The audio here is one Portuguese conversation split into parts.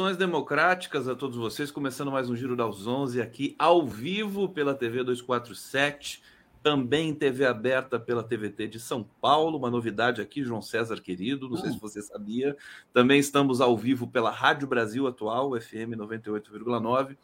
Saudações democráticas a todos vocês, começando mais um Giro das 11 aqui ao vivo pela TV 247, também TV aberta pela TVT de São Paulo, uma novidade aqui, João César querido, não sei se você sabia. Também estamos ao vivo pela Rádio Brasil Atual, FM 98,9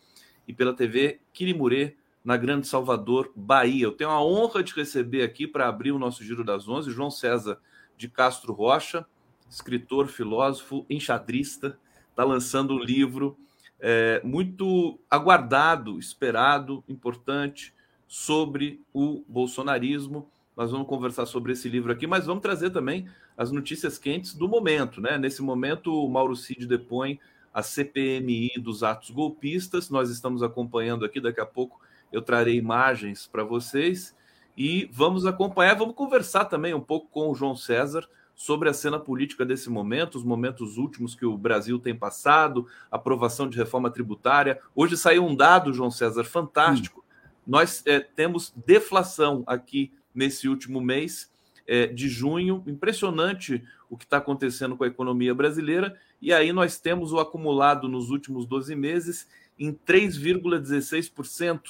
e pela TV Quirimurê, na Grande Salvador, Bahia. Eu tenho a honra de receber aqui para abrir o nosso Giro das 11 João César de Castro Rocha, escritor, filósofo, enxadrista, está lançando um livro é, muito aguardado, esperado, importante sobre o bolsonarismo. Nós vamos conversar sobre esse livro aqui, mas vamos trazer também as notícias quentes do momento. Né? Nesse momento, o Mauro Cid depõe a CPMI dos atos golpistas. Nós estamos acompanhando aqui, daqui a pouco eu trarei imagens para vocês e vamos acompanhar, vamos conversar também um pouco com o João César sobre a cena política desse momento, os momentos últimos que o Brasil tem passado, aprovação de reforma tributária. Hoje saiu um dado, João César, fantástico. Hum. Nós é, temos deflação aqui nesse último mês é, de junho, impressionante o que está acontecendo com a economia brasileira, e aí nós temos o acumulado nos últimos 12 meses em 3,16%,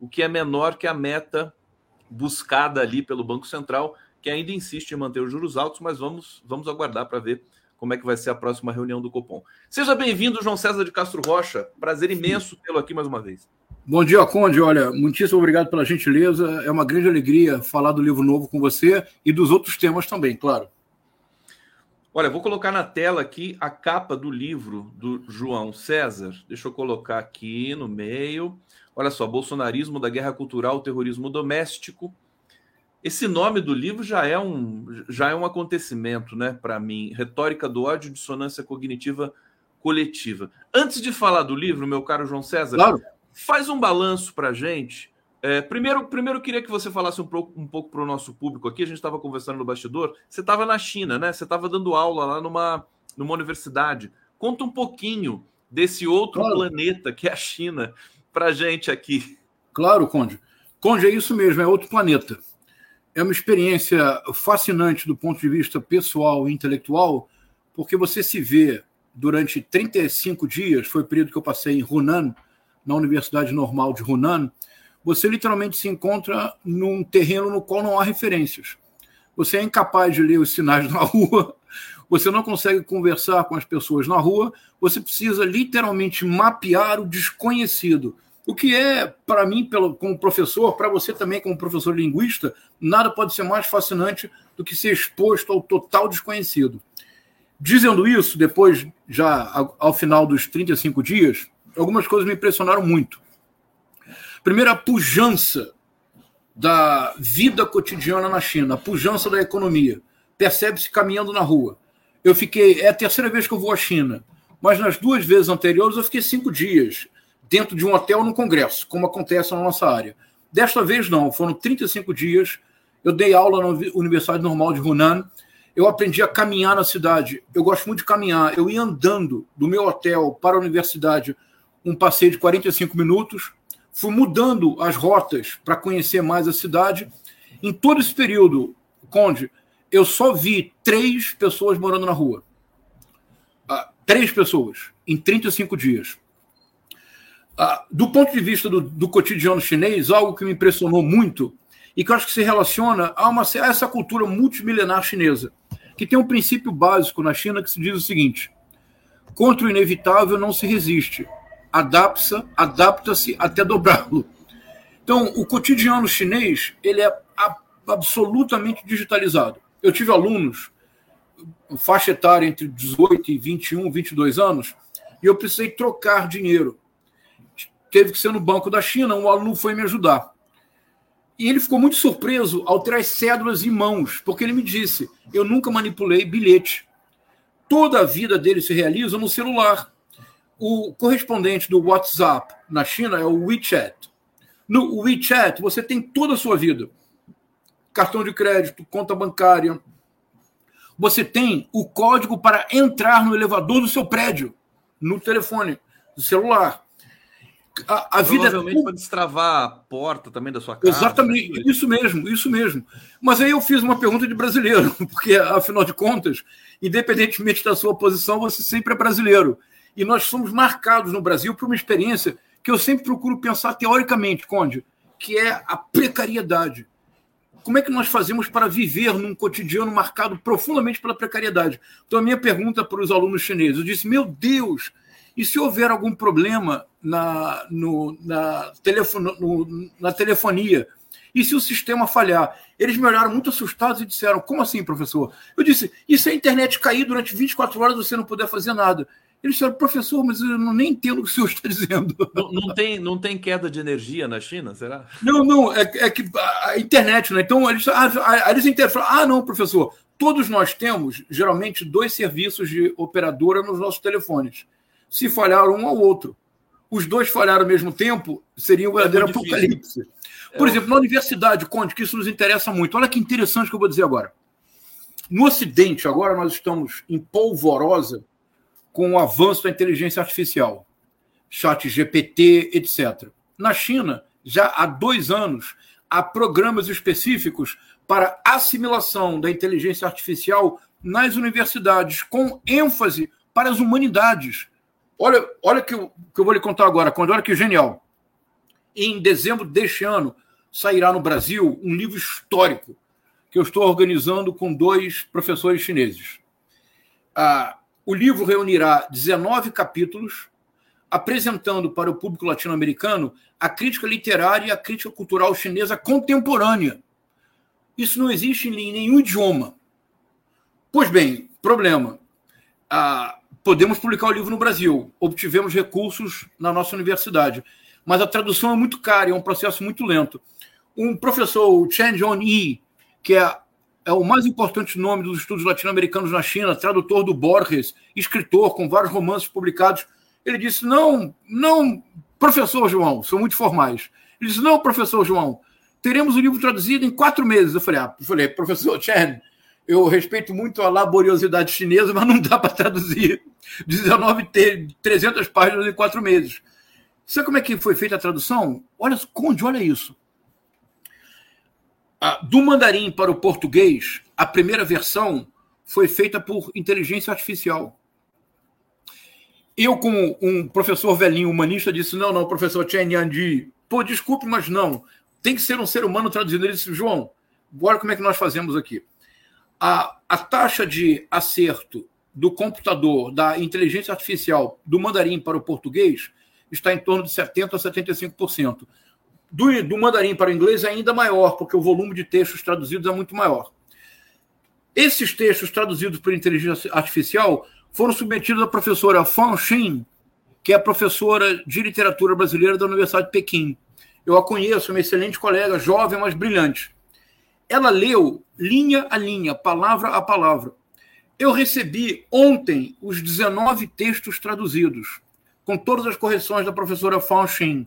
o que é menor que a meta buscada ali pelo Banco Central, que ainda insiste em manter os juros altos, mas vamos, vamos aguardar para ver como é que vai ser a próxima reunião do Copom. Seja bem-vindo, João César de Castro Rocha. Prazer imenso tê-lo aqui mais uma vez. Bom dia, Conde. Olha, muitíssimo obrigado pela gentileza. É uma grande alegria falar do livro novo com você e dos outros temas também, claro. Olha, vou colocar na tela aqui a capa do livro do João César. Deixa eu colocar aqui no meio. Olha só, Bolsonarismo da Guerra Cultural, Terrorismo Doméstico, esse nome do livro já é um, já é um acontecimento, né, para mim. Retórica do ódio, dissonância cognitiva coletiva. Antes de falar do livro, meu caro João César, claro. faz um balanço para a gente. É, primeiro, primeiro, eu queria que você falasse um pouco, um pouco para o nosso público aqui. A gente estava conversando no bastidor. Você estava na China, né? Você estava dando aula lá numa, numa universidade. Conta um pouquinho desse outro claro. planeta que é a China para gente aqui. Claro, Conde. Conde, é isso mesmo, é outro planeta é uma experiência fascinante do ponto de vista pessoal e intelectual, porque você se vê durante 35 dias, foi o período que eu passei em Hunan, na Universidade Normal de Hunan, você literalmente se encontra num terreno no qual não há referências. Você é incapaz de ler os sinais na rua, você não consegue conversar com as pessoas na rua, você precisa literalmente mapear o desconhecido. O que é, para mim, pelo, como professor, para você também, como professor linguista, nada pode ser mais fascinante do que ser exposto ao total desconhecido. Dizendo isso, depois, já ao final dos 35 dias, algumas coisas me impressionaram muito. Primeiro, a pujança da vida cotidiana na China, a pujança da economia. Percebe-se caminhando na rua. Eu fiquei. É a terceira vez que eu vou à China, mas nas duas vezes anteriores eu fiquei cinco dias dentro de um hotel no Congresso, como acontece na nossa área. Desta vez, não, foram 35 dias. Eu dei aula na Universidade Normal de Hunan. Eu aprendi a caminhar na cidade. Eu gosto muito de caminhar. Eu ia andando do meu hotel para a universidade, um passeio de 45 minutos. Fui mudando as rotas para conhecer mais a cidade. Em todo esse período, Conde, eu só vi três pessoas morando na rua. Ah, três pessoas em 35 dias. Ah, do ponto de vista do, do, cotidiano chinês, algo que me impressionou muito e que eu acho que se relaciona a, uma, a essa cultura multimilenar chinesa, que tem um princípio básico na China que se diz o seguinte: contra o inevitável não se resiste, adapta-se adapta até dobrá-lo. Então, o cotidiano chinês ele é a, absolutamente digitalizado. Eu tive alunos, faixa etária entre 18 e 21, 22 anos, e eu precisei trocar dinheiro teve que ser no Banco da China, um aluno foi me ajudar. E ele ficou muito surpreso ao ter as cédulas em mãos, porque ele me disse: eu nunca manipulei bilhete. Toda a vida dele se realiza no celular. o correspondente do WhatsApp na China é o WeChat. No WeChat, você tem toda a sua vida: cartão de crédito, conta bancária. Você tem o código para entrar no elevador do seu prédio, no telefone, no celular. A, a vida Provavelmente é... para destravar a porta também da sua casa. Exatamente, isso mesmo, isso mesmo. Mas aí eu fiz uma pergunta de brasileiro, porque, afinal de contas, independentemente da sua posição, você sempre é brasileiro. E nós somos marcados no Brasil por uma experiência que eu sempre procuro pensar teoricamente, Conde, que é a precariedade. Como é que nós fazemos para viver num cotidiano marcado profundamente pela precariedade? Então, a minha pergunta para os alunos chineses, eu disse, meu Deus, e se houver algum problema na, no, na, telefone, no, na telefonia, e se o sistema falhar? Eles me olharam muito assustados e disseram: Como assim, professor? Eu disse: E se a internet cair durante 24 horas você não puder fazer nada? Eles disseram, professor, mas eu não, nem entendo o que o senhor está dizendo. Não, não, tem, não tem queda de energia na China, será? Não, não, é, é que a internet, né? Então, eles, ah, eles falaram, ah, não, professor, todos nós temos, geralmente, dois serviços de operadora nos nossos telefones se falhar um ao outro. Os dois falharam ao mesmo tempo, seria um é verdadeiro é apocalipse. Por é exemplo, na universidade, Conde, que isso nos interessa muito. Olha que interessante que eu vou dizer agora. No Ocidente, agora nós estamos em polvorosa com o avanço da inteligência artificial, chat GPT, etc. Na China, já há dois anos, há programas específicos para assimilação da inteligência artificial nas universidades, com ênfase para as humanidades, Olha, olha que, eu, que eu vou lhe contar agora, quando olha que genial. Em dezembro deste ano sairá no Brasil um livro histórico que eu estou organizando com dois professores chineses. Ah, o livro reunirá 19 capítulos, apresentando para o público latino-americano a crítica literária e a crítica cultural chinesa contemporânea. Isso não existe em nenhum idioma. Pois bem, problema. Ah, podemos publicar o livro no Brasil, obtivemos recursos na nossa universidade, mas a tradução é muito cara, é um processo muito lento. Um professor, o Chen Zhong-yi, que é, é o mais importante nome dos estudos latino-americanos na China, tradutor do Borges, escritor com vários romances publicados, ele disse: Não, não, professor João, são muito formais. Ele disse: Não, professor João, teremos o livro traduzido em quatro meses. Eu falei: ah, eu falei, professor Chen, eu respeito muito a laboriosidade chinesa, mas não dá para traduzir 19, 300 páginas em quatro meses. Sabe como é que foi feita a tradução? Olha, Conde, olha isso. Do mandarim para o português, a primeira versão foi feita por inteligência artificial. Eu, como um professor velhinho humanista, disse: não, não, professor Chen Yandi, pô, desculpe, mas não. Tem que ser um ser humano traduzindo. Ele disse: João, agora como é que nós fazemos aqui? A, a taxa de acerto do computador, da inteligência artificial, do mandarim para o português, está em torno de 70% a 75%. Do, do mandarim para o inglês é ainda maior, porque o volume de textos traduzidos é muito maior. Esses textos traduzidos por inteligência artificial foram submetidos à professora Fan Xin, que é professora de literatura brasileira da Universidade de Pequim. Eu a conheço, uma excelente colega, jovem, mas brilhante. Ela leu linha a linha, palavra a palavra. Eu recebi ontem os 19 textos traduzidos, com todas as correções da professora Faustin.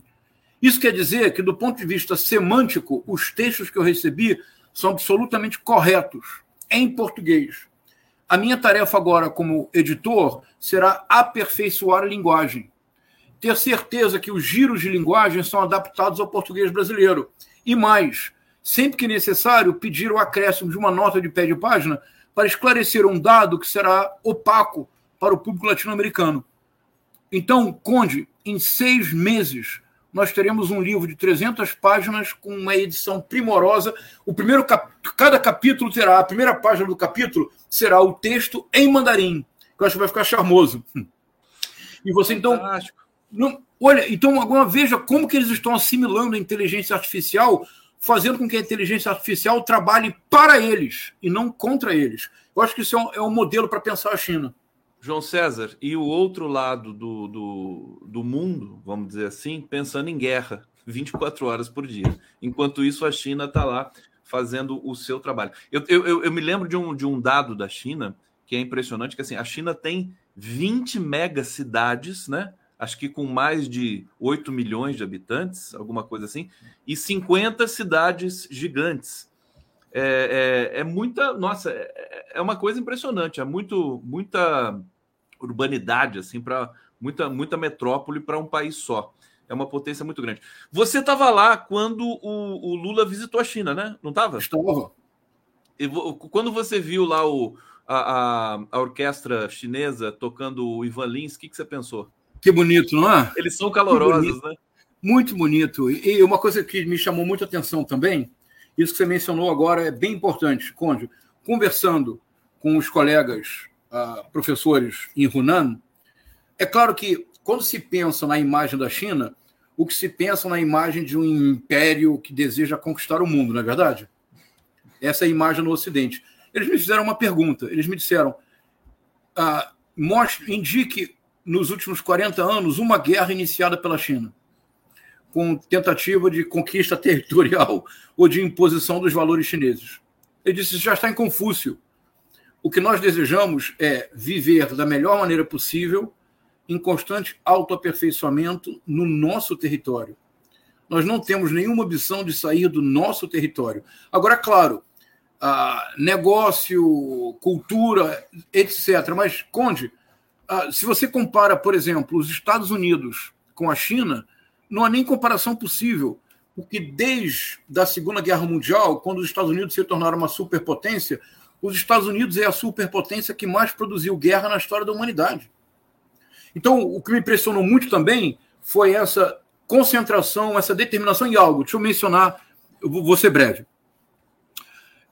Isso quer dizer que, do ponto de vista semântico, os textos que eu recebi são absolutamente corretos, em português. A minha tarefa agora, como editor, será aperfeiçoar a linguagem. Ter certeza que os giros de linguagem são adaptados ao português brasileiro. E mais, sempre que necessário, pedir o acréscimo de uma nota de pé de página para esclarecer um dado que será opaco para o público latino-americano. Então, Conde, em seis meses, nós teremos um livro de 300 páginas com uma edição primorosa. O primeiro cap... cada capítulo terá a primeira página do capítulo será o texto em mandarim, que eu acho que vai ficar charmoso. E você então não... olha, então agora veja como que eles estão assimilando a inteligência artificial fazendo com que a inteligência artificial trabalhe para eles e não contra eles. Eu acho que isso é um, é um modelo para pensar a China. João César, e o outro lado do, do, do mundo, vamos dizer assim, pensando em guerra 24 horas por dia. Enquanto isso, a China está lá fazendo o seu trabalho. Eu, eu, eu me lembro de um, de um dado da China que é impressionante, que assim, a China tem 20 megacidades, né? Acho que com mais de 8 milhões de habitantes, alguma coisa assim, e 50 cidades gigantes. É, é, é muita, nossa, é, é, uma coisa impressionante, é muito, muita urbanidade assim para muita, muita metrópole para um país só. É uma potência muito grande. Você estava lá quando o, o, Lula visitou a China, né? Não estava? Estava. E quando você viu lá o, a, a, a orquestra chinesa tocando o Ivan Lins, o que, que você pensou? Que bonito, não é? Eles são calorosos, né? Muito bonito. E uma coisa que me chamou muita atenção também, isso que você mencionou agora é bem importante, Conde. Conversando com os colegas uh, professores em Hunan, é claro que quando se pensa na imagem da China, o que se pensa na imagem de um império que deseja conquistar o mundo, não é verdade? Essa é a imagem no Ocidente. Eles me fizeram uma pergunta. Eles me disseram: ah, mostre, indique nos últimos 40 anos uma guerra iniciada pela China, com tentativa de conquista territorial ou de imposição dos valores chineses. Ele disse: já está em Confúcio. O que nós desejamos é viver da melhor maneira possível, em constante autoaperfeiçoamento no nosso território. Nós não temos nenhuma opção de sair do nosso território. Agora, claro, negócio, cultura, etc. Mas, Conde, se você compara, por exemplo, os Estados Unidos com a China, não há nem comparação possível, porque desde a Segunda Guerra Mundial, quando os Estados Unidos se tornaram uma superpotência, os Estados Unidos é a superpotência que mais produziu guerra na história da humanidade. Então, o que me impressionou muito também foi essa concentração, essa determinação em algo. Deixa eu mencionar, eu vou ser breve.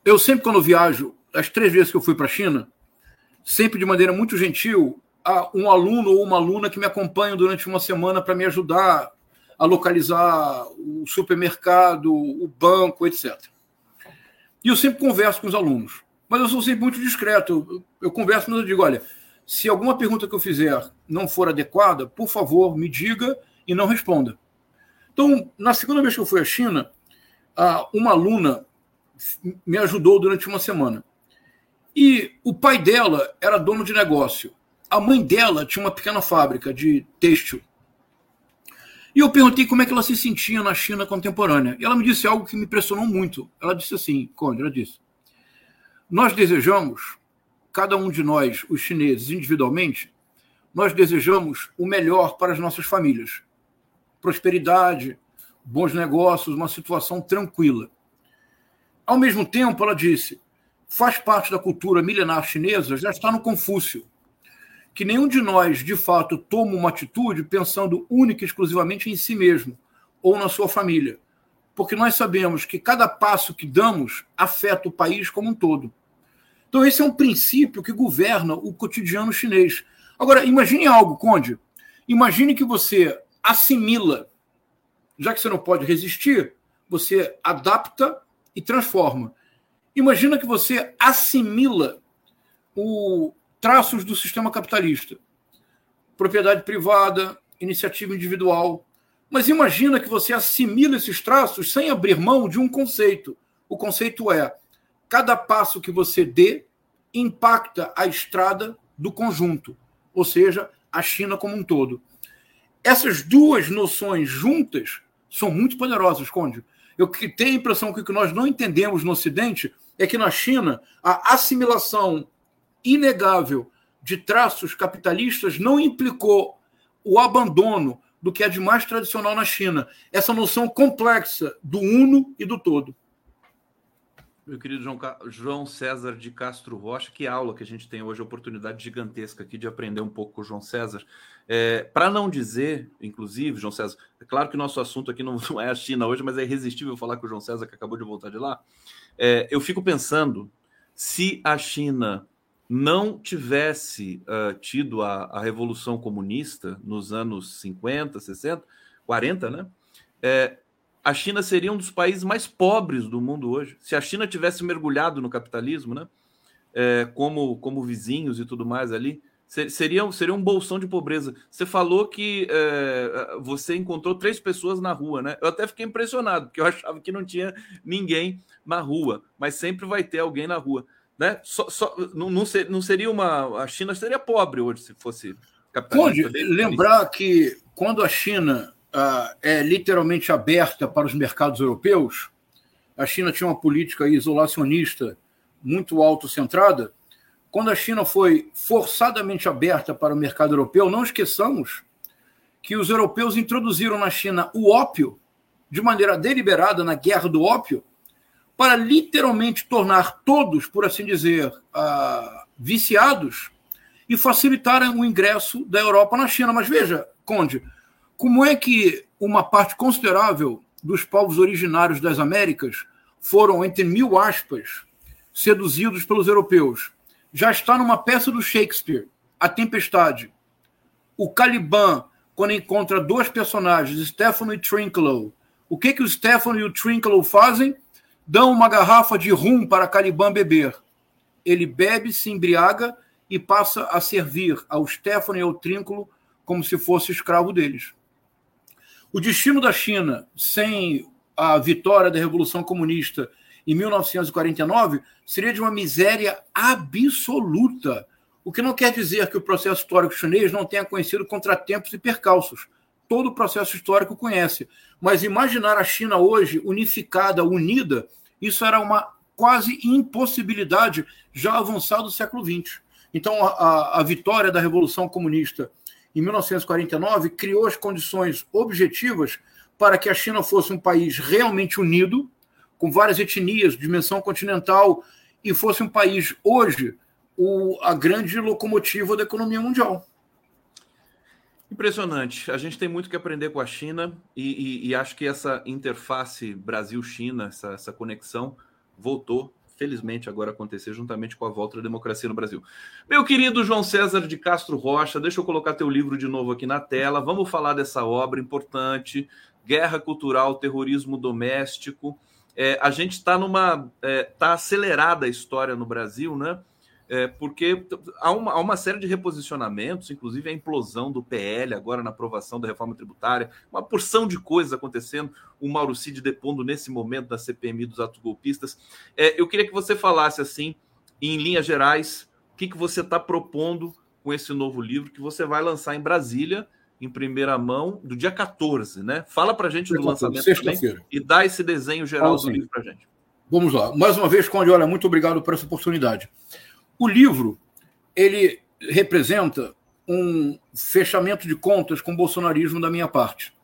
Eu sempre, quando viajo, as três vezes que eu fui para a China, sempre de maneira muito gentil, um aluno ou uma aluna que me acompanham durante uma semana para me ajudar a localizar o supermercado, o banco, etc. E eu sempre converso com os alunos, mas eu sou sempre muito discreto. Eu converso, mas eu digo: olha, se alguma pergunta que eu fizer não for adequada, por favor, me diga e não responda. Então, na segunda vez que eu fui à China, uma aluna me ajudou durante uma semana. E o pai dela era dono de negócio. A mãe dela tinha uma pequena fábrica de têxtil. E eu perguntei como é que ela se sentia na China contemporânea. E ela me disse algo que me impressionou muito. Ela disse assim, Conde, ela disse, nós desejamos, cada um de nós, os chineses, individualmente, nós desejamos o melhor para as nossas famílias. Prosperidade, bons negócios, uma situação tranquila. Ao mesmo tempo, ela disse, faz parte da cultura milenar chinesa, já está no Confúcio, que nenhum de nós, de fato, toma uma atitude pensando única e exclusivamente em si mesmo ou na sua família, porque nós sabemos que cada passo que damos afeta o país como um todo. Então, esse é um princípio que governa o cotidiano chinês. Agora, imagine algo, Conde. Imagine que você assimila, já que você não pode resistir, você adapta e transforma. Imagina que você assimila o traços do sistema capitalista. Propriedade privada, iniciativa individual. Mas imagina que você assimila esses traços sem abrir mão de um conceito. O conceito é: cada passo que você dê impacta a estrada do conjunto, ou seja, a China como um todo. Essas duas noções juntas são muito poderosas, Conde. Eu tenho a impressão que o que nós não entendemos no Ocidente é que na China a assimilação inegável de traços capitalistas não implicou o abandono do que é de mais tradicional na China. Essa noção complexa do uno e do todo. Meu querido João, João César de Castro Rocha, que aula que a gente tem hoje, oportunidade gigantesca aqui de aprender um pouco com o João César. É, Para não dizer, inclusive, João César, é claro que o nosso assunto aqui não, não, é a China hoje, mas é irresistível falar com o João César, que acabou de voltar de lá. É, eu fico pensando se a China não tivesse uh, tido a, a, Revolução Comunista nos anos 50, 60, 40, né? É, a China seria um dos países mais pobres do mundo hoje. Se a China tivesse mergulhado no capitalismo, né, é, como, como vizinhos e tudo mais ali, seria, seria um bolsão de pobreza. Você falou que é, você encontrou três pessoas na rua, né? Eu até fiquei impressionado, porque eu achava que não tinha ninguém na rua, mas sempre vai ter alguém na rua. Né? Só, só, não, não, ser, não seria uma. A China seria pobre hoje se fosse Conde, lembrar que quando a China uh, é literalmente aberta para os mercados europeus, a China tinha uma política isolacionista muito autocentrada. Quando a China foi forçadamente aberta para o mercado europeu, não esqueçamos que os europeus introduziram na China o ópio de maneira deliberada na guerra do ópio para literalmente tornar todos, por assim dizer, uh, viciados e facilitarem o ingresso da Europa na China. Mas veja, Conde, como é que uma parte considerável dos povos originários das Américas foram, entre mil aspas, seduzidos pelos europeus? Já está numa peça do Shakespeare, A Tempestade. O Caliban, quando encontra dois personagens, Stefano e Trinculo, o que, que o Stefano e o Trinculo fazem? Dão uma garrafa de rum para Caliban beber. Ele bebe, se embriaga e passa a servir ao Stefano e ao Trínculo como se fosse escravo deles. O destino da China sem a vitória da Revolução Comunista em 1949 seria de uma miséria absoluta. O que não quer dizer que o processo histórico chinês não tenha conhecido contratempos e percalços. Todo o processo histórico conhece. Mas imaginar a China hoje unificada, unida, isso era uma quase impossibilidade já avançado do século XX. Então, a, a vitória da Revolução Comunista em 1949 criou as condições objetivas para que a China fosse um país realmente unido, com várias etnias, dimensão continental, e fosse um país, hoje, o, a grande locomotiva da economia mundial. Impressionante. A gente tem muito que aprender com a China e, e, e acho que essa interface Brasil-China, essa, essa conexão, voltou felizmente agora acontecer juntamente com a volta da democracia no Brasil. Meu querido João César de Castro Rocha, deixa eu colocar teu livro de novo aqui na tela. Vamos falar dessa obra importante, Guerra Cultural, Terrorismo Doméstico. É, a gente está numa. está é, tá acelerada a história no Brasil, né? É, porque há uma, há uma série de reposicionamentos, inclusive a implosão do PL agora na aprovação da reforma tributária, uma porção de coisas acontecendo, o Mauro Cid depondo nesse momento da CPMI dos atos golpistas. É, eu queria que você falasse assim, em linhas gerais, o que, que você está propondo com esse novo livro que você vai lançar em Brasília, em primeira mão, do dia 14, né? Fala para gente do lançamento também e dá esse desenho geral do livro para gente. Vamos lá. Mais uma vez, Conde, olha, muito obrigado por essa oportunidade. O livro ele representa um fechamento de contas com o bolsonarismo da minha parte.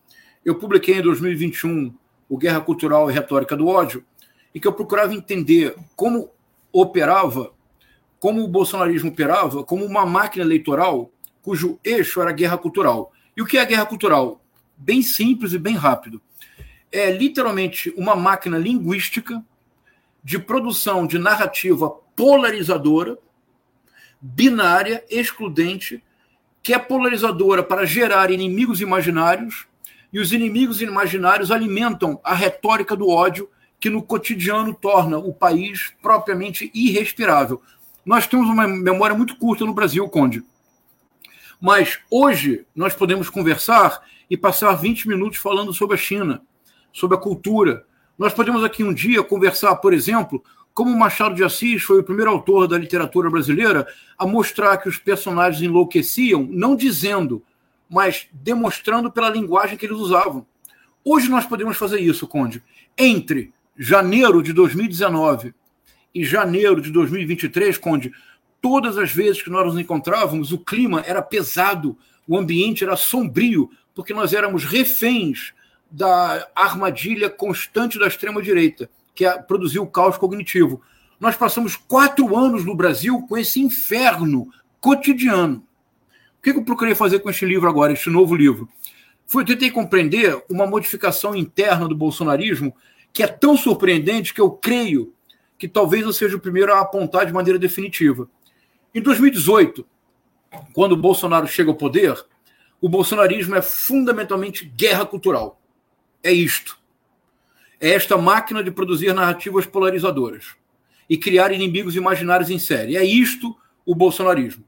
Eu publiquei em 2021 o Guerra Cultural e Retórica do Ódio, e que eu procurava entender como operava, como o bolsonarismo operava, como uma máquina eleitoral cujo eixo era a guerra cultural. E o que é a guerra cultural? Bem simples e bem rápido. É literalmente uma máquina linguística de produção de narrativa polarizadora binária, excludente, que é polarizadora para gerar inimigos imaginários, e os inimigos imaginários alimentam a retórica do ódio, que no cotidiano torna o país propriamente irrespirável. Nós temos uma memória muito curta no Brasil, Conde. Mas hoje nós podemos conversar e passar 20 minutos falando sobre a China, sobre a cultura. Nós podemos aqui um dia conversar, por exemplo, como Machado de Assis foi o primeiro autor da literatura brasileira a mostrar que os personagens enlouqueciam, não dizendo, mas demonstrando pela linguagem que eles usavam. Hoje nós podemos fazer isso, Conde. Entre janeiro de 2019 e janeiro de 2023, Conde, todas as vezes que nós nos encontrávamos, o clima era pesado, o ambiente era sombrio, porque nós éramos reféns da armadilha constante da extrema-direita que é produziu o caos cognitivo. Nós passamos quatro anos no Brasil com esse inferno cotidiano. O que eu procurei fazer com este livro agora, este novo livro? Foi tentar compreender uma modificação interna do bolsonarismo que é tão surpreendente que eu creio que talvez eu seja o primeiro a apontar de maneira definitiva. Em 2018, quando o Bolsonaro chega ao poder, o bolsonarismo é fundamentalmente guerra cultural. É isto é esta máquina de produzir narrativas polarizadoras e criar inimigos imaginários em série. É isto o bolsonarismo.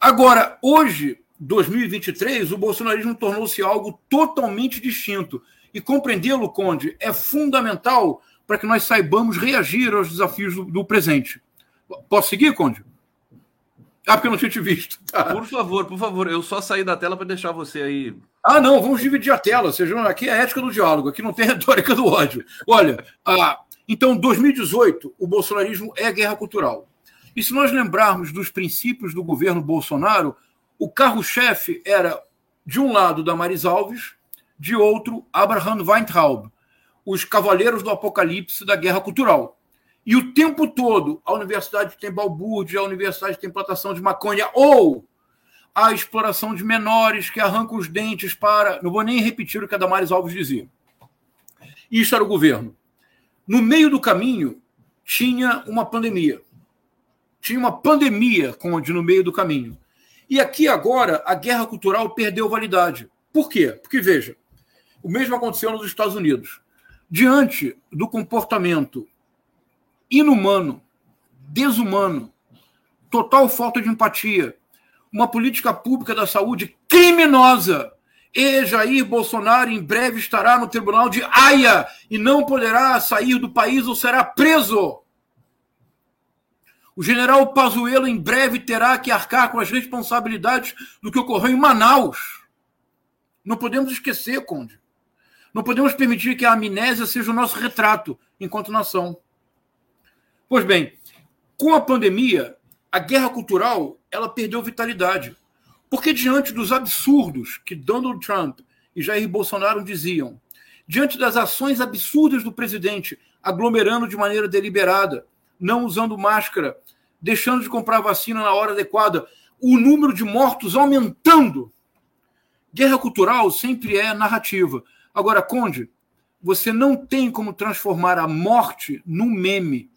Agora, hoje, 2023, o bolsonarismo tornou-se algo totalmente distinto. E compreendê-lo, Conde, é fundamental para que nós saibamos reagir aos desafios do, do presente. Posso seguir, Conde? Ah, porque eu não tinha te visto. Tá. Por favor, por favor, eu só saí da tela para deixar você aí. Ah, não, vamos dividir a tela. Seja, aqui é a ética do diálogo, aqui não tem retórica do ódio. Olha, ah, então, 2018, o bolsonarismo é guerra cultural. E se nós lembrarmos dos princípios do governo Bolsonaro, o carro-chefe era, de um lado, Damaris Alves, de outro, Abraham Weintraub, os cavaleiros do apocalipse da guerra cultural. E o tempo todo, a universidade tem balbúrdia, a universidade tem plantação de maconha, ou a exploração de menores que arrancam os dentes para. Não vou nem repetir o que a Damares Alves dizia. Isso era o governo. No meio do caminho, tinha uma pandemia. Tinha uma pandemia, Conde, no meio do caminho. E aqui agora, a guerra cultural perdeu validade. Por quê? Porque, veja, o mesmo aconteceu nos Estados Unidos. Diante do comportamento inumano, desumano, total falta de empatia, uma política pública da saúde criminosa. E Jair Bolsonaro em breve estará no tribunal de Haia e não poderá sair do país ou será preso. O general Pazuello em breve terá que arcar com as responsabilidades do que ocorreu em Manaus. Não podemos esquecer, Conde. Não podemos permitir que a amnésia seja o nosso retrato enquanto nação. Pois bem, com a pandemia, a guerra cultural ela perdeu vitalidade. Porque diante dos absurdos que Donald Trump e Jair Bolsonaro diziam, diante das ações absurdas do presidente aglomerando de maneira deliberada, não usando máscara, deixando de comprar vacina na hora adequada, o número de mortos aumentando. Guerra cultural sempre é narrativa. Agora, Conde, você não tem como transformar a morte num meme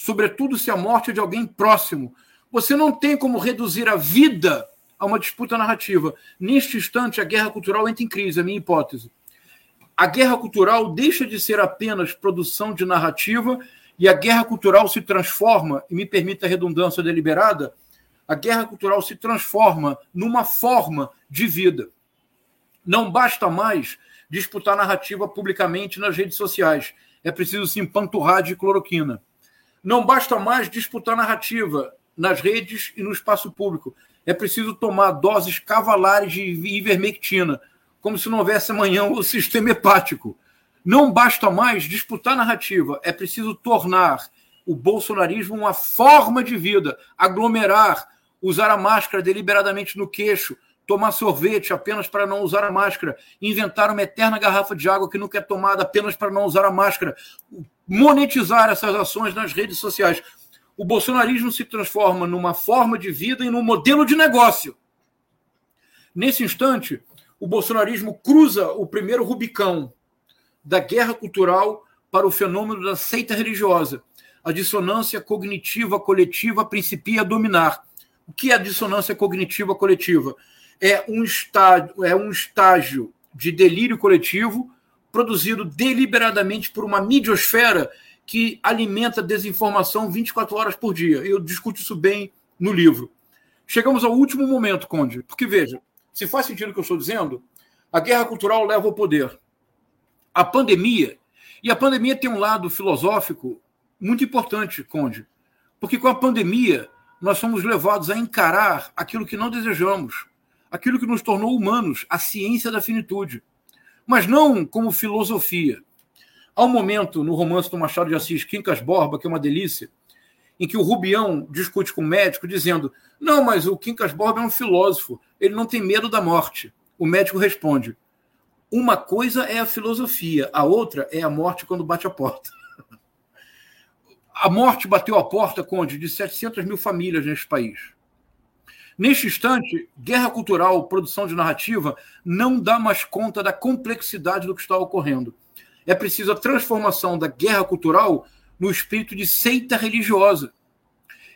sobretudo se a morte é de alguém próximo. Você não tem como reduzir a vida a uma disputa narrativa. Neste instante, a guerra cultural entra em crise, é a minha hipótese. A guerra cultural deixa de ser apenas produção de narrativa e a guerra cultural se transforma, e me permita a redundância deliberada, a guerra cultural se transforma numa forma de vida. Não basta mais disputar narrativa publicamente nas redes sociais. É preciso se empanturrar de cloroquina. Não basta mais disputar narrativa nas redes e no espaço público. É preciso tomar doses cavalares de ivermectina, como se não houvesse amanhã o sistema hepático. Não basta mais disputar narrativa, é preciso tornar o bolsonarismo uma forma de vida, aglomerar, usar a máscara deliberadamente no queixo, tomar sorvete apenas para não usar a máscara, inventar uma eterna garrafa de água que nunca é tomada apenas para não usar a máscara, monetizar essas ações nas redes sociais. O bolsonarismo se transforma numa forma de vida e num modelo de negócio. Nesse instante, o bolsonarismo cruza o primeiro Rubicão da guerra cultural para o fenômeno da seita religiosa. A dissonância cognitiva coletiva principia a dominar. O que é a dissonância cognitiva coletiva? É um estágio, é um estágio de delírio coletivo produzido deliberadamente por uma midiosfera que alimenta desinformação 24 horas por dia. Eu discuto isso bem no livro. Chegamos ao último momento, Conde, porque veja, se faz sentido o que eu estou dizendo, a guerra cultural leva ao poder. A pandemia, e a pandemia tem um lado filosófico muito importante, Conde, porque com a pandemia nós somos levados a encarar aquilo que não desejamos, aquilo que nos tornou humanos, a ciência da finitude mas não como filosofia. Há um momento no romance do Machado de Assis, Quincas Borba, que é uma delícia, em que o Rubião discute com o médico, dizendo: Não, mas o Quincas Borba é um filósofo, ele não tem medo da morte. O médico responde: Uma coisa é a filosofia, a outra é a morte quando bate a porta. A morte bateu a porta, Conde, de 700 mil famílias neste país. Neste instante, guerra cultural, produção de narrativa, não dá mais conta da complexidade do que está ocorrendo. É preciso a transformação da guerra cultural no espírito de seita religiosa.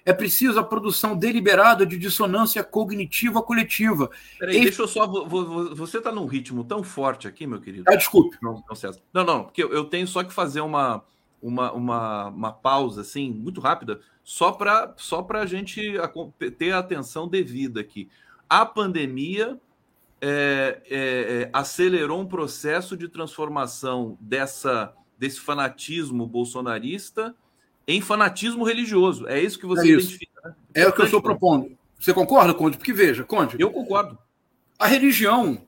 É preciso a produção deliberada de dissonância cognitiva coletiva. Peraí, deixa eu só. Você está num ritmo tão forte aqui, meu querido. Ah, desculpe. Não, não, não, não, porque eu tenho só que fazer uma, uma, uma, uma pausa, assim, muito rápida, só para só a gente ter a atenção devida aqui. A pandemia é, é, é, acelerou um processo de transformação dessa, desse fanatismo bolsonarista em fanatismo religioso. É isso que você é identifica. Né? É o que eu estou propondo. Você concorda, Conde? Porque veja, Conde. Eu concordo. A religião,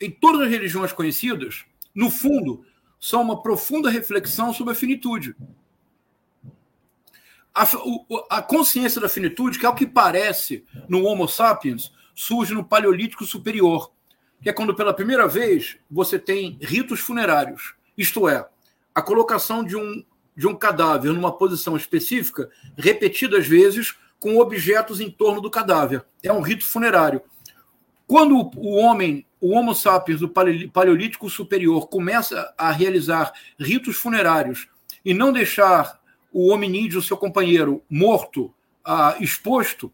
em todas as religiões conhecidas, no fundo, são uma profunda reflexão sobre a finitude. A, a, consciência da finitude, que é o que parece no Homo sapiens, surge no Paleolítico Superior, que é quando pela primeira vez você tem ritos funerários, isto é, a colocação de um, de um cadáver numa posição específica, repetidas vezes, com objetos em torno do cadáver. É um rito funerário. Quando o homem, o Homo sapiens do Paleolítico Superior, começa a realizar ritos funerários e não deixar o hominídeo, seu companheiro, morto, ah, exposto,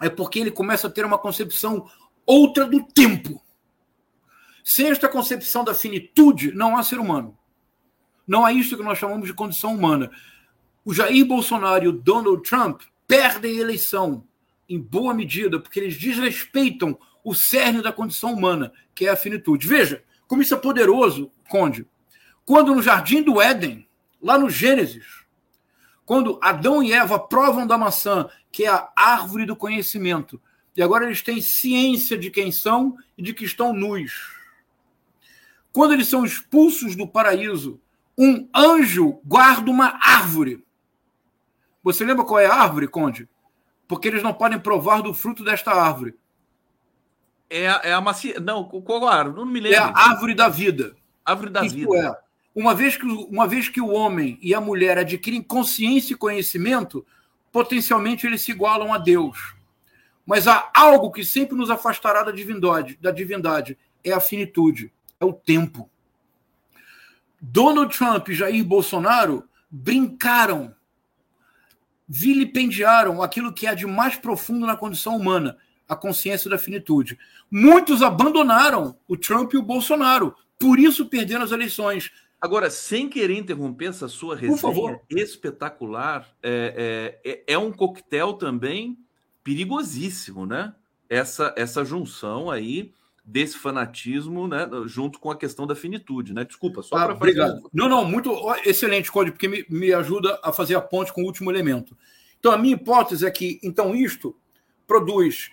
é porque ele começa a ter uma concepção outra do tempo. Sem esta concepção da finitude, não há ser humano. Não há isso que nós chamamos de condição humana. O Jair Bolsonaro e o Donald Trump perdem a eleição, em boa medida, porque eles desrespeitam o cerne da condição humana, que é a finitude. Veja como isso é poderoso, Conde. Quando no jardim do Éden, lá no Gênesis, quando Adão e Eva provam da maçã, que é a árvore do conhecimento, e agora eles têm ciência de quem são e de que estão nus. Quando eles são expulsos do paraíso, um anjo guarda uma árvore. Você lembra qual é a árvore, Conde? Porque eles não podem provar do fruto desta árvore. É, a, é a macia. Não, qual árvore? Não me lembro. É a árvore da vida. Árvore da Isso vida. É, uma vez, que, uma vez que o homem e a mulher adquirem consciência e conhecimento, potencialmente eles se igualam a Deus. Mas há algo que sempre nos afastará da divindade, da divindade é a finitude, é o tempo. Donald Trump e Jair Bolsonaro brincaram, vilipendiaram aquilo que há de mais profundo na condição humana, a consciência da finitude. Muitos abandonaram o Trump e o Bolsonaro, por isso perderam as eleições. Agora, sem querer interromper essa sua resenha espetacular, é, é, é, é, um coquetel também perigosíssimo, né? Essa, essa junção aí desse fanatismo, né, junto com a questão da finitude, né? Desculpa, só ah, para Obrigado. Fazer... Não, não, muito excelente, Código, porque me, me ajuda a fazer a ponte com o último elemento. Então, a minha hipótese é que, então, isto produz,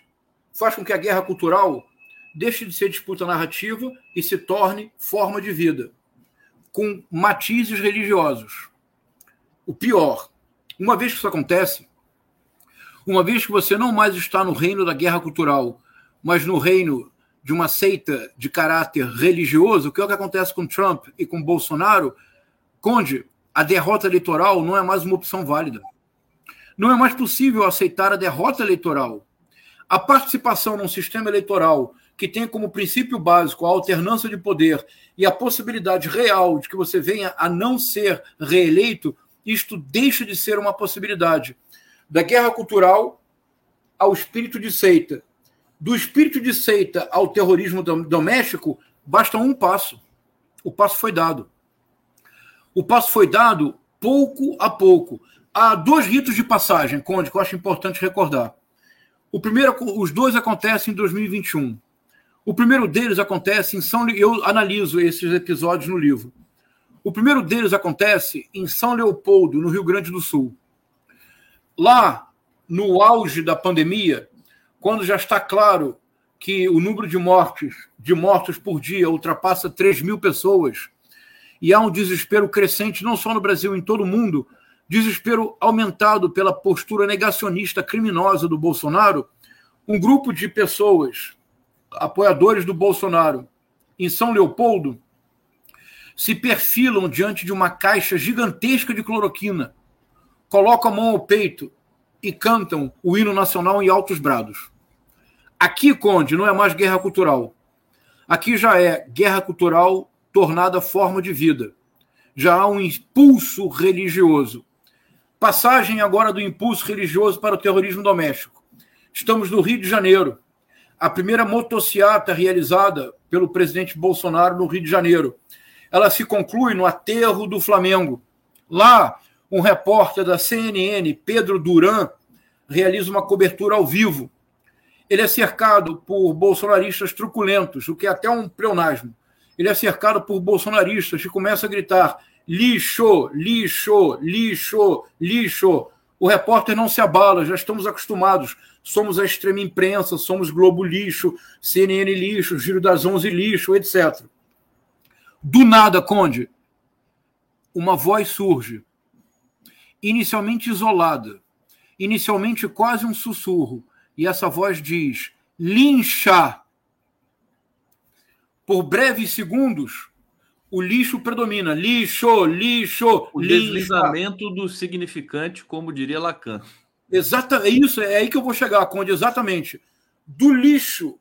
faz com que a guerra cultural deixe de ser disputa narrativa e se torne forma de vida com matizes religiosos. O pior, uma vez que isso acontece, uma vez que você não mais está no reino da guerra cultural, mas no reino de uma seita de caráter religioso, que é o que acontece com Trump e com Bolsonaro, Conde, a derrota eleitoral não é mais uma opção válida. Não é mais possível aceitar a derrota eleitoral. A participação num sistema eleitoral que tem como princípio básico a alternância de poder e a possibilidade real de que você venha a não ser reeleito, isto deixa de ser uma possibilidade. Da guerra cultural ao espírito de seita. Do espírito de seita ao terrorismo doméstico, basta um passo. O passo foi dado. O passo foi dado pouco a pouco. Há dois ritos de passagem, Conde, que eu acho importante recordar. O primeiro, os dois acontecem em 2021. O primeiro deles acontece em São eu analiso esses episódios no livro. O primeiro deles acontece em São Leopoldo, no Rio Grande do Sul. Lá, no auge da pandemia, quando já está claro que o número de mortes, de mortos por dia ultrapassa 3 mil pessoas, e há um desespero crescente, não só no Brasil, em todo o mundo, desespero aumentado pela postura negacionista criminosa do Bolsonaro, um grupo de pessoas apoiadores do Bolsonaro em São Leopoldo se perfilam diante de uma caixa gigantesca de cloroquina, colocam a mão ao peito e cantam o hino nacional em altos brados. Aqui, Conde, não é mais guerra cultural. Aqui já é guerra cultural tornada forma de vida. Já há um impulso religioso. Passagem agora do impulso religioso para o terrorismo doméstico. Estamos no Rio de Janeiro a primeira motociata realizada pelo presidente Bolsonaro no Rio de Janeiro. Ela se conclui no aterro do Flamengo. Lá, um repórter da CNN, Pedro Duran, realiza uma cobertura ao vivo. Ele é cercado por bolsonaristas truculentos, o que é até um pleonasmo. Ele é cercado por bolsonaristas que começam a gritar lixo, lixo, lixo, lixo. O repórter não se abala, já estamos acostumados. Somos a extrema imprensa, somos Globo lixo, CNN lixo, Giro das Onze lixo, etc. Do nada, Conde, uma voz surge, inicialmente isolada, inicialmente quase um sussurro, e essa voz diz: lincha. Por breves segundos, o lixo predomina. Lixo, lixo, o deslizamento do significante, como diria Lacan. Exatamente, é isso, é aí que eu vou chegar, Conde, exatamente. Do lixo,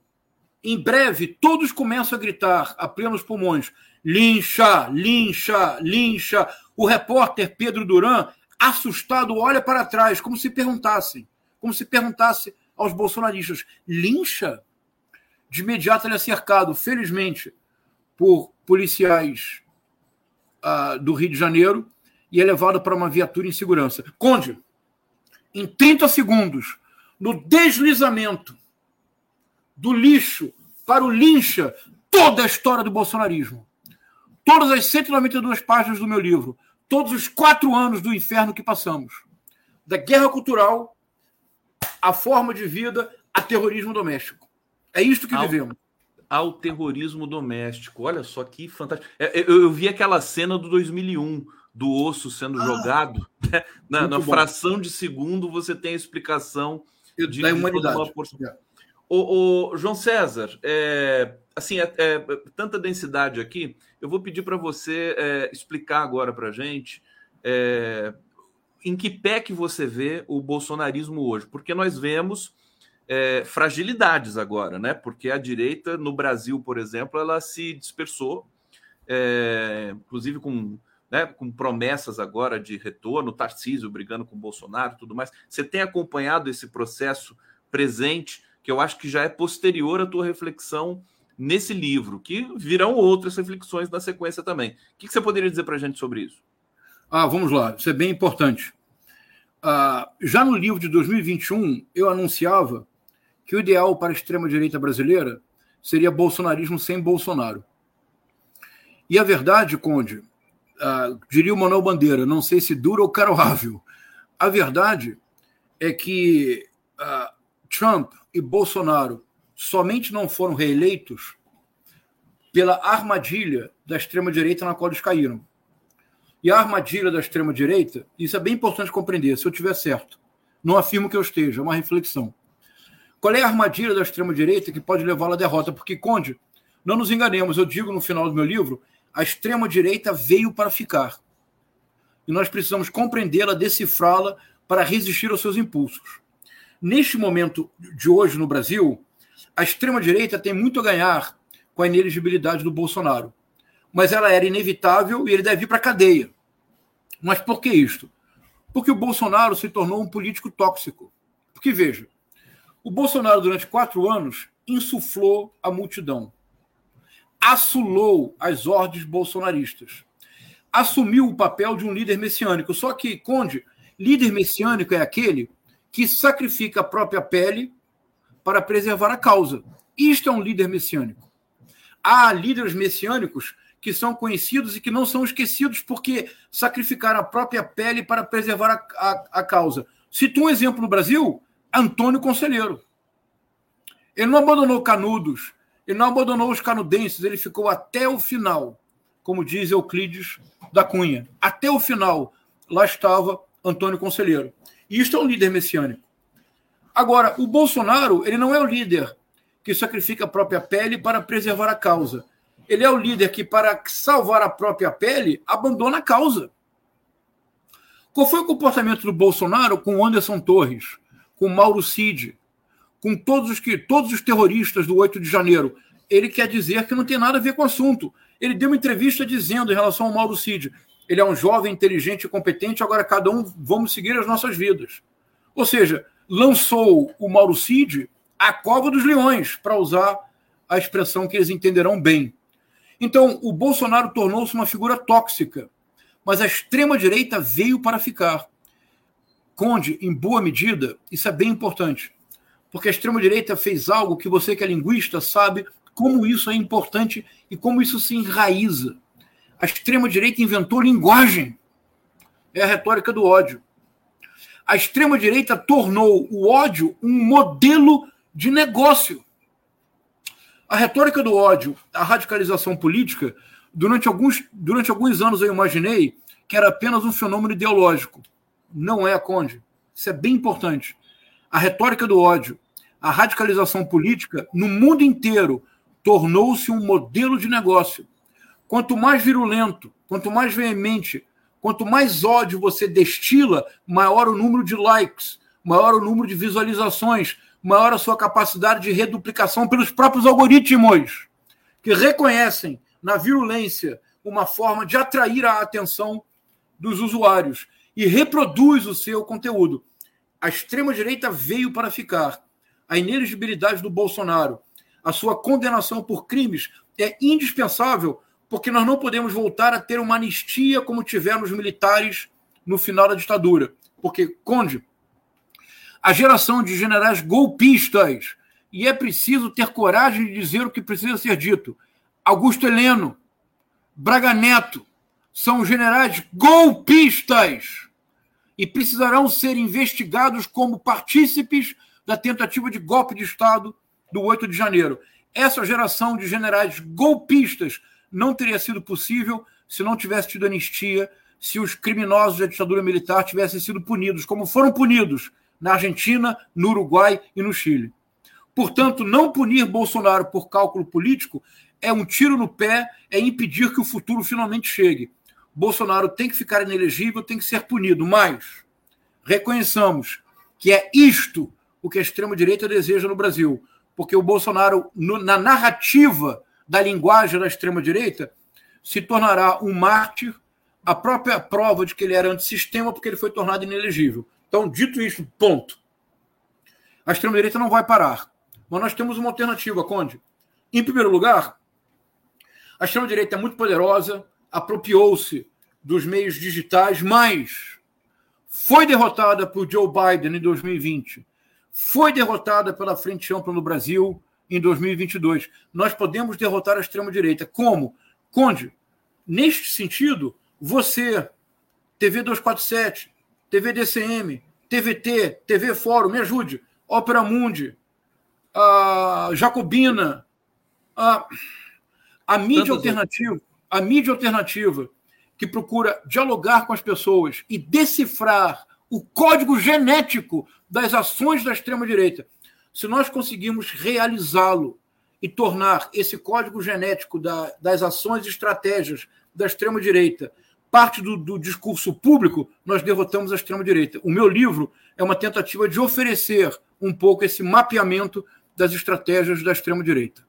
em breve, todos começam a gritar a plenos pulmões: lincha, lincha, lincha. O repórter Pedro Duran, assustado, olha para trás, como se perguntasse, como se perguntasse aos bolsonaristas: lincha? De imediato ele é cercado, felizmente, por policiais uh, do Rio de Janeiro e é levado para uma viatura em segurança. Conde, em 30 segundos, no deslizamento do lixo para o lincha, toda a história do bolsonarismo. Todas as 192 páginas do meu livro, todos os quatro anos do inferno que passamos. Da guerra cultural, a forma de vida, a terrorismo doméstico. É isto que vivemos ao terrorismo doméstico. Olha só que fantástico. É, eu, eu vi aquela cena do 2001 do osso sendo ah, jogado. Né? Na, na fração de segundo você tem a explicação de, da humanidade. De porção... É. o, o, João César, é, assim, é, é, tanta densidade aqui. Eu vou pedir para você é, explicar agora para gente é, em que pé que você vê o bolsonarismo hoje, porque nós vemos é, fragilidades agora, né? Porque a direita no Brasil, por exemplo, ela se dispersou, é, inclusive com, né, com promessas agora de retorno, Tarcísio brigando com Bolsonaro tudo mais. Você tem acompanhado esse processo presente, que eu acho que já é posterior à tua reflexão nesse livro, que virão outras reflexões na sequência também. O que você poderia dizer para a gente sobre isso? Ah, vamos lá, isso é bem importante. Ah, já no livro de 2021, eu anunciava que o ideal para a extrema-direita brasileira seria bolsonarismo sem Bolsonaro. E a verdade, Conde, uh, diria o Manuel Bandeira, não sei se dura ou caroável, a verdade é que uh, Trump e Bolsonaro somente não foram reeleitos pela armadilha da extrema-direita na qual eles caíram. E a armadilha da extrema-direita, isso é bem importante compreender, se eu tiver certo. Não afirmo que eu esteja, é uma reflexão. Qual é a armadilha da extrema-direita que pode levá-la à derrota? Porque, Conde, não nos enganemos, eu digo no final do meu livro, a extrema-direita veio para ficar. E nós precisamos compreendê-la, decifrá-la para resistir aos seus impulsos. Neste momento de hoje no Brasil, a extrema-direita tem muito a ganhar com a ineligibilidade do Bolsonaro. Mas ela era inevitável e ele deve ir para a cadeia. Mas por que isto? Porque o Bolsonaro se tornou um político tóxico. Porque, veja, o Bolsonaro, durante quatro anos, insuflou a multidão, assulou as ordens bolsonaristas, assumiu o papel de um líder messiânico. Só que, Conde, líder messiânico é aquele que sacrifica a própria pele para preservar a causa. Isto é um líder messiânico. Há líderes messiânicos que são conhecidos e que não são esquecidos porque sacrificaram a própria pele para preservar a, a, a causa. Cito um exemplo no Brasil: Antônio Conselheiro. Ele não abandonou Canudos, ele não abandonou os canudenses, ele ficou até o final, como diz Euclides da Cunha. Até o final, lá estava Antônio Conselheiro. E isto é um líder messiânico. Agora, o Bolsonaro, ele não é o líder que sacrifica a própria pele para preservar a causa. Ele é o líder que, para salvar a própria pele, abandona a causa. Qual foi o comportamento do Bolsonaro com Anderson Torres? com Mauro Cid, com todos os que todos os terroristas do 8 de janeiro. Ele quer dizer que não tem nada a ver com o assunto. Ele deu uma entrevista dizendo em relação ao Mauro Cid, ele é um jovem inteligente e competente, agora cada um vamos seguir as nossas vidas. Ou seja, lançou o Mauro Cid à cova dos leões, para usar a expressão que eles entenderão bem. Então, o Bolsonaro tornou-se uma figura tóxica, mas a extrema-direita veio para ficar. Conde, em boa medida, isso é bem importante, porque a extrema-direita fez algo que você, que é linguista, sabe como isso é importante e como isso se enraiza. A extrema-direita inventou linguagem. É a retórica do ódio. A extrema-direita tornou o ódio um modelo de negócio. A retórica do ódio, a radicalização política, durante alguns, durante alguns anos eu imaginei que era apenas um fenômeno ideológico. Não é, Conde. Isso é bem importante. A retórica do ódio, a radicalização política, no mundo inteiro, tornou-se um modelo de negócio. Quanto mais virulento, quanto mais veemente, quanto mais ódio você destila, maior o número de likes, maior o número de visualizações, maior a sua capacidade de reduplicação pelos próprios algoritmos, que reconhecem na virulência uma forma de atrair a atenção dos usuários e reproduz o seu conteúdo. A extrema-direita veio para ficar. A ineligibilidade do Bolsonaro, a sua condenação por crimes é indispensável, porque nós não podemos voltar a ter uma anistia como tiveram os militares no final da ditadura. Porque, Conde, a geração de generais golpistas, e é preciso ter coragem de dizer o que precisa ser dito. Augusto Heleno, Braga Neto, são generais golpistas e precisarão ser investigados como partícipes da tentativa de golpe de Estado do 8 de janeiro. Essa geração de generais golpistas não teria sido possível se não tivesse tido anistia, se os criminosos da ditadura militar tivessem sido punidos, como foram punidos na Argentina, no Uruguai e no Chile. Portanto, não punir Bolsonaro por cálculo político é um tiro no pé, é impedir que o futuro finalmente chegue. Bolsonaro tem que ficar inelegível, tem que ser punido, mas reconheçamos que é isto o que a extrema-direita deseja no Brasil, porque o Bolsonaro, no, na narrativa da linguagem da extrema-direita, se tornará um mártir, a própria prova de que ele era antissistema, porque ele foi tornado inelegível. Então, dito isso, ponto. A extrema-direita não vai parar. Mas nós temos uma alternativa, Conde. Em primeiro lugar, a extrema-direita é muito poderosa, apropriou-se dos meios digitais, mas foi derrotada por Joe Biden em 2020, foi derrotada pela Frente Ampla no Brasil em 2022. Nós podemos derrotar a extrema-direita. Como? Conde, neste sentido, você, TV 247, TV DCM, TVT, TV Fórum, me ajude, Ópera Mundi, a Jacobina, a, a mídia alternativa, a mídia alternativa que procura dialogar com as pessoas e decifrar o código genético das ações da extrema-direita. Se nós conseguirmos realizá-lo e tornar esse código genético da, das ações e estratégias da extrema-direita parte do, do discurso público, nós derrotamos a extrema-direita. O meu livro é uma tentativa de oferecer um pouco esse mapeamento das estratégias da extrema-direita.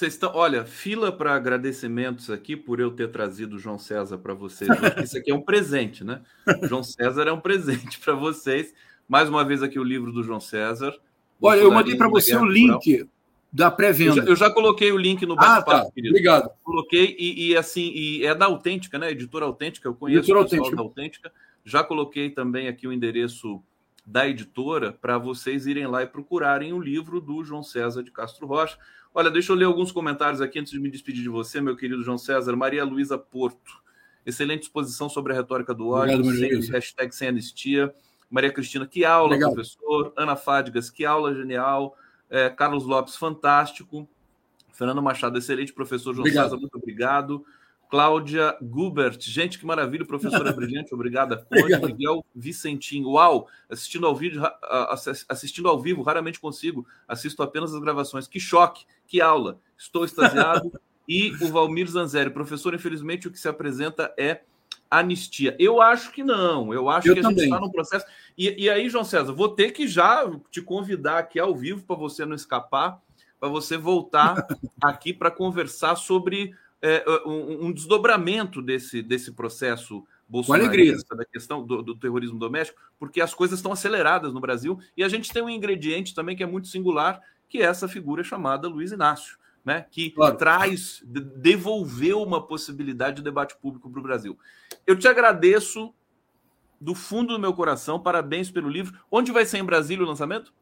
Vocês estão, olha, fila para agradecimentos aqui por eu ter trazido o João César para vocês. Isso aqui é um presente, né? O João César é um presente para vocês. Mais uma vez aqui o livro do João César. Olha, eu mandei para você o link da pré-venda. Eu, eu, já coloquei o link no bate-papo, ah, tá. querido. Obrigado. Coloquei e, e, assim, e é da Autêntica, né? Editora Autêntica, eu conheço Editora o pessoal Autêntica. da Autêntica. Já coloquei também aqui o endereço da editora para vocês irem lá e procurarem o livro do João César de Castro Rocha. Olha, deixa eu ler alguns comentários aqui antes de me despedir de você, meu querido João César. Maria Luísa Porto. Excelente exposição sobre a retórica do ódio, Obrigado, sem, hashtag sem anistia. Maria Cristina, que aula, Legal. professor. Ana Fádigas, que aula genial. É, Carlos Lopes, fantástico. Fernando Machado, excelente professor. João obrigado. César, muito obrigado. Cláudia Gubert, gente, que maravilha, professora brilhante, obrigada. Conde Miguel Vicentinho, uau, assistindo ao vídeo, assistindo ao vivo, raramente consigo, assisto apenas as gravações. Que choque, que aula, estou extasiado. e o Valmir Zanzeri, professor, infelizmente o que se apresenta é anistia. Eu acho que não. Eu acho eu que a gente está no processo. E, e, aí, João César, vou ter que já te convidar aqui ao vivo para você não escapar, para você voltar aqui para conversar sobre é, um, um, desdobramento desse, desse processo bolsonarista, da questão do, do terrorismo doméstico, porque as coisas estão aceleradas no Brasil e a gente tem um ingrediente também que é muito singular, que é essa figura chamada Luiz Inácio né, que claro. traz, devolveu uma possibilidade de debate público para o Brasil. Eu te agradeço do fundo do meu coração, parabéns pelo livro. Onde vai ser em Brasília o lançamento?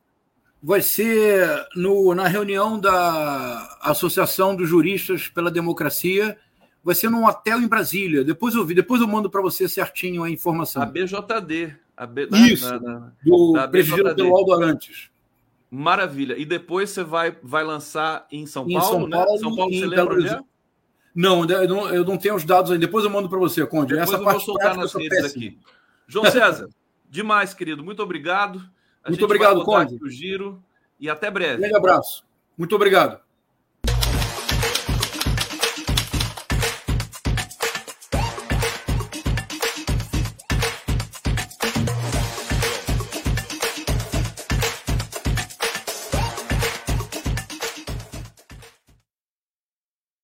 Vai ser no, na reunião da Associação dos Juristas pela Democracia. Vai ser num hotel em Brasília. Depois eu depois eu mando para você certinho a informação. A BJD. B, né? Isso, na, na, do da presidido pelo Aldo Arantes. Maravilha. E depois você vai, vai lançar em São em Paulo, São Paulo, né? São Paulo, você lembra? Não, eu não, eu não tenho os dados aí. Depois eu mando para você, Conde. Depois Essa eu parte vou soltar nas redes aqui. João César, demais, querido. Muito obrigado. A Muito obrigado, Conde. O giro e até breve. Um grande abraço. Muito obrigado.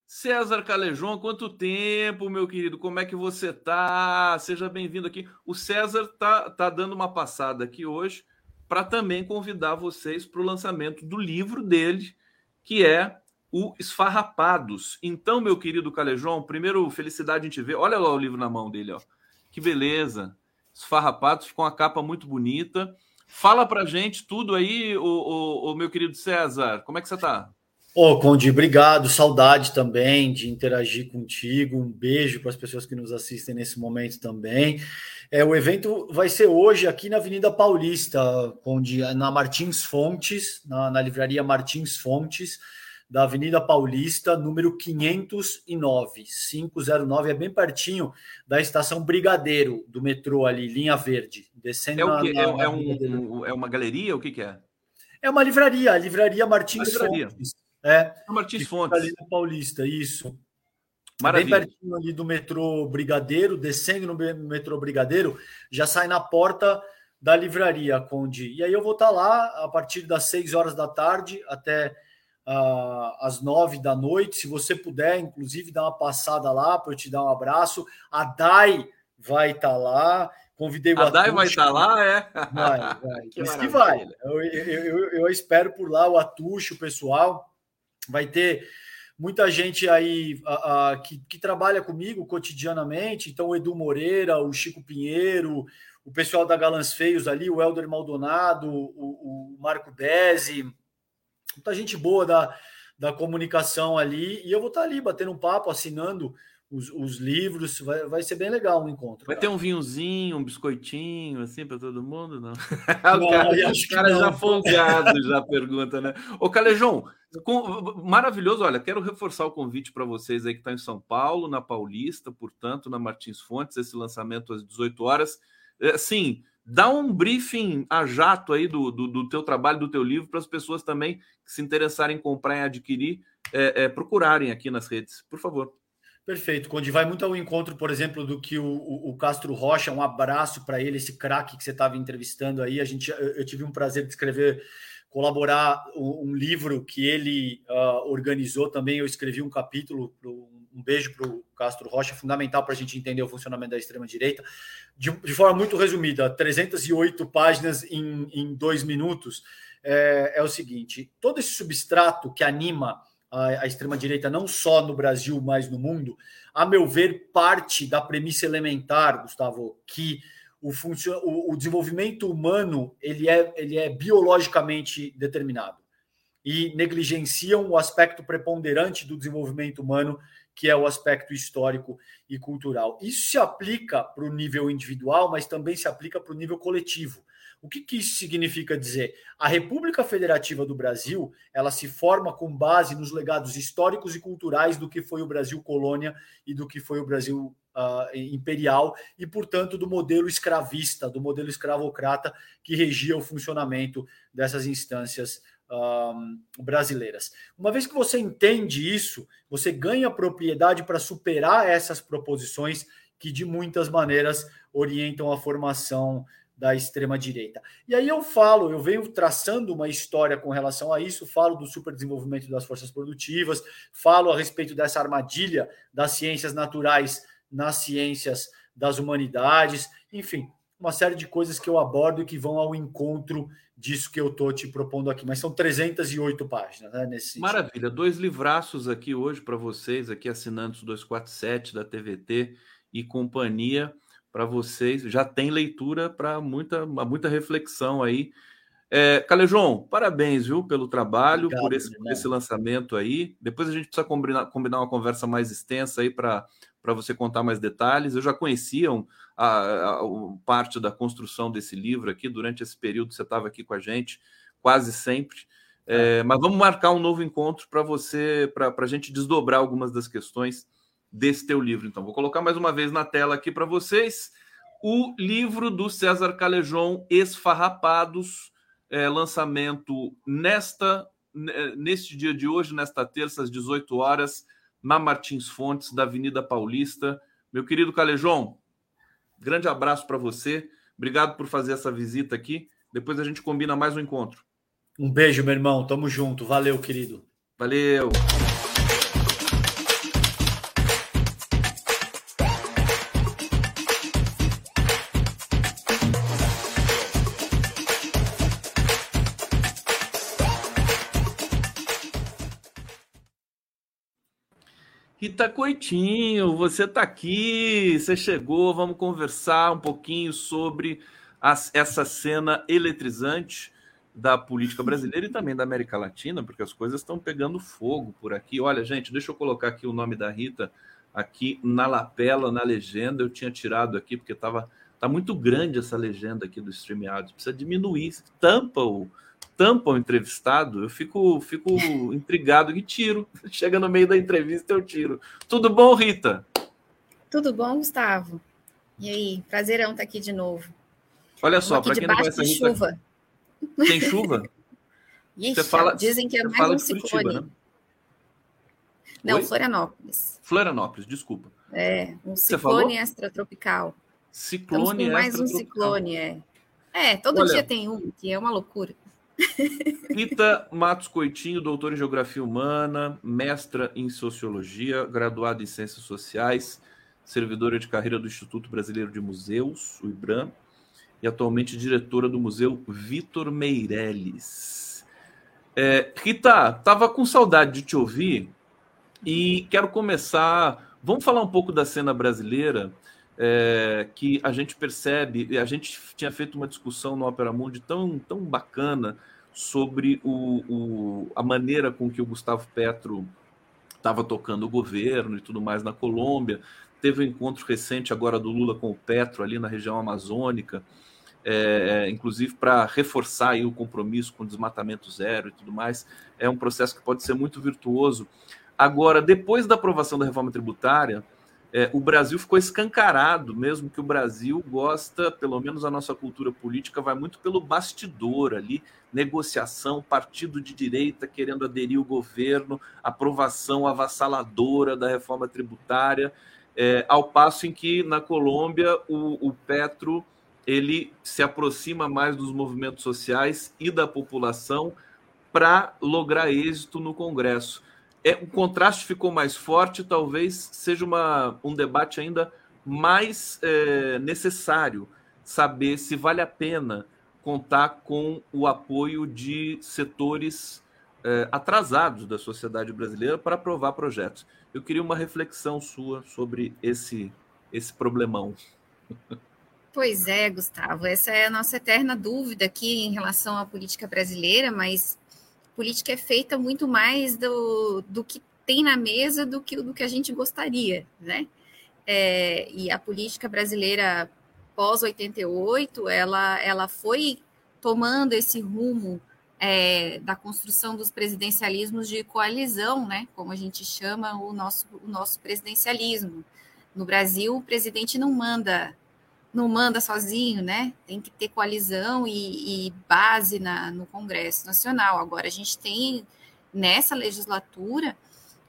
César Calejon, quanto tempo, meu querido? Como é que você tá? Seja bem-vindo aqui. O César tá, tá dando uma passada aqui hoje para também convidar vocês para o lançamento do livro dele, que é o Esfarrapados. Então, meu querido Calejon, primeiro, felicidade em te ver. Olha lá o livro na mão dele, ó. Que beleza. Esfarrapados, ficou uma capa muito bonita. Fala pra gente tudo aí, o, o, o meu querido César. Como é que você tá? Ô, oh, Conde, obrigado. Saudade também de interagir contigo. Um beijo para as pessoas que nos assistem nesse momento também. É, o evento vai ser hoje aqui na Avenida Paulista, Conde, na Martins Fontes, na, na livraria Martins Fontes, da Avenida Paulista, número 509. 509 é bem pertinho da estação Brigadeiro do metrô ali, linha verde. Descendo é, o que, na, é, é, um, é uma galeria? O que, que é? É uma livraria, a livraria Martins livraria. Fontes. É. Martins Fontes. Ali no Paulista, isso. Maravilha. Bem pertinho ali do metrô Brigadeiro, descendo no metrô Brigadeiro, já sai na porta da livraria, Conde. E aí eu vou estar lá a partir das 6 horas da tarde até uh, as 9 da noite. Se você puder, inclusive, dar uma passada lá para eu te dar um abraço. A Dai vai estar lá. Convidei o A Dai vai estar lá, é? Vai, vai. que Isso que vai. Eu, eu, eu, eu espero por lá o Atucho, o pessoal vai ter muita gente aí a, a, que, que, trabalha comigo cotidianamente, então o Edu Moreira, o Chico Pinheiro, o pessoal da Galãs Feios ali, o Helder Maldonado, o, o Marco Desi, muita gente boa da, da comunicação ali, e eu vou estar ali batendo um papo, assinando os, os livros, vai, vai ser bem legal o um encontro. Vai cara. ter um vinhozinho, um biscoitinho, assim, para todo mundo? Não. não o cara, os caras já folgados já pergunta, né? Ô, Calejão, com, maravilhoso. Olha, quero reforçar o convite para vocês aí que estão tá em São Paulo, na Paulista, portanto, na Martins Fontes, esse lançamento às 18 horas. É, sim, dá um briefing a jato aí do, do, do teu trabalho, do teu livro, para as pessoas também que se interessarem em comprar e adquirir, é, é, procurarem aqui nas redes, por favor. Perfeito, Conde. Vai muito ao encontro, por exemplo, do que o, o, o Castro Rocha, um abraço para ele, esse craque que você estava entrevistando aí. A gente, eu, eu, tive um prazer de escrever, colaborar um, um livro que ele uh, organizou também. Eu escrevi um capítulo, pro, um beijo para o Castro Rocha, fundamental para a gente entender o funcionamento da extrema-direita. De, de, forma muito resumida, 308 páginas em, em dois minutos. É, é o seguinte: todo esse substrato que anima a, extrema-direita, não só no Brasil, mas no mundo, a meu ver, parte da premissa elementar, Gustavo, que o, o desenvolvimento humano ele é, ele é biologicamente determinado e negligenciam o aspecto preponderante do desenvolvimento humano, que é o aspecto histórico e cultural. Isso se aplica para o nível individual, mas também se aplica para o nível coletivo. O que, que isso significa dizer? A República Federativa do Brasil ela se forma com base nos legados históricos e culturais do que foi o Brasil colônia e do que foi o Brasil uh, imperial e, portanto, do modelo escravista, do modelo escravocrata que regia o funcionamento dessas instâncias uh, brasileiras. Uma vez que você entende isso, você ganha propriedade para superar essas proposições que, de muitas maneiras, orientam a formação da extrema direita. E aí eu falo, eu venho traçando uma história com relação a isso, falo do superdesenvolvimento das forças produtivas, falo a respeito dessa armadilha das ciências naturais nas ciências das humanidades, enfim, uma série de coisas que eu abordo e que vão ao encontro disso que eu estou te propondo aqui. Mas são 308 páginas, né? Nesse Maravilha, dois livraços aqui hoje para vocês, aqui assinantes 247 da TVT e companhia para vocês. Já tem leitura para muita, muita reflexão aí. É, Calejão, parabéns, viu, pelo trabalho, Obrigado, por, esse, por esse, lançamento aí. Depois a gente precisa combinar, combinar uma conversa mais extensa aí para você contar mais detalhes. Eu já conhecia a, a, a, parte da construção desse livro aqui durante esse período que você estava aqui com a gente, quase sempre. É, mas vamos marcar um novo encontro para você, para a gente desdobrar algumas das questões desse teu livro. Então, vou colocar mais uma vez na tela aqui para vocês o livro do César Calejon, Esfarrapados, é, lançamento nesta neste dia de hoje, nesta terça, às 18 horas, na Martins Fontes, da Avenida Paulista. Meu querido Calejon, grande abraço para você. Obrigado por fazer essa visita aqui. Depois a gente combina mais um encontro. Um beijo, meu irmão. Tamo junto. Valeu, querido. Valeu. Rita Coitinho, você está aqui, você chegou, vamos conversar um pouquinho sobre essa cena eletrizante da política brasileira e também da América Latina, porque as coisas estão pegando fogo por aqui. Olha, gente, deixa eu colocar aqui o nome da Rita aqui na lapela, na legenda. Eu tinha tirado aqui porque estava tá muito grande essa legenda aqui do StreamYard. Precisa diminuir, tampa o tampa o entrevistado. Eu fico fico intrigado e tiro. Chega no meio da entrevista eu tiro. Tudo bom, Rita? Tudo bom, Gustavo? E aí, prazerão estar aqui de novo. Olha só, para quem não conhece a Rita, chuva. Tem chuva? Ixi, Você fala, dizem que é mais um ciclone. Curitiba, né? Não, Oi? Florianópolis. Florianópolis, desculpa. É, um ciclone extratropical. Ciclone mais um ciclone, é. É, todo Olha, dia tem um, que é uma loucura. Rita Matos Coitinho, doutora em Geografia Humana, mestra em Sociologia, graduada em Ciências Sociais, servidora de carreira do Instituto Brasileiro de Museus, o IBRAM, e atualmente diretora do Museu Vitor Meirelles. É, Rita, estava com saudade de te ouvir e quero começar. Vamos falar um pouco da cena brasileira, é, que a gente percebe, a gente tinha feito uma discussão no Opera Mundi tão, tão bacana sobre o, o, a maneira com que o Gustavo Petro estava tocando o governo e tudo mais na Colômbia. Teve um encontro recente agora do Lula com o Petro ali na região amazônica é, inclusive para reforçar aí o compromisso com o desmatamento zero e tudo mais. É um processo que pode ser muito virtuoso. Agora, depois da aprovação da reforma tributária, é, o Brasil ficou escancarado, mesmo que o Brasil gosta, pelo menos a nossa cultura política vai muito pelo bastidor ali, negociação, partido de direita querendo aderir ao governo, aprovação avassaladora da reforma tributária, é, ao passo em que na Colômbia o, o Petro ele se aproxima mais dos movimentos sociais e da população para lograr êxito no Congresso. É, o contraste ficou mais forte, talvez seja uma, um debate ainda mais é, necessário saber se vale a pena contar com o apoio de setores é, atrasados da sociedade brasileira para aprovar projetos. Eu queria uma reflexão sua sobre esse, esse problemão. Pois é, Gustavo, essa é a nossa eterna dúvida aqui em relação à política brasileira, mas política é feita muito mais do, do que tem na mesa do que do que a gente gostaria, né? É, e a política brasileira pós 88, ela, ela foi tomando esse rumo é, da construção dos presidencialismos de coalizão, né? Como a gente chama o nosso, o nosso presidencialismo. No Brasil, o presidente não manda não manda sozinho, né? Tem que ter coalizão e, e base na, no Congresso Nacional. Agora, a gente tem nessa legislatura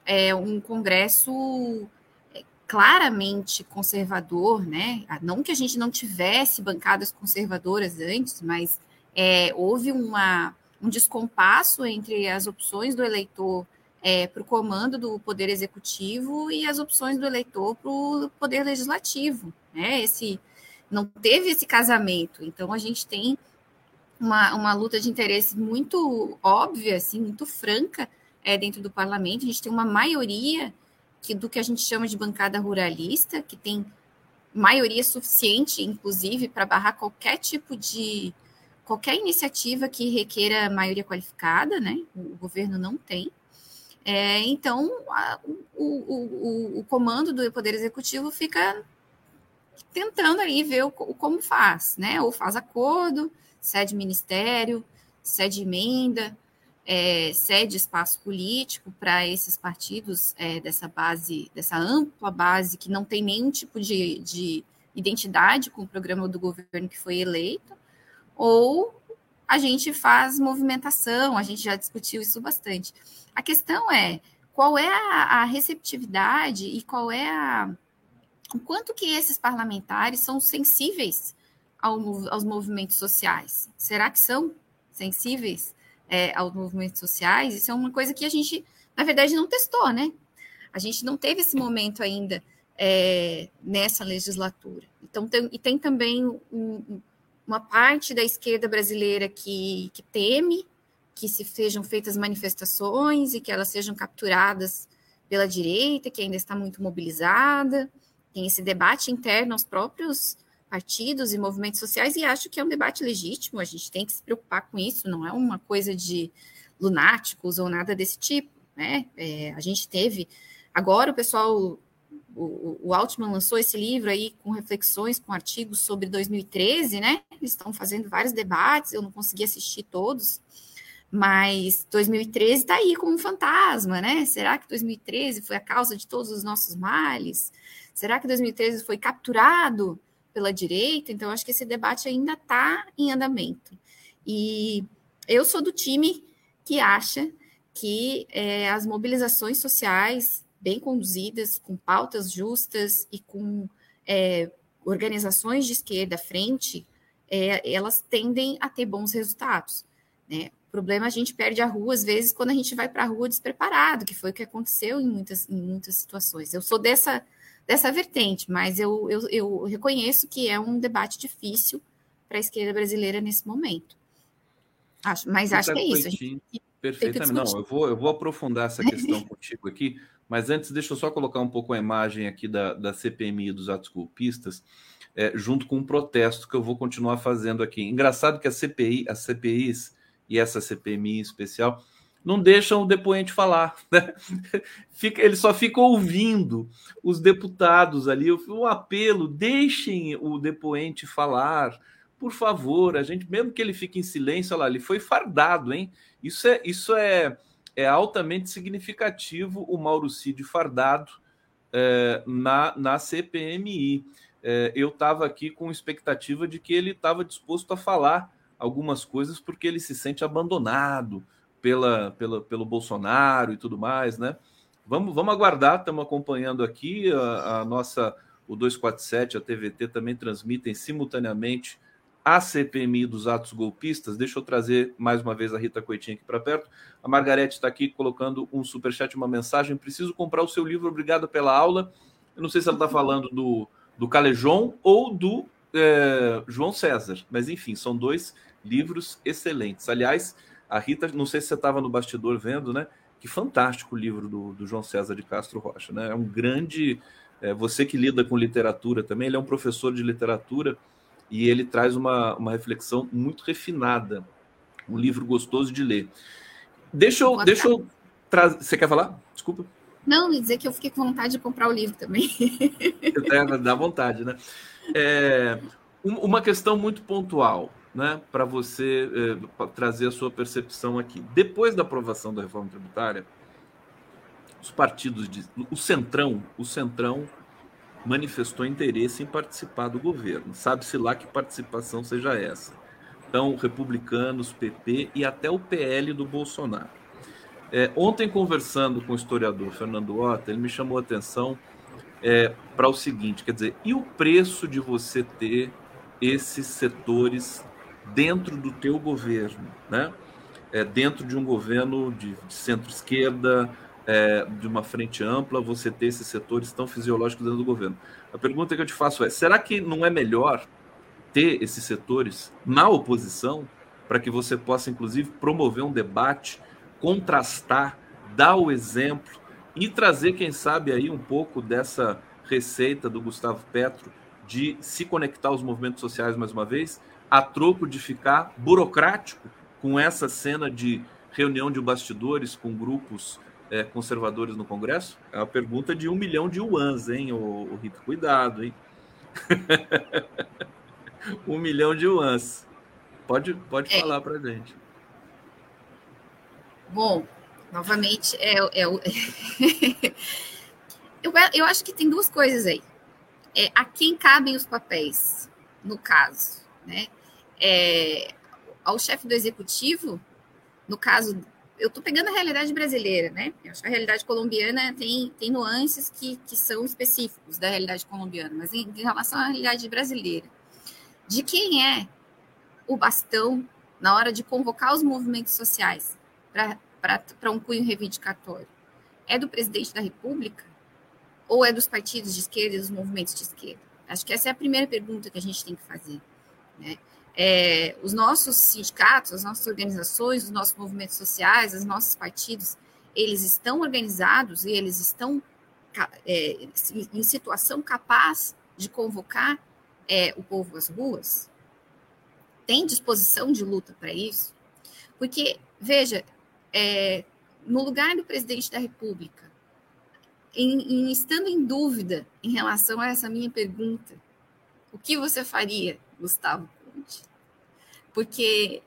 é, um Congresso é, claramente conservador, né? Não que a gente não tivesse bancadas conservadoras antes, mas é, houve uma, um descompasso entre as opções do eleitor é, para o comando do Poder Executivo e as opções do eleitor para o Poder Legislativo. Né? Esse não teve esse casamento. Então a gente tem uma, uma luta de interesse muito óbvia, assim, muito franca é, dentro do parlamento. A gente tem uma maioria que, do que a gente chama de bancada ruralista, que tem maioria suficiente, inclusive, para barrar qualquer tipo de qualquer iniciativa que requeira maioria qualificada, né? O governo não tem. É, então, a, o, o, o, comando do Poder Executivo fica tentando aí ver o, como faz, né? Ou faz acordo, cede ministério, cede emenda, é, espaço político para esses partidos é, dessa base, dessa ampla base que não tem nenhum tipo de, de identidade com o programa do governo que foi eleito, ou a gente faz movimentação, a gente já discutiu isso bastante. A questão é qual é a, a receptividade e qual é a o quanto que esses parlamentares são sensíveis ao, aos movimentos sociais. Será que são sensíveis é, aos movimentos sociais? Isso é uma coisa que a gente, na verdade, não testou, né? A gente não teve esse momento ainda é, nessa legislatura. Então, tem, e tem também um, uma parte da esquerda brasileira que, que teme que se sejam feitas manifestações e que elas sejam capturadas pela direita, que ainda está muito mobilizada. Tem esse debate interno aos próprios partidos e movimentos sociais, e acho que é um debate legítimo, a gente tem que se preocupar com isso, não é uma coisa de lunáticos ou nada desse tipo. Né? É, a gente teve. Agora o pessoal o, o Altman lançou esse livro aí com reflexões, com artigos sobre 2013, né? Eles estão fazendo vários debates, eu não consegui assistir todos, mas 2013 está aí como um fantasma, né? Será que 2013 foi a causa de todos os nossos males? Será que 2013 foi capturado pela direita? Então, acho que esse debate ainda está em andamento. E eu sou do time que acha que é, as mobilizações sociais bem conduzidas, com pautas justas e com é, organizações de esquerda à frente, é, elas tendem a ter bons resultados. Né? O problema é a gente perde a rua, às vezes, quando a gente vai para a rua despreparado, que foi o que aconteceu em muitas, em muitas situações. Eu sou dessa, dessa vertente, mas eu, eu, eu reconheço que é um debate difícil para a esquerda brasileira nesse momento. Acho, mas acho que é isso. Perfeitamente. Não, eu vou, eu vou aprofundar essa questão contigo aqui, mas antes, deixa eu só colocar um pouco a imagem aqui da, da CPMI dos atos golpistas, é, junto com um protesto que eu vou continuar fazendo aqui. Engraçado que a CPI, as CPIs e essa CPMI em especial não deixam o depoente falar. Né? Fica, ele só fica ouvindo os deputados ali. Um apelo: deixem o depoente falar, por favor. A gente, mesmo que ele fique em silêncio, olha lá, ele foi fardado, hein? Isso é, isso é é altamente significativo o Mauro Cid fardado é, na, na CPMI. É, eu estava aqui com expectativa de que ele estava disposto a falar algumas coisas porque ele se sente abandonado pela, pela, pelo Bolsonaro e tudo mais, né? Vamos, vamos aguardar, estamos acompanhando aqui a, a nossa o 247, a TVT também transmitem simultaneamente a CPMI dos atos golpistas. Deixa eu trazer mais uma vez a Rita Coitinha aqui para perto. A Margarete está aqui colocando um superchat, uma mensagem. Preciso comprar o seu livro, obrigado pela aula. Eu não sei se ela está falando do, do Calejon ou do é, João César, mas enfim, são dois livros excelentes. Aliás, a Rita, não sei se você estava no bastidor vendo, né? Que fantástico o livro do, do João César de Castro Rocha, né? É um grande. É, você que lida com literatura também, ele é um professor de literatura e ele traz uma, uma reflexão muito refinada, um livro gostoso de ler. Deixa eu, deixa eu trazer. Você quer falar? Desculpa. Não, me dizer que eu fiquei com vontade de comprar o livro também. É, dá vontade, né? É, uma questão muito pontual, né, para você pra trazer a sua percepção aqui. Depois da aprovação da reforma tributária, os partidos de, o centrão, o centrão manifestou interesse em participar do governo. Sabe-se lá que participação seja essa. Então, republicanos, PP e até o PL do Bolsonaro. É, ontem, conversando com o historiador Fernando Horta, ele me chamou a atenção é, para o seguinte: quer dizer, e o preço de você ter esses setores dentro do teu governo, né? É, dentro de um governo de, de centro-esquerda, é, de uma frente ampla, você ter esses setores tão fisiológicos dentro do governo. A pergunta que eu te faço é: será que não é melhor ter esses setores na oposição para que você possa, inclusive, promover um debate, contrastar, dar o exemplo e trazer, quem sabe, aí um pouco dessa receita do Gustavo Petro de se conectar aos movimentos sociais mais uma vez? A troco de ficar burocrático com essa cena de reunião de bastidores com grupos é, conservadores no Congresso? É uma pergunta de um milhão de yuans, hein, o, o Rito? Cuidado, hein? um milhão de yuans. Pode, pode é. falar para gente. Bom, novamente, é, é, eu, eu acho que tem duas coisas aí. É, a quem cabem os papéis, no caso, né? É, ao chefe do executivo, no caso eu estou pegando a realidade brasileira, né? Eu acho que a realidade colombiana tem, tem nuances que, que são específicos da realidade colombiana, mas em, em relação à realidade brasileira, de quem é o bastão na hora de convocar os movimentos sociais para um cunho reivindicatório? É do presidente da República ou é dos partidos de esquerda e dos movimentos de esquerda? Acho que essa é a primeira pergunta que a gente tem que fazer, né? É, os nossos sindicatos, as nossas organizações, os nossos movimentos sociais, os nossos partidos, eles estão organizados e eles estão é, em situação capaz de convocar é, o povo às ruas? Tem disposição de luta para isso? Porque, veja, é, no lugar do presidente da República, em, em, estando em dúvida em relação a essa minha pergunta, o que você faria, Gustavo? Porque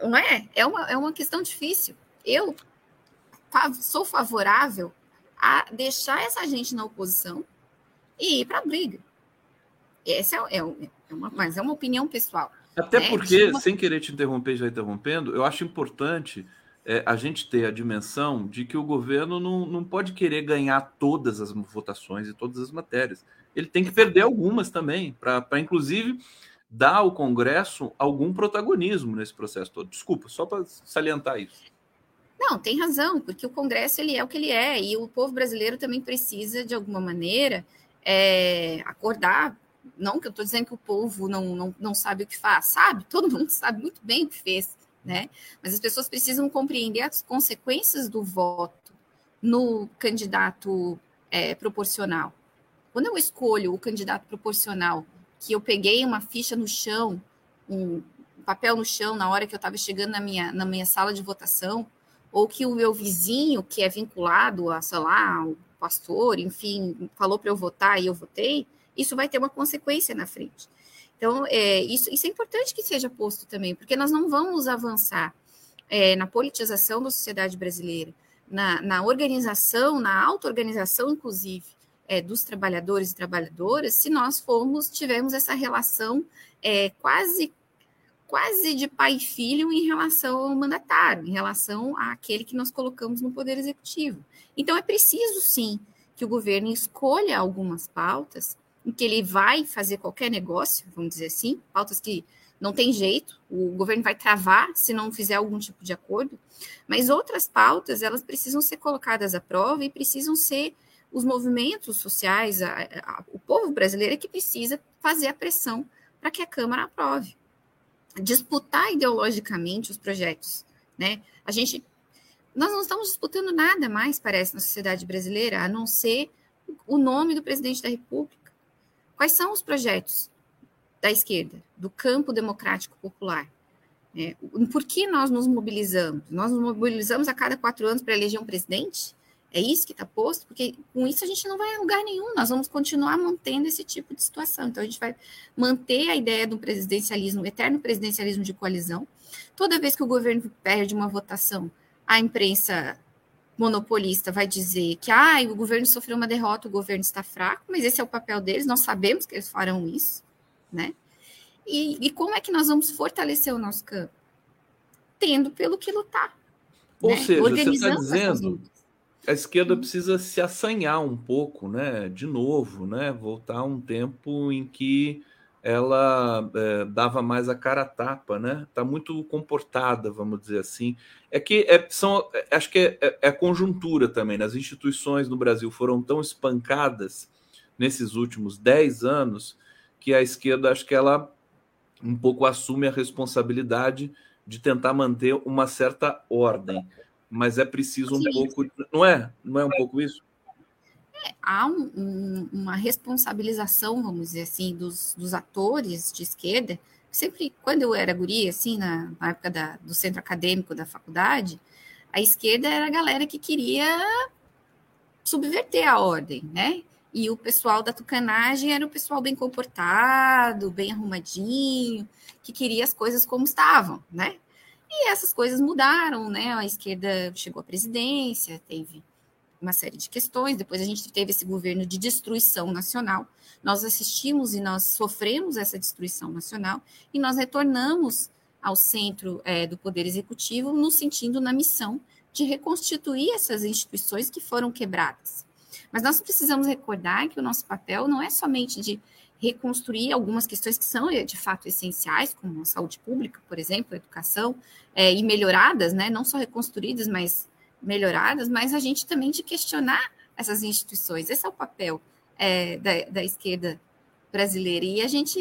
não é? É uma, é uma questão difícil. Eu sou favorável a deixar essa gente na oposição e ir para a briga. Essa é, é, é, uma, mas é uma opinião pessoal. Até né? porque, uma... sem querer te interromper, já interrompendo, eu acho importante é, a gente ter a dimensão de que o governo não, não pode querer ganhar todas as votações e todas as matérias. Ele tem que perder algumas também, para inclusive dar ao Congresso algum protagonismo nesse processo todo. Desculpa, só para salientar isso. Não, tem razão, porque o Congresso ele é o que ele é, e o povo brasileiro também precisa, de alguma maneira, é, acordar. Não que eu estou dizendo que o povo não, não, não sabe o que faz, sabe? Todo mundo sabe muito bem o que fez, né? Mas as pessoas precisam compreender as consequências do voto no candidato é, proporcional. Quando eu escolho o candidato proporcional que eu peguei uma ficha no chão, um papel no chão na hora que eu estava chegando na minha, na minha sala de votação, ou que o meu vizinho, que é vinculado a, sei lá, o pastor, enfim, falou para eu votar e eu votei, isso vai ter uma consequência na frente. Então, é, isso, isso é importante que seja posto também, porque nós não vamos avançar é, na politização da sociedade brasileira, na, na organização, na auto-organização, inclusive, é, dos trabalhadores e trabalhadoras se nós formos, tivermos essa relação é, quase quase de pai e filho em relação ao mandatário, em relação àquele que nós colocamos no poder executivo. Então é preciso sim que o governo escolha algumas pautas em que ele vai fazer qualquer negócio, vamos dizer assim, pautas que não tem jeito, o governo vai travar se não fizer algum tipo de acordo, mas outras pautas, elas precisam ser colocadas à prova e precisam ser os movimentos sociais, a, a, o povo brasileiro é que precisa fazer a pressão para que a Câmara aprove. Disputar ideologicamente os projetos. Né? A gente. Nós não estamos disputando nada mais, parece, na sociedade brasileira, a não ser o nome do presidente da República. Quais são os projetos da esquerda, do campo democrático popular? É, por que nós nos mobilizamos? Nós nos mobilizamos a cada quatro anos para eleger um presidente? É isso que está posto, porque com isso a gente não vai a lugar nenhum, nós vamos continuar mantendo esse tipo de situação. Então, a gente vai manter a ideia do presidencialismo, eterno presidencialismo de coalizão. Toda vez que o governo perde uma votação, a imprensa monopolista vai dizer que ah, o governo sofreu uma derrota, o governo está fraco, mas esse é o papel deles, nós sabemos que eles farão isso, né? E, e como é que nós vamos fortalecer o nosso campo? Tendo pelo que lutar. Ou né? seja, você está dizendo a esquerda precisa se assanhar um pouco, né? De novo, né? Voltar a um tempo em que ela é, dava mais a cara a tapa, né? Está muito comportada, vamos dizer assim. É que é, são, é, acho que é, é, é conjuntura também. Né? As instituições no Brasil foram tão espancadas nesses últimos 10 anos que a esquerda acho que ela um pouco assume a responsabilidade de tentar manter uma certa ordem mas é preciso um Sim. pouco, não é? Não é um pouco isso? É, há um, um, uma responsabilização, vamos dizer assim, dos, dos atores de esquerda Sempre, quando eu era guria, assim, na, na época da, do centro acadêmico da faculdade, a esquerda era a galera que queria subverter a ordem, né? E o pessoal da tucanagem era o pessoal bem comportado, bem arrumadinho, que queria as coisas como estavam, né? E essas coisas mudaram, né? A esquerda chegou à presidência, teve uma série de questões, depois a gente teve esse governo de destruição nacional. Nós assistimos e nós sofremos essa destruição nacional e nós retornamos ao centro é, do Poder Executivo no sentido, na missão de reconstituir essas instituições que foram quebradas. Mas nós precisamos recordar que o nosso papel não é somente de reconstruir algumas questões que são de fato essenciais, como a saúde pública, por exemplo, a educação, é, e melhoradas, né, não só reconstruídas, mas melhoradas, mas a gente também de questionar essas instituições. Esse é o papel é, da, da esquerda brasileira. E a gente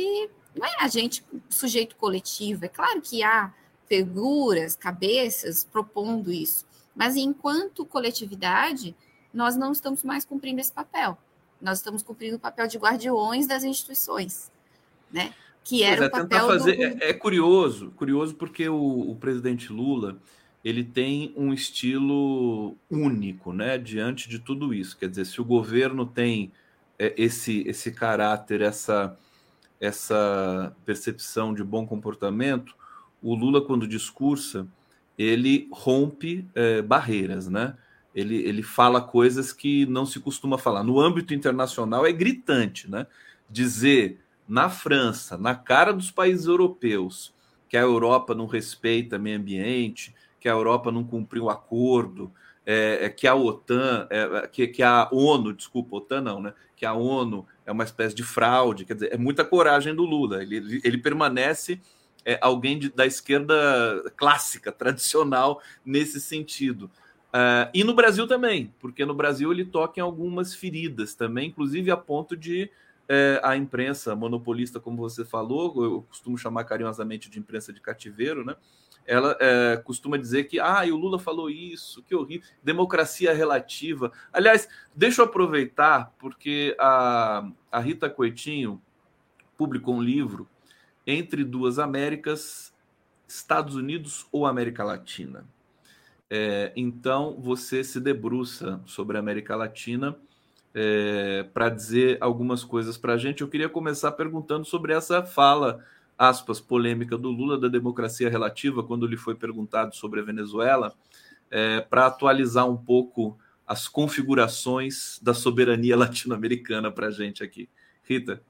não é a gente sujeito coletivo. É claro que há figuras, cabeças propondo isso, mas enquanto coletividade, nós não estamos mais cumprindo esse papel. Nós estamos cumprindo o papel de guardiões das instituições, né? Que era é, o papel fazer, do... é, é, curioso, curioso porque o, o presidente Lula ele tem um estilo único, né? Diante de tudo isso, quer dizer, se o governo tem é, esse esse caráter, essa essa percepção de bom comportamento, o Lula quando discursa ele rompe é, barreiras, né? Ele, ele fala coisas que não se costuma falar. No âmbito internacional é gritante, né? Dizer na França, na cara dos países europeus, que a Europa não respeita meio ambiente, que a Europa não cumpriu o acordo, é, é, que a OTAN, é, que, que a ONU, desculpa, OTAN não, né? Que a ONU é uma espécie de fraude, quer dizer, é muita coragem do Lula. Ele, ele, ele permanece é, alguém de, da esquerda clássica, tradicional, nesse sentido. Uh, e no Brasil também, porque no Brasil ele toca em algumas feridas também, inclusive a ponto de é, a imprensa monopolista, como você falou, eu costumo chamar carinhosamente de imprensa de cativeiro, né? Ela é, costuma dizer que ah, o Lula falou isso, que horrível, democracia relativa. Aliás, deixa eu aproveitar, porque a, a Rita Coitinho publicou um livro entre duas Américas, Estados Unidos ou América Latina. É, então você se debruça sobre a América Latina é, para dizer algumas coisas para a gente. Eu queria começar perguntando sobre essa fala, aspas, polêmica do Lula da democracia relativa, quando lhe foi perguntado sobre a Venezuela, é, para atualizar um pouco as configurações da soberania latino-americana para a gente aqui. Rita.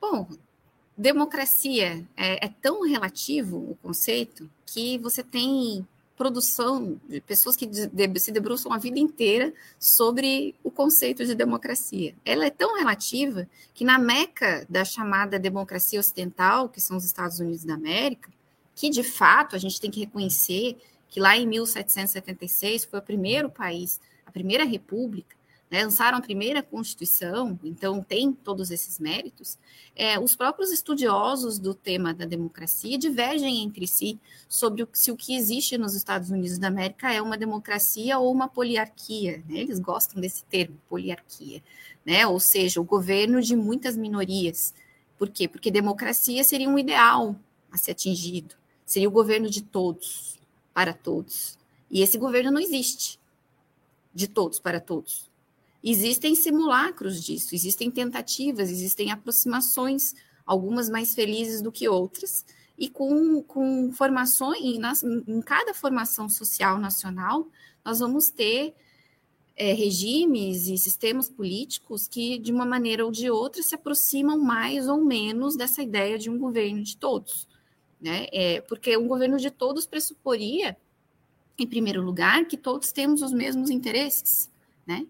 Bom, democracia é, é, tão relativo o conceito que você tem produção de pessoas que de, de, se debruçam a vida inteira sobre o conceito de democracia. Ela é tão relativa que na meca da chamada democracia ocidental, que são os Estados Unidos da América, que de fato a gente tem que reconhecer que lá em 1776 foi o primeiro país, a primeira república né, lançaram a primeira Constituição, então tem todos esses méritos, é, os próprios estudiosos do tema da democracia divergem entre si sobre o, se o que existe nos Estados Unidos da América é uma democracia ou uma poliarquia. Né? Eles gostam desse termo, poliarquia, né? ou seja, o governo de muitas minorias. Por quê? Porque democracia seria um ideal a ser atingido, seria o governo de todos, para todos. E esse governo não existe, de todos para todos. Existem simulacros disso, existem tentativas, existem aproximações, algumas mais felizes do que outras, e com, com formações, em cada formação social nacional, nós vamos ter é, regimes e sistemas políticos que, de uma maneira ou de outra, se aproximam mais ou menos dessa ideia de um governo de todos. Né? É, porque um governo de todos pressuporia, em primeiro lugar, que todos temos os mesmos interesses. Né?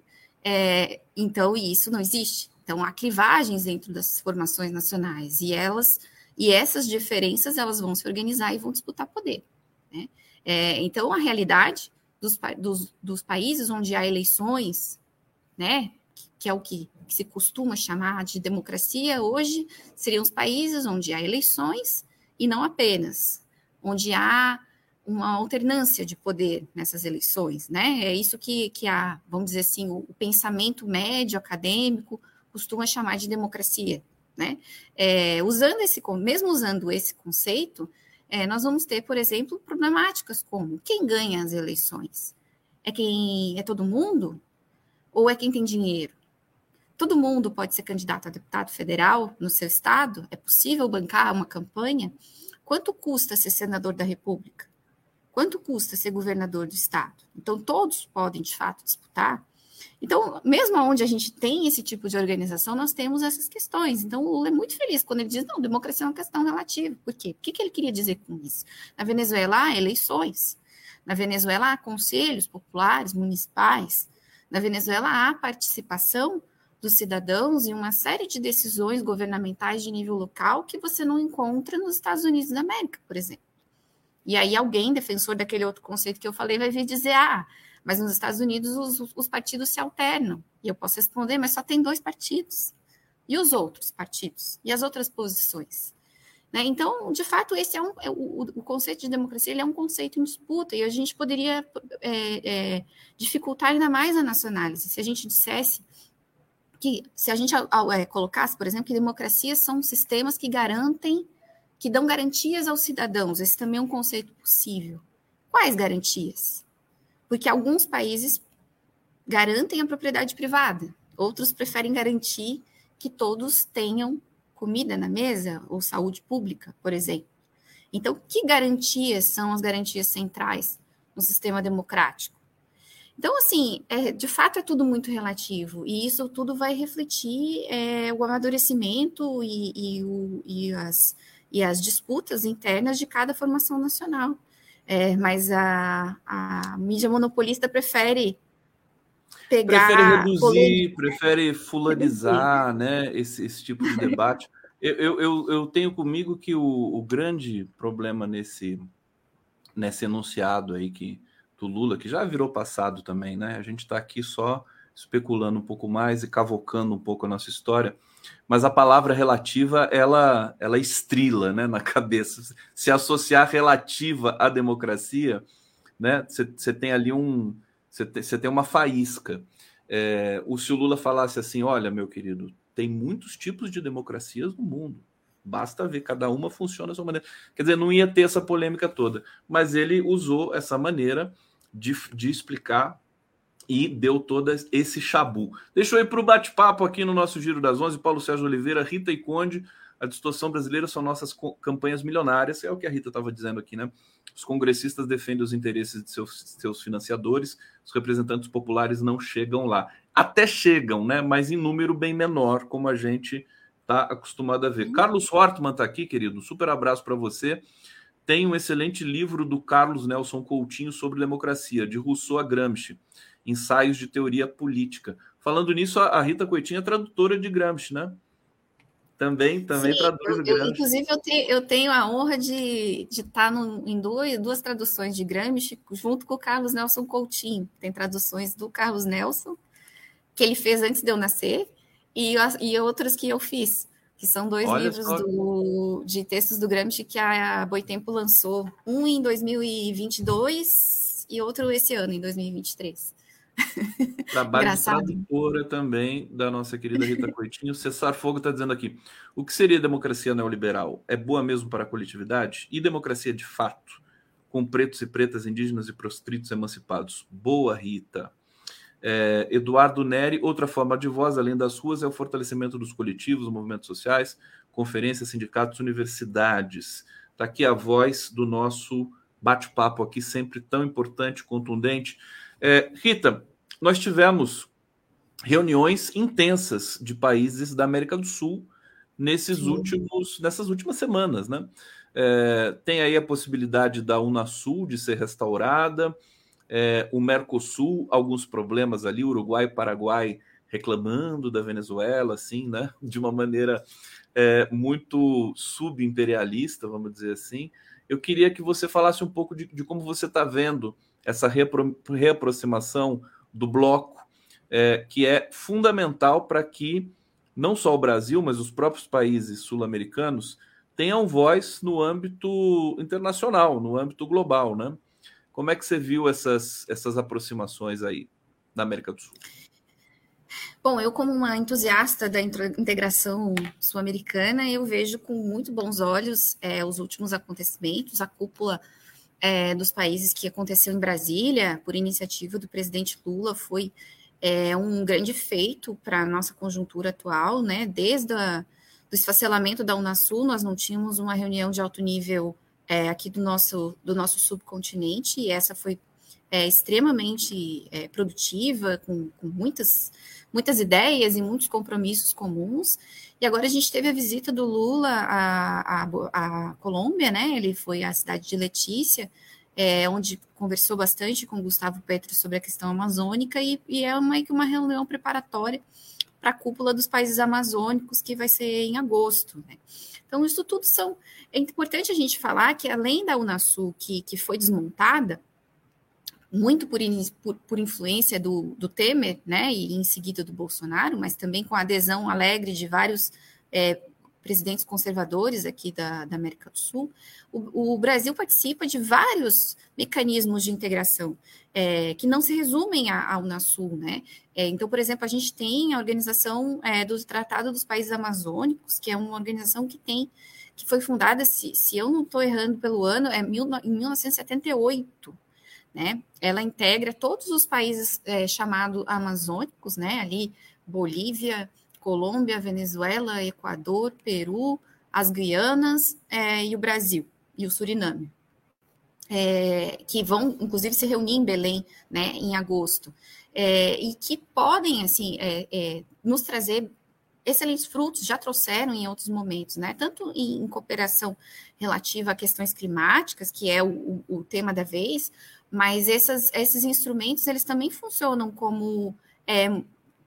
É, então, isso não existe. Então, há clivagens dentro das formações nacionais e elas e essas diferenças elas vão se organizar e vão disputar poder. Né? É, então, a realidade dos, dos, dos, países onde há eleições, né, que, que é o que, que se costuma chamar de democracia hoje, seriam os países onde há eleições e não apenas, onde há uma alternância de poder nessas eleições, né? É isso que, que a, vamos dizer assim, o, o pensamento médio acadêmico costuma chamar de democracia, né? É, usando esse, mesmo usando esse conceito, é, nós vamos ter, por exemplo, problemáticas como quem ganha as eleições? É quem é todo mundo? Ou é quem tem dinheiro? Todo mundo pode ser candidato a deputado federal no seu estado? É possível bancar uma campanha? Quanto custa ser senador da República? Quanto custa ser governador do estado? Então, todos podem, de fato, disputar. Então, mesmo onde a gente tem esse tipo de organização, nós temos essas questões. Então, o Lula é muito feliz quando ele diz: não, democracia é uma questão relativa. Por quê? O que ele queria dizer com isso? Na Venezuela, há eleições. Na Venezuela, há conselhos populares, municipais. Na Venezuela, há participação dos cidadãos em uma série de decisões governamentais de nível local que você não encontra nos Estados Unidos da América, por exemplo. E aí alguém, defensor daquele outro conceito que eu falei, vai vir dizer, ah, mas nos Estados Unidos os, os partidos se alternam. E eu posso responder, mas só tem dois partidos. E os outros partidos? E as outras posições? Né? Então, de fato, esse é, um, é o, o, conceito de democracia ele é um conceito em disputa, e a gente poderia é, é, dificultar ainda mais a nossa análise se a gente dissesse que se a gente é, colocasse, por exemplo, que democracias são sistemas que garantem, que dão garantias aos cidadãos, esse também é um conceito possível. Quais garantias? Porque alguns países garantem a propriedade privada, outros preferem garantir que todos tenham comida na mesa ou saúde pública, por exemplo. Então, que garantias são as garantias centrais no sistema democrático? Então, assim, é, de fato é tudo muito relativo, e isso tudo vai refletir é, o amadurecimento e, e, o, e, as, e as disputas internas de cada formação nacional. É, mas a, a mídia monopolista prefere pegar. Prefere reduzir, prefere fulanizar né, esse, esse tipo de debate. Eu, eu, eu tenho comigo que o, o grande problema nesse, nesse enunciado aí que do Lula, que já virou passado também, né? A gente está aqui só especulando um pouco mais e cavocando um pouco a nossa história, mas a palavra relativa ela ela estrila, né, na cabeça. Se associar relativa à democracia, né? Você tem ali um você tem, uma faísca. É, o se o Lula falasse assim, olha, meu querido, tem muitos tipos de democracias no mundo. Basta ver, cada uma funciona da sua maneira. Quer dizer, não ia ter essa polêmica toda. Mas ele usou essa maneira de, de explicar e deu todo esse chabu. Deixa eu ir para o bate-papo aqui no nosso Giro das Onze. Paulo Sérgio Oliveira, Rita e Conde. A distorção brasileira são nossas campanhas milionárias, é o que a Rita estava dizendo aqui, né? Os congressistas defendem os interesses de seus, seus financiadores, os representantes populares não chegam lá. Até chegam, né? Mas em número bem menor, como a gente está acostumado a ver. Uhum. Carlos Hortman está aqui, querido. super abraço para você tem um excelente livro do Carlos Nelson Coutinho sobre democracia, de Rousseau a Gramsci, Ensaios de Teoria Política. Falando nisso, a Rita Coitinha é tradutora de Gramsci, né? Também, também Sim, traduz eu, Gramsci. Inclusive, eu tenho, eu tenho a honra de, de estar no, em duas, duas traduções de Gramsci, junto com o Carlos Nelson Coutinho. Tem traduções do Carlos Nelson, que ele fez antes de eu nascer, e, e outras que eu fiz que são dois Olha livros do, de textos do Gramsci que a Boitempo lançou, um em 2022 e outro esse ano, em 2023. Trabalho Engraçado. de tradutora também da nossa querida Rita Coitinho. Cessar Fogo está dizendo aqui: o que seria democracia neoliberal? É boa mesmo para a coletividade? E democracia de fato? Com pretos e pretas, indígenas e prostritos emancipados. Boa, Rita. É, Eduardo Neri, outra forma de voz, além das ruas, é o fortalecimento dos coletivos, movimentos sociais, conferências, sindicatos, universidades. Está aqui a voz do nosso bate-papo aqui, sempre tão importante, contundente. É, Rita, nós tivemos reuniões intensas de países da América do Sul nesses Sim. últimos, nessas últimas semanas, né? É, tem aí a possibilidade da Unasul de ser restaurada, é, o Mercosul, alguns problemas ali, Uruguai e Paraguai reclamando da Venezuela, assim, né? De uma maneira é, muito subimperialista, vamos dizer assim. Eu queria que você falasse um pouco de, de como você está vendo essa repro, reaproximação do bloco, é, que é fundamental para que não só o Brasil, mas os próprios países sul-americanos tenham voz no âmbito internacional, no âmbito global, né? Como é que você viu essas, essas aproximações aí na América do Sul? Bom, eu como uma entusiasta da integração sul-americana, eu vejo com muito bons olhos é, os últimos acontecimentos, a cúpula é, dos países que aconteceu em Brasília, por iniciativa do presidente Lula, foi é, um grande feito para a nossa conjuntura atual, né? Desde o esfacelamento da Unasul, nós não tínhamos uma reunião de alto nível é, aqui do nosso, do nosso subcontinente, e essa foi é, extremamente é, produtiva, com, com, muitas, muitas ideias e muitos compromissos comuns. E agora a gente teve a visita do Lula à, à, à Colômbia, né? Ele foi à cidade de Letícia, é, onde conversou bastante com Gustavo Petro sobre a questão amazônica, e, e é uma, uma reunião preparatória para a cúpula dos países amazônicos, que vai ser em agosto. Né? Então, isso tudo são. É importante a gente falar que, além da Unasul, que, que foi desmontada, muito por, por, por, influência do, do, Temer, né, e em seguida do Bolsonaro, mas também com a adesão alegre de vários é, presidentes conservadores aqui da, da América do Sul, o, o, Brasil participa de vários mecanismos de integração é, que não se resumem à Unasul, né? É, então, por exemplo, a gente tem a organização é, do Tratado dos Países Amazônicos, que é uma organização que tem que foi fundada, se, se eu não estou errando pelo ano, é mil, em 1978 né? Ela integra todos os países é, chamados amazônicos, né? Ali Bolívia, Colômbia, Venezuela, Equador, Peru, as Guianas é, e o Brasil e o Suriname, é, que vão inclusive se reunir em Belém, né? Em agosto é, e que podem assim é, é, nos trazer excelentes frutos, já trouxeram em outros momentos, né? Tanto em, cooperação relativa a questões climáticas, que é o, o tema da vez, mas essas, esses instrumentos eles também funcionam como é,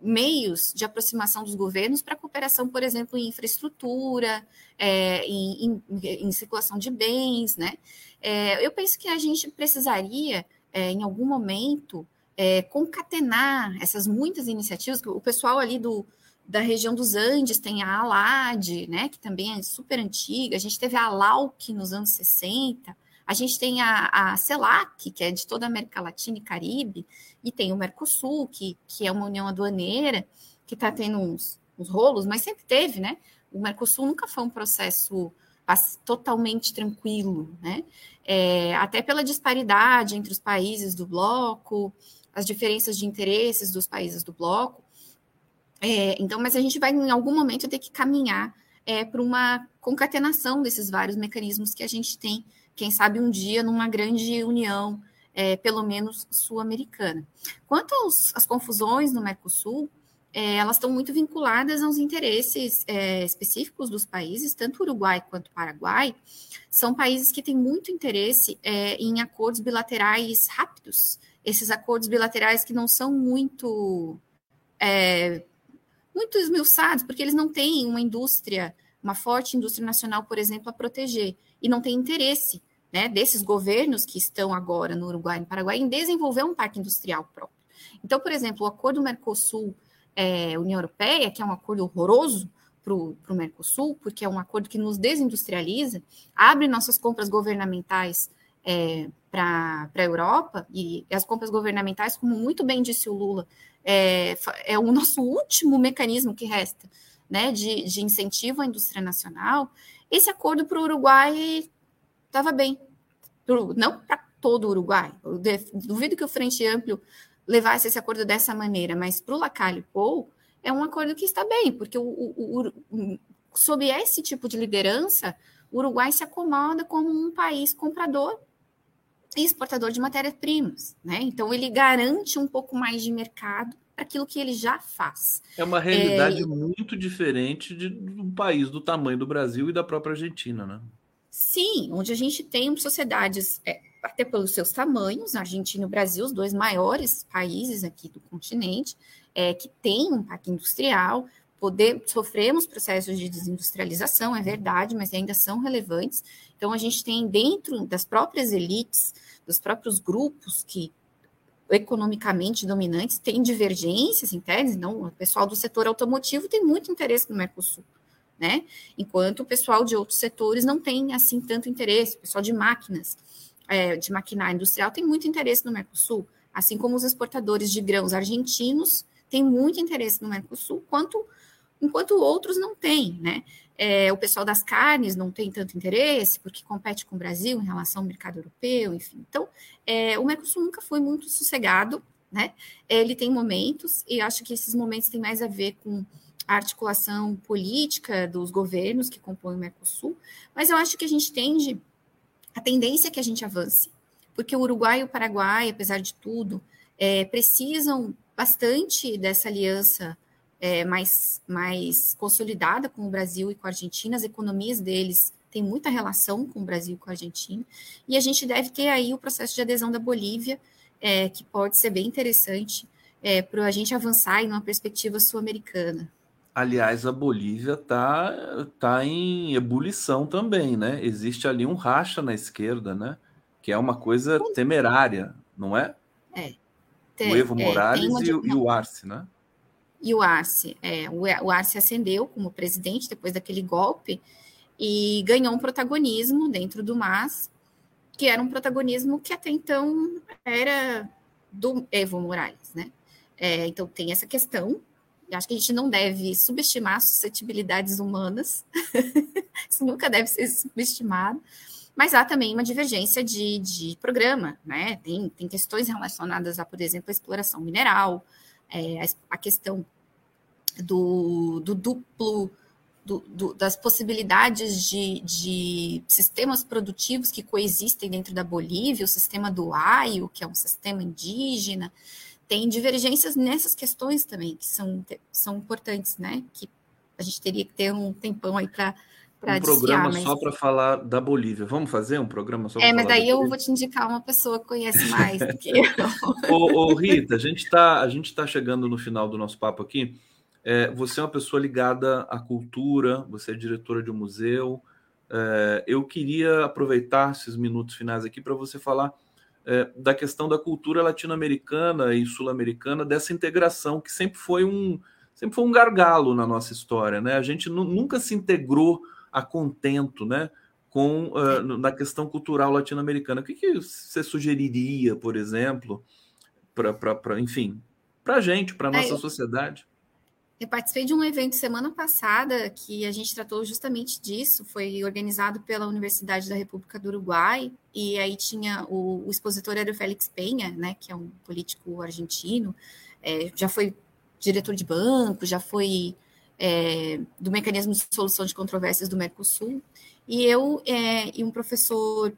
meios de aproximação dos governos para cooperação, por exemplo, em infraestrutura, é, em, em, em, circulação de bens, né? É, eu penso que a gente precisaria, é, em algum momento, é, concatenar essas muitas iniciativas. O pessoal ali do, da região dos Andes tem a ALAD, né? Que também é super antiga. A gente teve a ALAUC nos anos 60. A gente tem a, a CELAC, que é de toda a América Latina e Caribe, e tem o Mercosul, que, que é uma união aduaneira, que está tendo uns, uns rolos, mas sempre teve, né? O Mercosul nunca foi um processo totalmente tranquilo, né? É, até pela disparidade entre os países do bloco, as diferenças de interesses dos países do bloco. É, então, mas a gente vai em algum momento ter que caminhar é, para uma concatenação desses vários mecanismos que a gente tem quem sabe um dia numa grande união, é, pelo menos sul-americana. Quanto aos, às confusões no Mercosul, é, elas estão muito vinculadas aos interesses é, específicos dos países, tanto Uruguai quanto Paraguai, são países que têm muito interesse é, em acordos bilaterais rápidos, esses acordos bilaterais que não são muito é, muito esmiuçados, porque eles não têm uma indústria, uma forte indústria nacional, por exemplo, a proteger, e não tem interesse né, desses governos que estão agora no Uruguai e no Paraguai em desenvolver um parque industrial próprio. Então, por exemplo, o acordo Mercosul-União é, Europeia, que é um acordo horroroso para o Mercosul, porque é um acordo que nos desindustrializa, abre nossas compras governamentais é, para a Europa, e as compras governamentais, como muito bem disse o Lula, é, é o nosso último mecanismo que resta né, de, de incentivo à indústria nacional. Esse acordo para o Uruguai estava bem. Não para todo o Uruguai. Eu duvido que o Frente Amplo levasse esse acordo dessa maneira, mas para o Lacalle Pou é um acordo que está bem, porque o, o, o, sob esse tipo de liderança, o Uruguai se acomoda como um país comprador e exportador de matérias-primas, né? Então ele garante um pouco mais de mercado para aquilo que ele já faz. É uma realidade é... muito diferente de um país do tamanho do Brasil e da própria Argentina, né? Sim, onde a gente tem sociedades, é, até pelos seus tamanhos, Argentina e Brasil, os dois maiores países aqui do continente, é, que têm um parque industrial, poder, sofremos processos de desindustrialização, é verdade, mas ainda são relevantes. Então, a gente tem dentro das próprias elites, dos próprios grupos que economicamente dominantes, tem divergências internas, não, o pessoal do setor automotivo tem muito interesse no Mercosul né? Enquanto o pessoal de outros setores não tem assim tanto interesse, o pessoal de máquinas, é, de maquinária industrial tem muito interesse no Mercosul, assim como os exportadores de grãos argentinos tem muito interesse no Mercosul, quanto, enquanto outros não têm, né? É, o pessoal das carnes não tem tanto interesse, porque compete com o Brasil em relação ao mercado europeu, enfim. Então, é, o Mercosul nunca foi muito sossegado, né? Ele tem momentos, e acho que esses momentos têm mais a ver com a articulação política dos governos que compõem o Mercosul, mas eu acho que a gente tende, a tendência é que a gente avance, porque o Uruguai e o Paraguai, apesar de tudo, é, precisam bastante dessa aliança é, mais, mais consolidada com o Brasil e com a Argentina, as economias deles têm muita relação com o Brasil e com a Argentina, e a gente deve ter aí o processo de adesão da Bolívia, é, que pode ser bem interessante é, para a gente avançar em uma perspectiva sul-americana. Aliás, a Bolívia está tá em ebulição também, né? Existe ali um racha na esquerda, né? Que é uma coisa temerária, não é? É. Tem, o Evo é, Morales uma... e, e, o Arce, né? E o Arce, é, o Arce ascendeu como presidente depois daquele golpe e ganhou um protagonismo dentro do MAS, que era um protagonismo que até então era do Evo Morales, né? É, então tem essa questão eu acho que a gente não deve subestimar suscetibilidades humanas, isso nunca deve ser subestimado, mas há também uma divergência de, de programa, né? Tem, tem questões relacionadas a, por exemplo, a exploração mineral, é, a, questão do, do duplo, do, do, das possibilidades de, de, sistemas produtivos que coexistem dentro da Bolívia, o sistema do AIO, que é um sistema indígena, tem divergências nessas questões também, que são, são importantes, né? Que a gente teria que ter um tempão aí para um programa mas... só para falar da Bolívia. Vamos fazer um programa só É, mas daí eu vou te indicar uma pessoa que conhece mais do que eu. ô, ô, Rita, a gente está tá chegando no final do nosso papo aqui. É, você é uma pessoa ligada à cultura, você é diretora de um museu. É, eu queria aproveitar esses minutos finais aqui para você falar é, da questão da cultura latino-americana e sul-americana, dessa integração que sempre foi um sempre foi um gargalo na nossa história, né? A gente nunca se integrou a contento, né? Com uh, na questão cultural latino-americana. O que, que você sugeriria, por exemplo, para, enfim, para a gente, para a nossa é, sociedade? Eu participei de um evento semana passada que a gente tratou justamente disso. Foi organizado pela Universidade da República do Uruguai e aí tinha o, o expositor era o Félix Penha, né, que é um político argentino, é, já foi diretor de banco, já foi é, do mecanismo de solução de controvérsias do Mercosul. E eu é, e um professor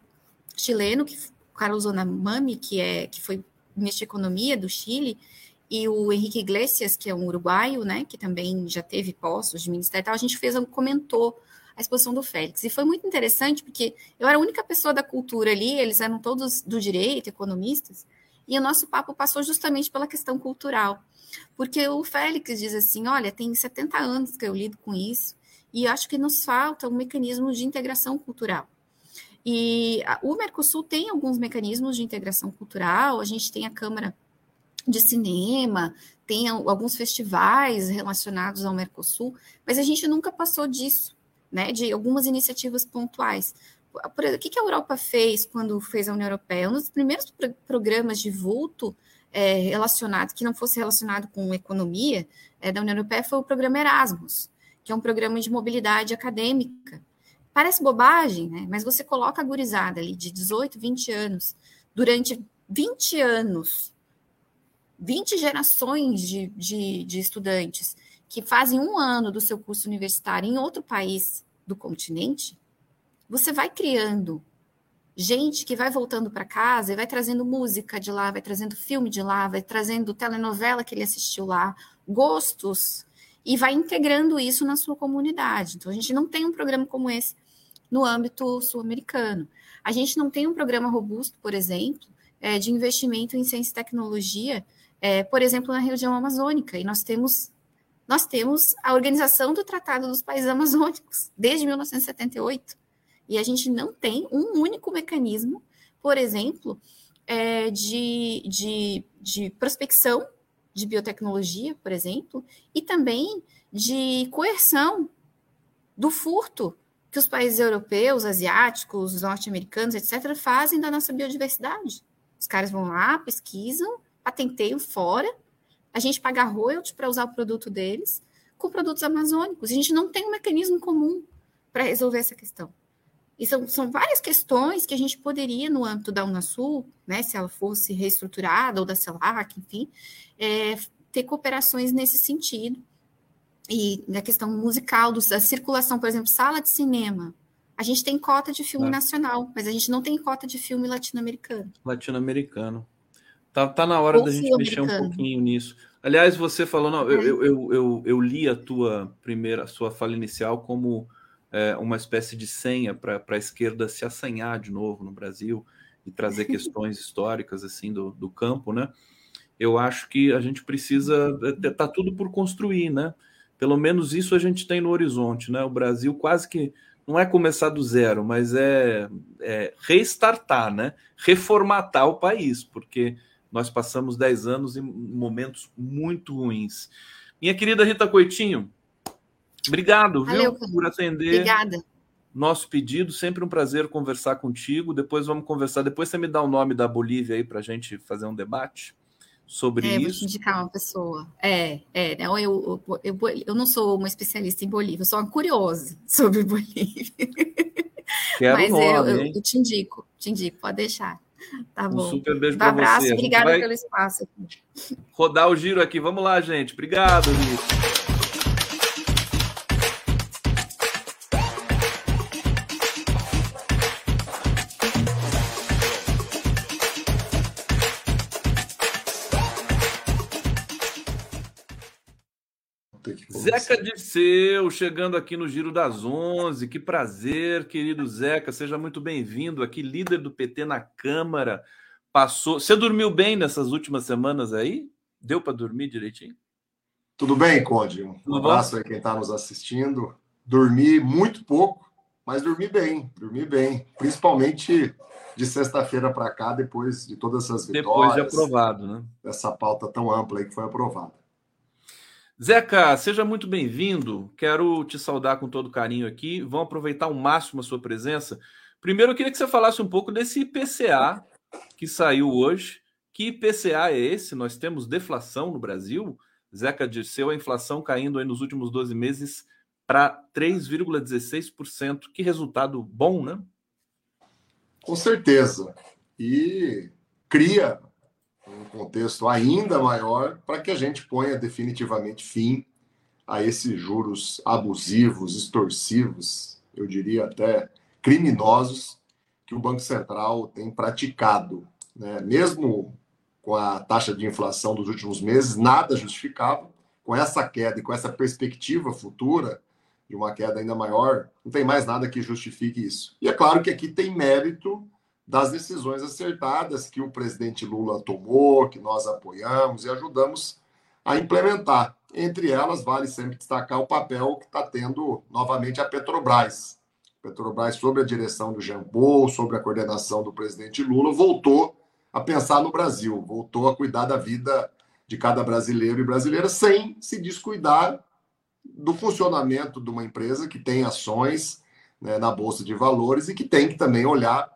chileno, que Carlos Onamami, que é que foi ministro de economia do Chile e o Henrique Iglesias, que é um uruguaio, né, que também já teve postos de ministério e tal, a gente fez, comentou a exposição do Félix. E foi muito interessante, porque eu era a única pessoa da cultura ali, eles eram todos do direito, economistas, e o nosso papo passou justamente pela questão cultural. Porque o Félix diz assim: olha, tem 70 anos que eu lido com isso, e acho que nos falta um mecanismo de integração cultural. E o Mercosul tem alguns mecanismos de integração cultural, a gente tem a Câmara de cinema, tem alguns festivais relacionados ao Mercosul, mas a gente nunca passou disso, né? De algumas iniciativas pontuais. O que a Europa fez quando fez a União Europeia? Um dos primeiros programas de vulto é, relacionado, que não fosse relacionado com economia, é, da União Europeia foi o programa Erasmus, que é um programa de mobilidade acadêmica. Parece bobagem, né? Mas você coloca a gurizada ali de 18, 20 anos, durante 20 anos 20 gerações de, de, de estudantes que fazem um ano do seu curso universitário em outro país do continente, você vai criando gente que vai voltando para casa e vai trazendo música de lá, vai trazendo filme de lá, vai trazendo telenovela que ele assistiu lá, gostos, e vai integrando isso na sua comunidade. Então, a gente não tem um programa como esse no âmbito sul-americano. A gente não tem um programa robusto, por exemplo, é, de investimento em ciência e tecnologia é, por exemplo, na região amazônica, e nós temos nós temos a organização do Tratado dos Países Amazônicos desde 1978, e a gente não tem um único mecanismo, por exemplo, é, de, de, de prospecção de biotecnologia, por exemplo, e também de coerção do furto que os países europeus, asiáticos, norte-americanos, etc., fazem da nossa biodiversidade. Os caras vão lá, pesquisam, patenteiam fora, a gente pagar royalties para usar o produto deles com produtos amazônicos. A gente não tem um mecanismo comum para resolver essa questão. E são, são várias questões que a gente poderia, no âmbito da Unasul, né, se ela fosse reestruturada, ou da CELAC, enfim, é, ter cooperações nesse sentido. E na questão musical, da circulação, por exemplo, sala de cinema. A gente tem cota de filme é. nacional, mas a gente não tem cota de filme latino-americano. Latino-americano. Tá, tá na hora Ou da gente mexer um pouquinho nisso. Aliás, você falou, não, eu, é. eu, eu, eu, eu li a tua primeira, a sua fala inicial como é, uma espécie de senha para a esquerda se assanhar de novo no Brasil e trazer questões históricas assim do, do campo, né? Eu acho que a gente precisa é, tá tudo por construir, né? Pelo menos isso a gente tem no horizonte, né? O Brasil quase que não é começar do zero, mas é, é restartar, né? Reformatar o país, porque nós passamos 10 anos em momentos muito ruins. Minha querida Rita Coitinho, Obrigado, Valeu, viu, por atender. Obrigada. Nosso pedido, sempre um prazer conversar contigo. Depois vamos conversar. Depois você me dá o nome da Bolívia aí para a gente fazer um debate sobre é, isso. Vou te indicar uma pessoa. É, é. Não, eu, eu, eu, eu não sou uma especialista em Bolívia, eu sou uma curiosa sobre Bolívia. Quero Mas nome, eu, eu, eu, te indico, te indico, pode deixar. Tá bom. Um super beijo um para você. abraço, obrigada pelo espaço. Rodar o giro aqui. Vamos lá, gente. Obrigado, Rita. Zeca Disseu, chegando aqui no Giro das Onze. Que prazer, querido Zeca. Seja muito bem-vindo aqui, líder do PT na Câmara. Passou. Você dormiu bem nessas últimas semanas aí? Deu para dormir direitinho? Tudo bem, Conde? Um Tudo abraço aí quem está nos assistindo. Dormi muito pouco, mas dormi bem, dormi bem. Principalmente de sexta-feira para cá, depois de todas essas vitórias. Depois de aprovado, né? Essa pauta tão ampla aí que foi aprovada. Zeca, seja muito bem-vindo. Quero te saudar com todo carinho aqui. Vamos aproveitar ao máximo a sua presença. Primeiro, eu queria que você falasse um pouco desse IPCA que saiu hoje. Que IPCA é esse? Nós temos deflação no Brasil. Zeca disse a inflação caindo aí nos últimos 12 meses para 3,16%. Que resultado bom, né? Com certeza. E cria um contexto ainda maior para que a gente ponha definitivamente fim a esses juros abusivos, extorsivos, eu diria até criminosos, que o Banco Central tem praticado. Né? Mesmo com a taxa de inflação dos últimos meses, nada justificava. Com essa queda e com essa perspectiva futura de uma queda ainda maior, não tem mais nada que justifique isso. E é claro que aqui tem mérito das decisões acertadas que o presidente Lula tomou, que nós apoiamos e ajudamos a implementar. Entre elas, vale sempre destacar o papel que está tendo novamente a Petrobras. Petrobras, sob a direção do Jean Paul, sob a coordenação do presidente Lula, voltou a pensar no Brasil, voltou a cuidar da vida de cada brasileiro e brasileira, sem se descuidar do funcionamento de uma empresa que tem ações né, na Bolsa de Valores e que tem que também olhar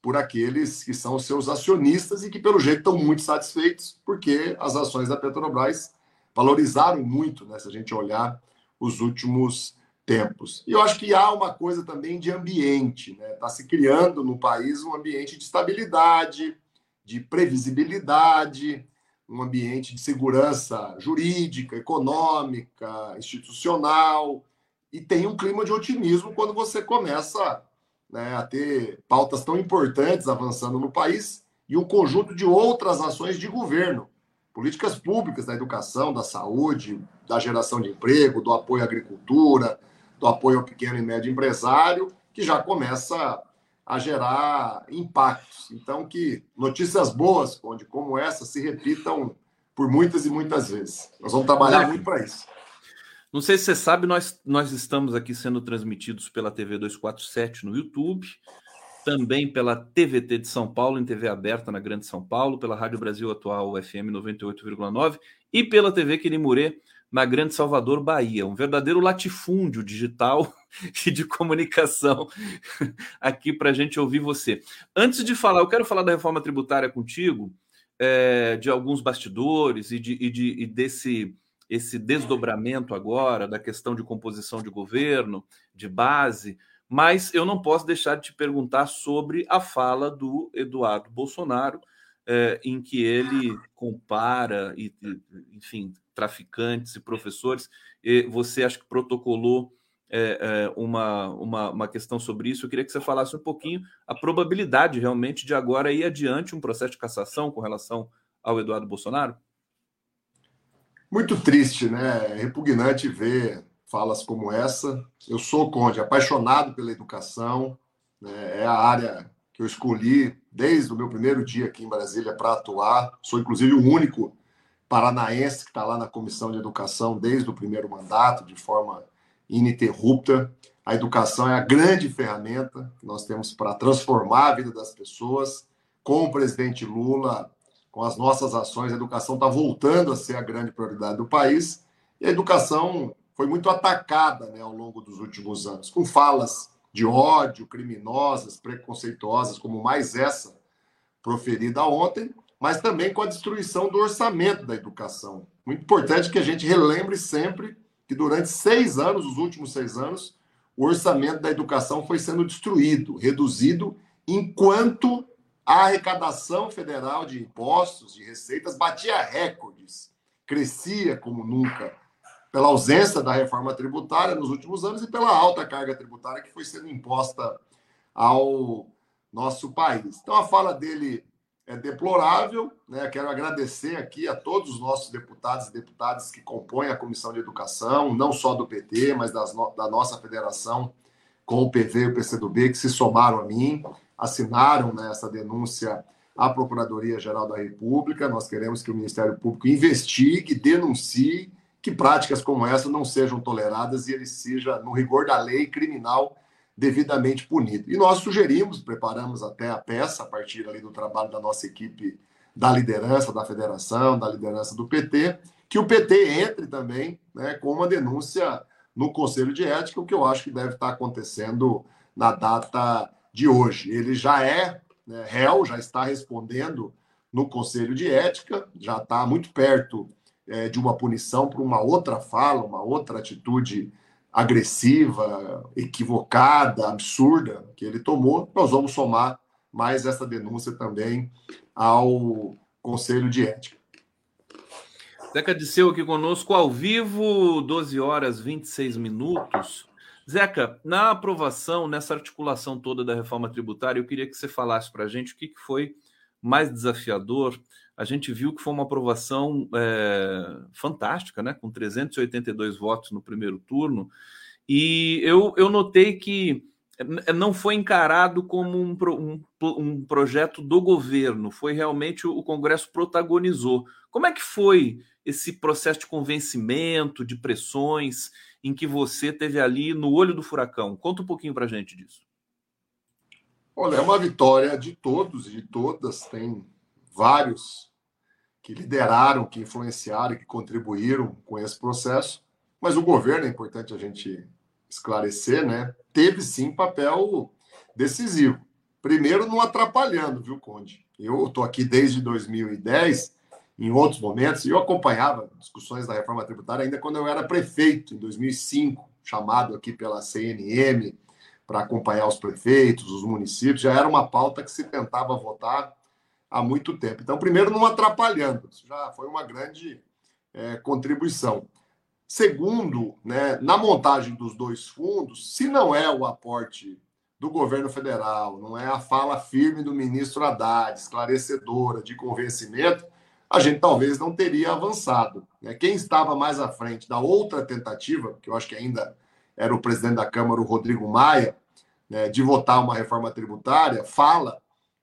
por aqueles que são seus acionistas e que, pelo jeito, estão muito satisfeitos, porque as ações da Petrobras valorizaram muito, né, se a gente olhar os últimos tempos. E eu acho que há uma coisa também de ambiente, está né? Tá se criando no país um ambiente de estabilidade, de previsibilidade, um ambiente de segurança jurídica, econômica, institucional, e tem um clima de otimismo quando você começa né, a ter pautas tão importantes avançando no país e um conjunto de outras ações de governo, políticas públicas da educação, da saúde, da geração de emprego, do apoio à agricultura, do apoio ao pequeno e médio empresário, que já começa a gerar impactos. Então, que notícias boas, onde como essa, se repitam por muitas e muitas vezes. Nós vamos trabalhar muito para isso. Não sei se você sabe, nós, nós estamos aqui sendo transmitidos pela TV 247 no YouTube, também pela TVT de São Paulo, em TV aberta na Grande São Paulo, pela Rádio Brasil Atual FM 98,9 e pela TV Quirimurê na Grande Salvador, Bahia. Um verdadeiro latifúndio digital e de comunicação aqui para a gente ouvir você. Antes de falar, eu quero falar da reforma tributária contigo. é, de alguns bastidores e, de, e, de, e desse esse desdobramento agora da questão de composição de governo, de base, mas eu não posso deixar de te perguntar sobre a fala do Eduardo Bolsonaro, é, em que ele compara, e, enfim, traficantes e professores. E você acho que protocolou é, é, uma, uma, uma questão sobre isso. Eu queria que você falasse um pouquinho a probabilidade realmente de agora ir adiante um processo de cassação com relação ao Eduardo Bolsonaro. Muito triste, né? É repugnante ver falas como essa. Eu sou, Conde, apaixonado pela educação, né? é a área que eu escolhi desde o meu primeiro dia aqui em Brasília para atuar. Sou, inclusive, o único paranaense que está lá na Comissão de Educação desde o primeiro mandato, de forma ininterrupta. A educação é a grande ferramenta que nós temos para transformar a vida das pessoas. Com o presidente Lula, com as nossas ações, a educação está voltando a ser a grande prioridade do país. E a educação foi muito atacada né, ao longo dos últimos anos, com falas de ódio, criminosas, preconceituosas, como mais essa proferida ontem, mas também com a destruição do orçamento da educação. Muito importante que a gente relembre sempre que durante seis anos, os últimos seis anos, o orçamento da educação foi sendo destruído, reduzido, enquanto a arrecadação federal de impostos, de receitas, batia recordes, crescia como nunca pela ausência da reforma tributária nos últimos anos e pela alta carga tributária que foi sendo imposta ao nosso país. Então, a fala dele é deplorável. Né? Quero agradecer aqui a todos os nossos deputados e deputadas que compõem a Comissão de Educação, não só do PT, mas no... da nossa federação, com o PV e o PCdoB, que se somaram a mim, assinaram né, essa denúncia à Procuradoria-Geral da República. Nós queremos que o Ministério Público investigue, denuncie que práticas como essa não sejam toleradas e ele seja, no rigor da lei criminal, devidamente punido. E nós sugerimos, preparamos até a peça, a partir ali do trabalho da nossa equipe da liderança da federação, da liderança do PT, que o PT entre também né, com uma denúncia no Conselho de Ética, o que eu acho que deve estar acontecendo na data de hoje. Ele já é né, réu, já está respondendo no Conselho de Ética, já está muito perto é, de uma punição por uma outra fala, uma outra atitude agressiva, equivocada, absurda que ele tomou, nós vamos somar mais essa denúncia também ao Conselho de Ética. Zeca Disseu aqui conosco ao vivo, 12 horas 26 minutos. Zeca, na aprovação, nessa articulação toda da reforma tributária, eu queria que você falasse para a gente o que foi mais desafiador a gente viu que foi uma aprovação é, fantástica, né? com 382 votos no primeiro turno. E eu, eu notei que não foi encarado como um, um, um projeto do governo, foi realmente o Congresso protagonizou. Como é que foi esse processo de convencimento, de pressões, em que você teve ali no olho do furacão? Conta um pouquinho para gente disso. Olha, é uma vitória de todos e de todas. Tem vários que lideraram, que influenciaram, que contribuíram com esse processo. Mas o governo, é importante a gente esclarecer, né? Teve sim papel decisivo. Primeiro, não atrapalhando, viu, Conde? Eu estou aqui desde 2010, em outros momentos, e eu acompanhava discussões da reforma tributária ainda quando eu era prefeito, em 2005, chamado aqui pela CNM para acompanhar os prefeitos, os municípios. Já era uma pauta que se tentava votar há muito tempo. Então, primeiro, não atrapalhando, isso já foi uma grande é, contribuição. Segundo, né, na montagem dos dois fundos, se não é o aporte do governo federal, não é a fala firme do ministro Haddad, esclarecedora, de convencimento, a gente talvez não teria avançado. Né? Quem estava mais à frente da outra tentativa, que eu acho que ainda era o presidente da Câmara, o Rodrigo Maia, né, de votar uma reforma tributária, fala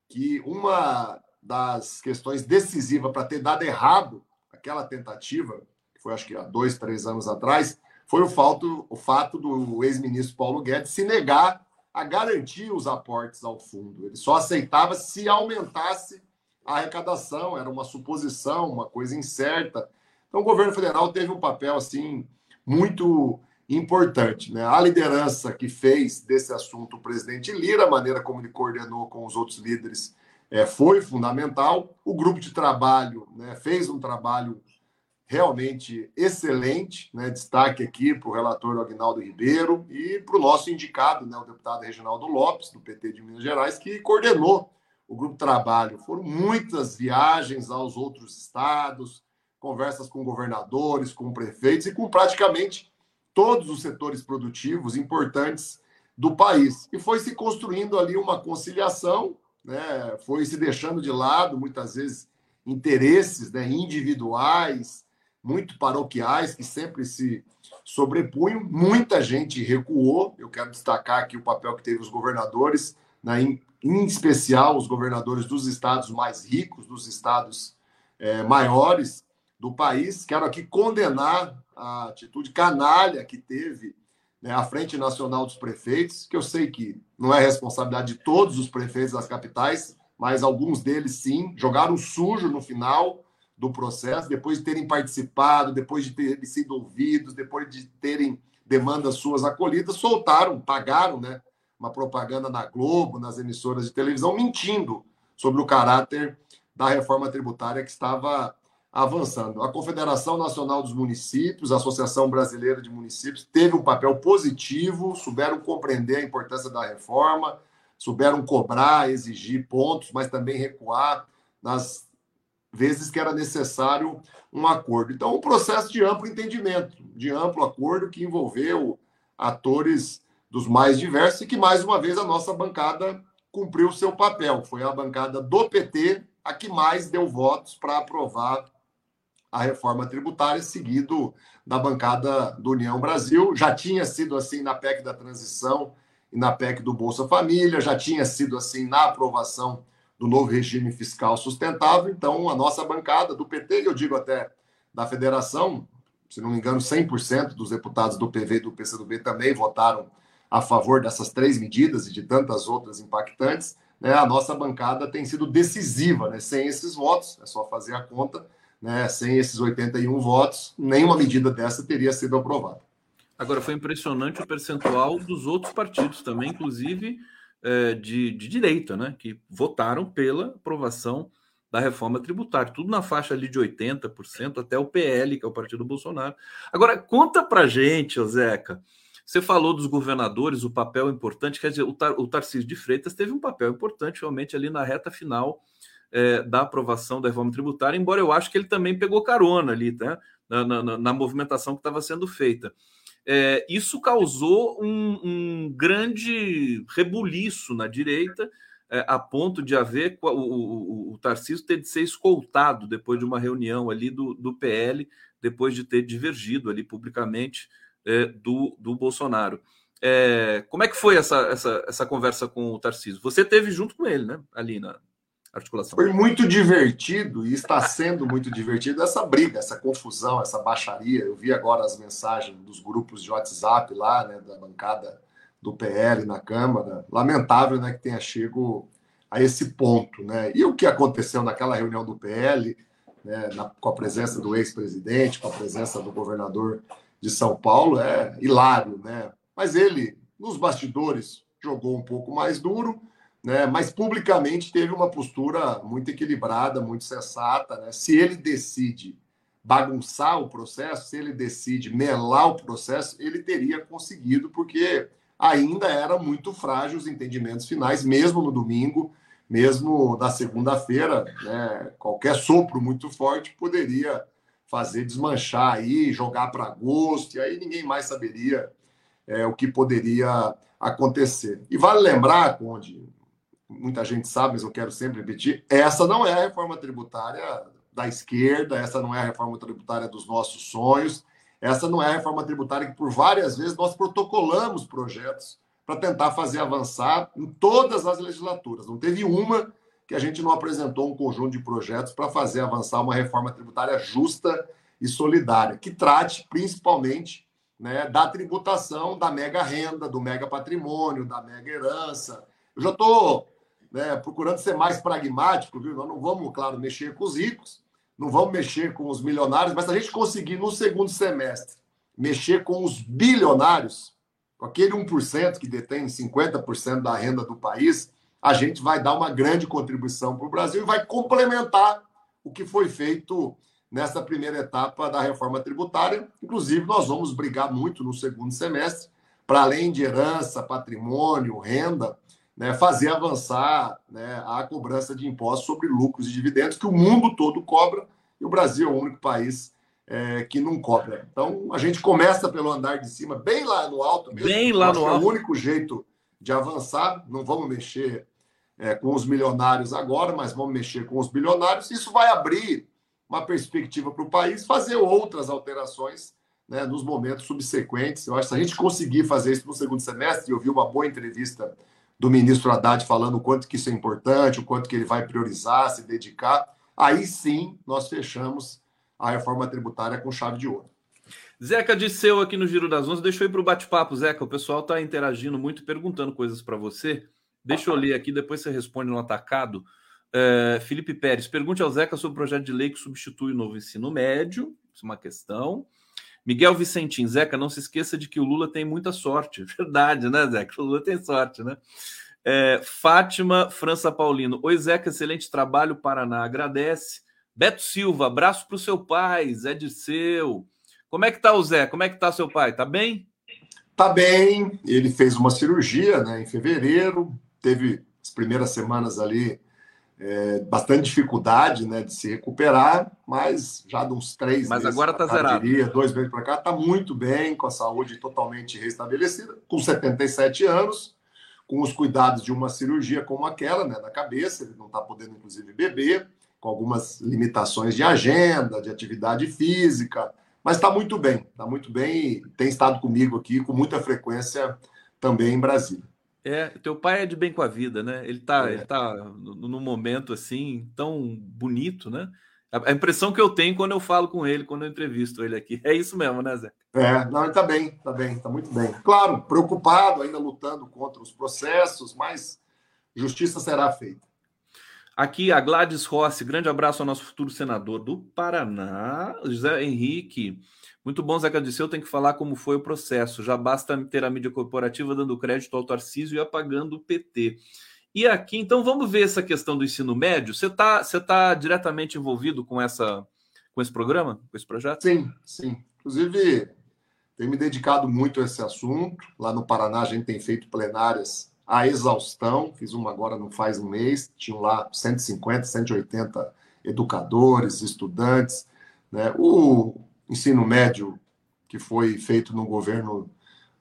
que uma das questões decisivas para ter dado errado aquela tentativa, que foi acho que há dois, três anos atrás, foi o fato, o fato do ex-ministro Paulo Guedes se negar a garantir os aportes ao fundo. Ele só aceitava se aumentasse a arrecadação, era uma suposição, uma coisa incerta. Então o governo federal teve um papel assim muito importante, né? A liderança que fez desse assunto o presidente Lira, a maneira como ele coordenou com os outros líderes é, foi fundamental. O grupo de trabalho né, fez um trabalho realmente excelente. Né? Destaque aqui para o relator Agnaldo Ribeiro e para o nosso indicado, né, o deputado Reginaldo Lopes, do PT de Minas Gerais, que coordenou o grupo de trabalho. Foram muitas viagens aos outros estados, conversas com governadores, com prefeitos e com praticamente todos os setores produtivos importantes do país. E foi se construindo ali uma conciliação, né? foi se deixando de lado, muitas vezes, interesses né, individuais, muito paroquiais, que sempre se sobrepunham. Muita gente recuou. Eu quero destacar aqui o papel que teve os governadores, né, em, especial os governadores dos estados mais ricos, dos estados é, maiores do país. Quero aqui condenar a atitude canalha que teve né, a Frente Nacional dos Prefeitos, que eu sei que não é responsabilidade de todos os prefeitos das capitais, mas alguns deles sim, jogaram sujo no final do processo, depois de terem participado, depois de terem sido ouvidos, depois de terem demandas suas acolhidas, soltaram, pagaram né, uma propaganda na Globo, nas emissoras de televisão, mentindo sobre o caráter da reforma tributária que estava avançando. A Confederação Nacional dos Municípios, a Associação Brasileira de Municípios, teve um papel positivo, souberam compreender a importância da reforma, souberam cobrar, exigir pontos, mas também recuar nas vezes que era necessário um acordo. Então, um processo de amplo entendimento, de amplo acordo que envolveu atores dos mais diversos e que, mais uma vez, a nossa bancada cumpriu o seu papel. Foi a bancada do PT a que mais deu votos para aprovar a reforma tributária, seguido da bancada do União Brasil. Já tinha sido assim na PEC da transição e na PEC do Bolsa Família, já tinha sido assim na aprovação do novo regime fiscal sustentável. Então, a nossa bancada do PT, eu digo até da federação, se não me engano, 100% dos deputados do PV e do PCdoB também votaram a favor dessas três medidas e de tantas outras impactantes. Né? A nossa bancada tem sido decisiva, né? sem esses votos, é só fazer a conta né, sem esses 81 votos, nenhuma medida dessa teria sido aprovada. Agora, foi impressionante o percentual dos outros partidos também, inclusive é, de, de direita, né, que votaram pela aprovação da reforma tributária, tudo na faixa ali de 80%, até o PL, que é o partido do Bolsonaro. Agora, conta pra gente, Zeca, você falou dos governadores, o papel importante, quer dizer, o, Tar o Tarcísio de Freitas teve um papel importante realmente ali na reta final é, da aprovação da reforma tributária, embora eu acho que ele também pegou carona ali, tá? na, na, na movimentação que estava sendo feita. É, isso causou um, um, grande rebuliço na direita, é, a ponto de haver o, o, o Tarcísio ter de ser escoltado depois de uma reunião ali do, do PL, depois de ter divergido ali publicamente é, do, do Bolsonaro. É, como é que foi essa, essa, essa conversa com o Tarcísio? Você teve junto com ele, né? Ali na, articulação. Foi muito divertido e está sendo muito divertido essa briga, essa confusão, essa baixaria. Eu vi agora as mensagens dos grupos de WhatsApp lá, né, da bancada do PL na Câmara. Lamentável, né, que tenha chego a esse ponto, né? E o que aconteceu naquela reunião do PL, né, na, com a presença do ex-presidente, com a presença do governador de São Paulo, é hilário, né? Mas ele, nos bastidores, jogou um pouco mais duro né? mas publicamente teve uma postura muito equilibrada, muito sensata. Né? Se ele decide bagunçar o processo, se ele decide melar o processo, ele teria conseguido, porque ainda eram muito frágeis os entendimentos finais, mesmo no domingo, mesmo na segunda-feira, né? qualquer sopro muito forte poderia fazer desmanchar aí, jogar para agosto, e aí ninguém mais saberia é, o que poderia acontecer. E vale lembrar, Conde, muita gente sabe, mas eu quero sempre repetir, essa não é a reforma tributária da esquerda, essa não é a reforma tributária dos nossos sonhos, essa não é a reforma tributária que por várias vezes nós protocolamos projetos para tentar fazer avançar em todas as legislaturas. Não teve uma que a gente não apresentou um conjunto de projetos para fazer avançar uma reforma tributária justa e solidária, que trate principalmente né, da tributação da mega renda, do mega patrimônio, da mega herança. Eu já estou né, procurando ser mais pragmático, viu? Nós não vamos, claro, mexer com os ricos, não vamos mexer com os milionários, mas se a gente conseguir no segundo semestre mexer com os bilionários, com aquele 1% que detém 50% da renda do país, a gente vai dar uma grande contribuição para o Brasil e vai complementar o que foi feito nessa primeira etapa da reforma tributária. Inclusive, nós vamos brigar muito no segundo semestre, para além de herança, patrimônio, renda, né, fazer avançar né, a cobrança de impostos sobre lucros e dividendos, que o mundo todo cobra, e o Brasil é o único país é, que não cobra. Então, a gente começa pelo andar de cima, bem lá no alto mesmo. Bem lá no alto. É o único jeito de avançar. Não vamos mexer é, com os milionários agora, mas vamos mexer com os bilionários. Isso vai abrir uma perspectiva para o país fazer outras alterações né, nos momentos subsequentes. Eu acho que se a gente conseguir fazer isso no segundo semestre, eu vi uma boa entrevista do ministro Haddad falando o quanto que isso é importante, o quanto que ele vai priorizar, se dedicar, aí sim nós fechamos a reforma tributária com chave de ouro. Zeca Disseu aqui no Giro das Onze. Deixa eu ir para o bate-papo, Zeca. O pessoal está interagindo muito, perguntando coisas para você. Deixa eu ler aqui, depois você responde no atacado. Uh, Felipe Pérez, pergunte ao Zeca sobre o projeto de lei que substitui o novo ensino médio. Isso é uma questão. Miguel Vicentim, Zeca, não se esqueça de que o Lula tem muita sorte. Verdade, né, Zeca? O Lula tem sorte, né? É, Fátima França Paulino. Oi, Zeca, excelente trabalho, Paraná. Agradece. Beto Silva, abraço para o seu pai, Zé Disseu. Como é que tá o Zé? Como é que tá seu pai? Tá bem? Tá bem. Ele fez uma cirurgia né, em fevereiro, teve as primeiras semanas ali é, bastante dificuldade né, de se recuperar, mas já de uns três mas meses. Mas agora está zerado. Diria, dois meses para cá, está muito bem, com a saúde totalmente restabelecida, com 77 anos, com os cuidados de uma cirurgia como aquela, né, na cabeça, ele não está podendo, inclusive, beber, com algumas limitações de agenda, de atividade física, mas está muito bem, está muito bem e tem estado comigo aqui com muita frequência também em Brasília. É, teu pai é de bem com a vida, né? Ele está é. ele tá num momento assim tão bonito, né? A impressão que eu tenho quando eu falo com ele, quando eu entrevisto ele aqui. É isso mesmo, né, Zé? É, não, ele está bem, está bem, está muito bem. Claro, preocupado, ainda lutando contra os processos, mas justiça será feita. Aqui a Gladys Rossi, grande abraço ao nosso futuro senador do Paraná, José Henrique. Muito bom, Zeca Disseu, tem que falar como foi o processo. Já basta ter a mídia corporativa dando crédito ao Tarcísio e apagando o PT. E aqui, então, vamos ver essa questão do ensino médio. Você está você tá diretamente envolvido com, essa, com esse programa, com esse projeto? Sim, sim. Inclusive, tenho me dedicado muito a esse assunto. Lá no Paraná, a gente tem feito plenárias a exaustão, fiz uma agora não faz um mês, tinham lá 150, 180 educadores, estudantes. Né? O ensino médio que foi feito no governo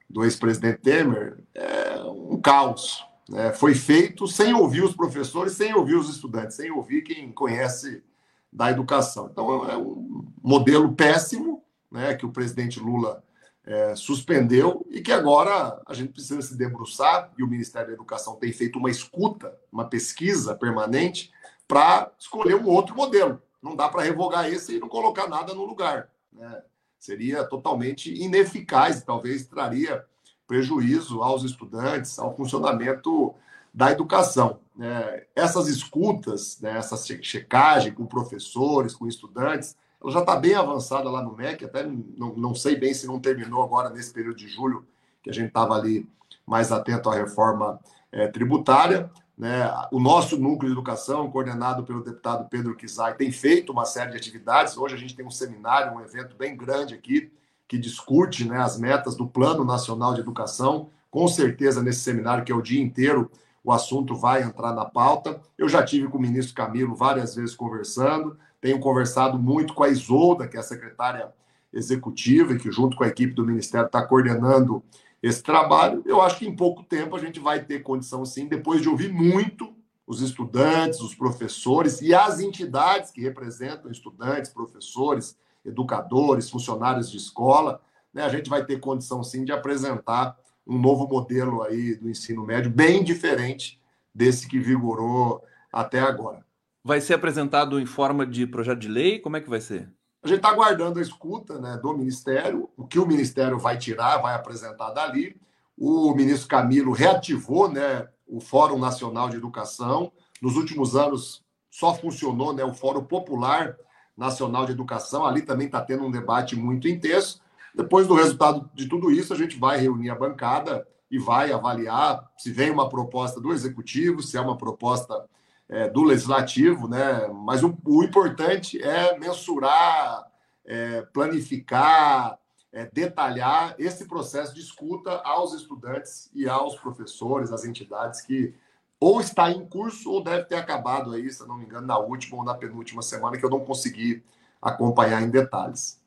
do ex-presidente Temer é um caos. Né? Foi feito sem ouvir os professores, sem ouvir os estudantes, sem ouvir quem conhece da educação. Então, é um modelo péssimo né, que o presidente Lula é, suspendeu e que agora a gente precisa se debruçar, e o Ministério da Educação tem feito uma escuta, uma pesquisa permanente, para escolher um outro modelo. Não dá para revogar esse e não colocar nada no lugar. Né? Seria totalmente ineficaz talvez traria prejuízo aos estudantes, ao funcionamento da educação. É, essas escutas, né, essa checagem com professores, com estudantes, ela já está bem avançada lá no MEC, até não, não sei bem se não terminou agora nesse período de julho, que a gente estava ali mais atento à reforma é, tributária. Né? O nosso núcleo de educação, coordenado pelo deputado Pedro Kizai, tem feito uma série de atividades. Hoje a gente tem um seminário, um evento bem grande aqui, que discute né, as metas do Plano Nacional de Educação. Com certeza, nesse seminário, que é o dia inteiro, o assunto vai entrar na pauta. Eu já tive com o ministro Camilo várias vezes conversando. Tenho conversado muito com a Isolda, que é a secretária executiva e que, junto com a equipe do Ministério, está coordenando esse trabalho. Eu acho que em pouco tempo a gente vai ter condição, sim, depois de ouvir muito os estudantes, os professores e as entidades que representam estudantes, professores, educadores, funcionários de escola, né, a gente vai ter condição, sim, de apresentar um novo modelo aí do ensino médio, bem diferente desse que vigorou até agora. Vai ser apresentado em forma de projeto de lei? Como é que vai ser? A gente está aguardando a escuta né, do Ministério, o que o Ministério vai tirar, vai apresentar dali. O ministro Camilo reativou né, o Fórum Nacional de Educação. Nos últimos anos só funcionou né, o Fórum Popular Nacional de Educação. Ali também está tendo um debate muito intenso. Depois do resultado de tudo isso, a gente vai reunir a bancada e vai avaliar se vem uma proposta do executivo, se é uma proposta é, do legislativo, né? Mas o, o importante é mensurar, é, planificar, é, detalhar esse processo de escuta aos estudantes e aos professores, às entidades que ou está em curso ou deve ter acabado aí, se não me engano, na última ou na penúltima semana, que eu não consegui acompanhar em detalhes.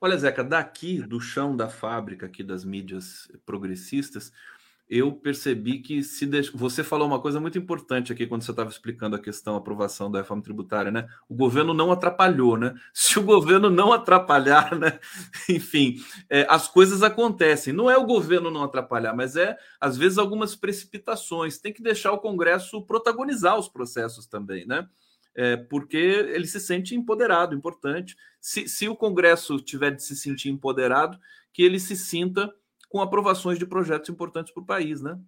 Olha, Zeca, daqui do chão da fábrica aqui das mídias progressistas, eu percebi que se deix... você falou uma coisa muito importante aqui quando você estava explicando a questão da aprovação da reforma tributária, né? O governo não atrapalhou, né? Se o governo não atrapalhar, né? Enfim, é, as coisas acontecem. Não é o governo não atrapalhar, mas é às vezes algumas precipitações. Tem que deixar o Congresso protagonizar os processos também, né? É, porque ele se sente empoderado, importante. Se, se o Congresso tiver de se sentir empoderado, que ele se sinta com aprovações de projetos importantes para o país, né?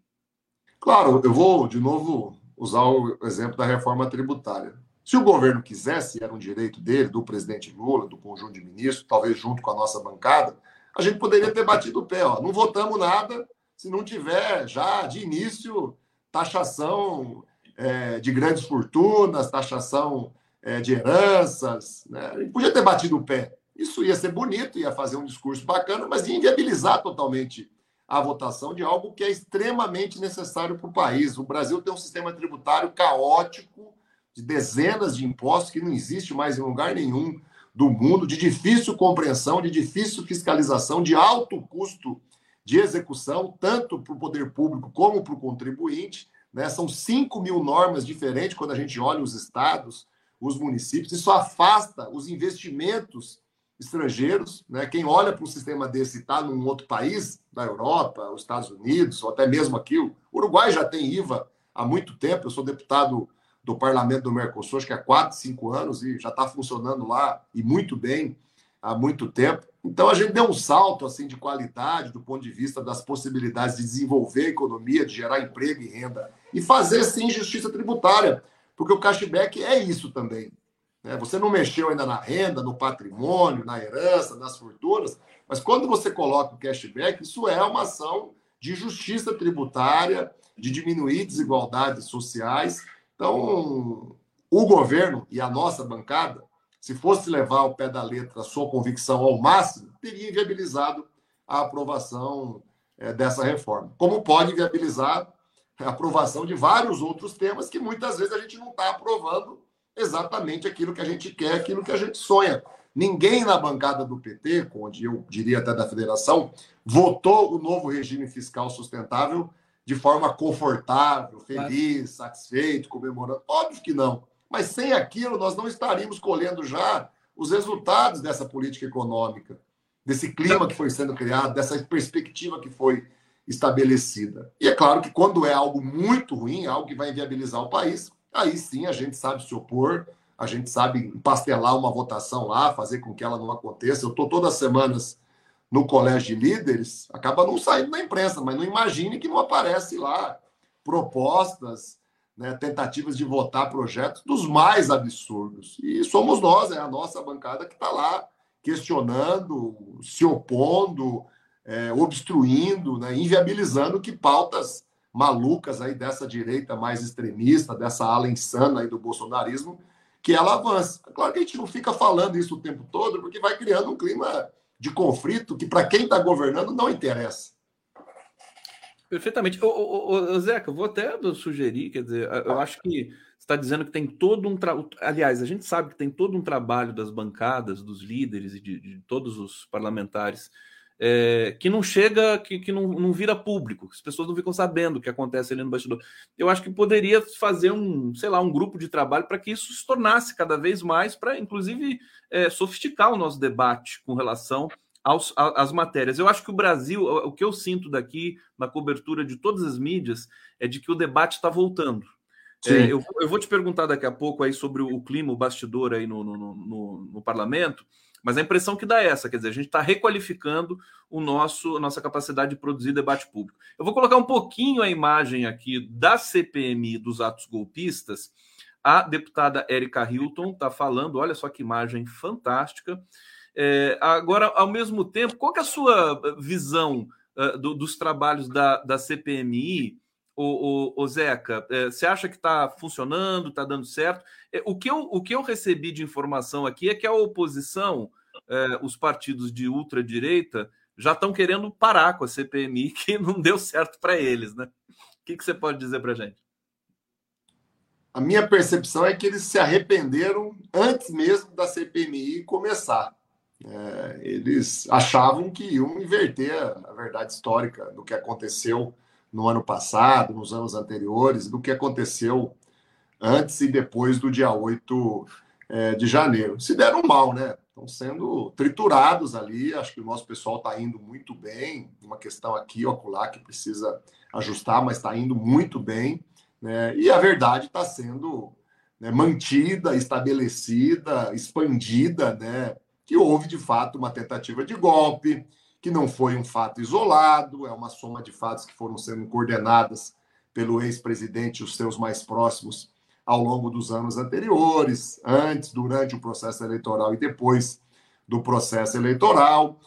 Claro, eu vou de novo usar o exemplo da reforma tributária. Se o governo quisesse, era um direito dele, do presidente Lula, do conjunto de ministros, talvez junto com a nossa bancada, a gente poderia ter batido o pé. Ó. Não votamos nada se não tiver já de início taxação é, de grandes fortunas, taxação é, de heranças. Né? A gente podia ter batido o pé. Isso ia ser bonito, ia fazer um discurso bacana, mas ia inviabilizar totalmente a votação de algo que é extremamente necessário para o país. O Brasil tem um sistema tributário caótico, de dezenas de impostos que não existe mais em lugar nenhum do mundo, de difícil compreensão, de difícil fiscalização, de alto custo de execução, tanto para o poder público como para o contribuinte. Né? São 5 mil normas diferentes quando a gente olha os estados, os municípios. Isso afasta os investimentos estrangeiros, né? Quem olha para um sistema desse está num outro país, da Europa, os Estados Unidos, ou até mesmo aqui, o Uruguai já tem IVA há muito tempo. Eu sou deputado do Parlamento do Mercosul, acho que há quatro, cinco anos, e já está funcionando lá e muito bem há muito tempo. Então a gente deu um salto assim de qualidade do ponto de vista das possibilidades de desenvolver a economia, de gerar emprego e renda e fazer sim justiça tributária, porque o cashback é isso também. Né? Você não mexeu ainda na renda, no patrimônio, na herança, nas fortunas, mas quando você coloca o cashback, isso é uma ação de justiça tributária, de diminuir desigualdades sociais. Então, o governo e a nossa bancada, se fosse levar ao pé da letra a sua convicção ao máximo, teria inviabilizado a aprovação é, dessa reforma. Como pode viabilizar a aprovação de vários outros temas que muitas vezes a gente não está aprovando exatamente aquilo que a gente quer, aquilo que a gente sonha. Ninguém na bancada do PT, onde eu diria até da federação, votou o novo regime fiscal sustentável de forma confortável, feliz, satisfeito, comemorando. Óbvio que não. Mas sem aquilo, nós não estaríamos colhendo já os resultados dessa política econômica, desse clima que foi sendo criado, dessa perspectiva que foi estabelecida. E é claro que quando é algo muito ruim, algo que vai inviabilizar o país, aí sim a gente sabe se opor, a gente sabe pastelar uma votação lá, fazer com que ela não aconteça. Eu estou todas as semanas no colégio de líderes, acaba não saindo na imprensa, mas não imagine que não aparece lá propostas, né, tentativas de votar projetos dos mais absurdos. E somos nós, é a nossa bancada que está lá questionando, se opondo, é, obstruindo, né, inviabilizando que pautas malucas aí dessa direita mais extremista, dessa ala insana aí do bolsonarismo, que ela avança. Claro que a gente não fica falando isso o tempo todo, porque vai criando um clima de conflito que, para quem está governando, não interessa. Perfeitamente. Ô, ô, ô, Zeca, vou até sugerir, quer dizer, eu acho que está dizendo que tem todo um trabalho. Aliás, a gente sabe que tem todo um trabalho das bancadas, dos líderes e de, de todos os parlamentares é, que não chega, que, que não, não vira público, as pessoas não ficam sabendo o que acontece ali no bastidor. Eu acho que poderia fazer um, sei lá, um grupo de trabalho para que isso se tornasse cada vez mais, para inclusive é, sofisticar o nosso debate com relação aos, às matérias. Eu acho que o Brasil, o que eu sinto daqui na cobertura de todas as mídias, é de que o debate está voltando. É, eu, eu, vou te perguntar daqui a pouco aí sobre o clima, o bastidor aí no, no, no, no parlamento. Mas a impressão que dá é essa, quer dizer, a gente está requalificando o nosso, a nossa capacidade de produzir debate público. Eu vou colocar um pouquinho a imagem aqui da CPMI dos atos golpistas. A deputada Érica Hilton está falando, olha só que imagem fantástica. É, agora, ao mesmo tempo, qual é a sua visão uh, do, dos trabalhos da, da CPMI, o, o, o Zeca, é, você acha que está funcionando, está dando certo? É, o, que eu, o que eu recebi de informação aqui é que a oposição, é, os partidos de ultradireita, já estão querendo parar com a CPMI, que não deu certo para eles, né? O que, que você pode dizer para a gente? A minha percepção é que eles se arrependeram antes mesmo da CPMI começar. É, eles achavam que iam inverter a verdade histórica do que aconteceu no ano passado, nos anos anteriores, do que aconteceu antes e depois do dia 8 é, de janeiro. Se deram mal, né? Estão sendo triturados ali. Acho que o nosso pessoal está indo muito bem. Uma questão aqui, ocular, que precisa ajustar, mas está indo muito bem. Né? E a verdade está sendo né, mantida, estabelecida, expandida, né? que houve de fato uma tentativa de golpe, que não foi um fato isolado, é uma soma de fatos que foram sendo coordenadas pelo ex-presidente e os seus mais próximos ao longo dos anos anteriores, antes, durante o processo eleitoral e depois do processo eleitoral.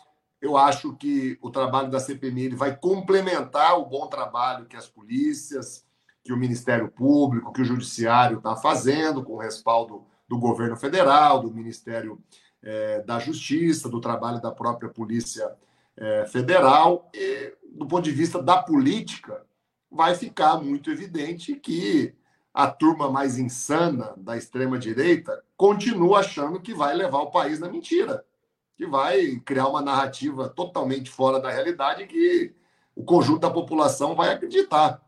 Eu acho que o trabalho da CPMI vai complementar o bom trabalho que as polícias, que o Ministério Público, que o Judiciário está fazendo, com o respaldo do governo federal, do Ministério é, da Justiça, do trabalho da própria Polícia é, Federal. E, do ponto de vista da política, vai ficar muito evidente que a turma mais insana da extrema-direita continua achando que vai levar o país na mentira, que vai criar uma narrativa totalmente fora da realidade que o conjunto da população vai acreditar.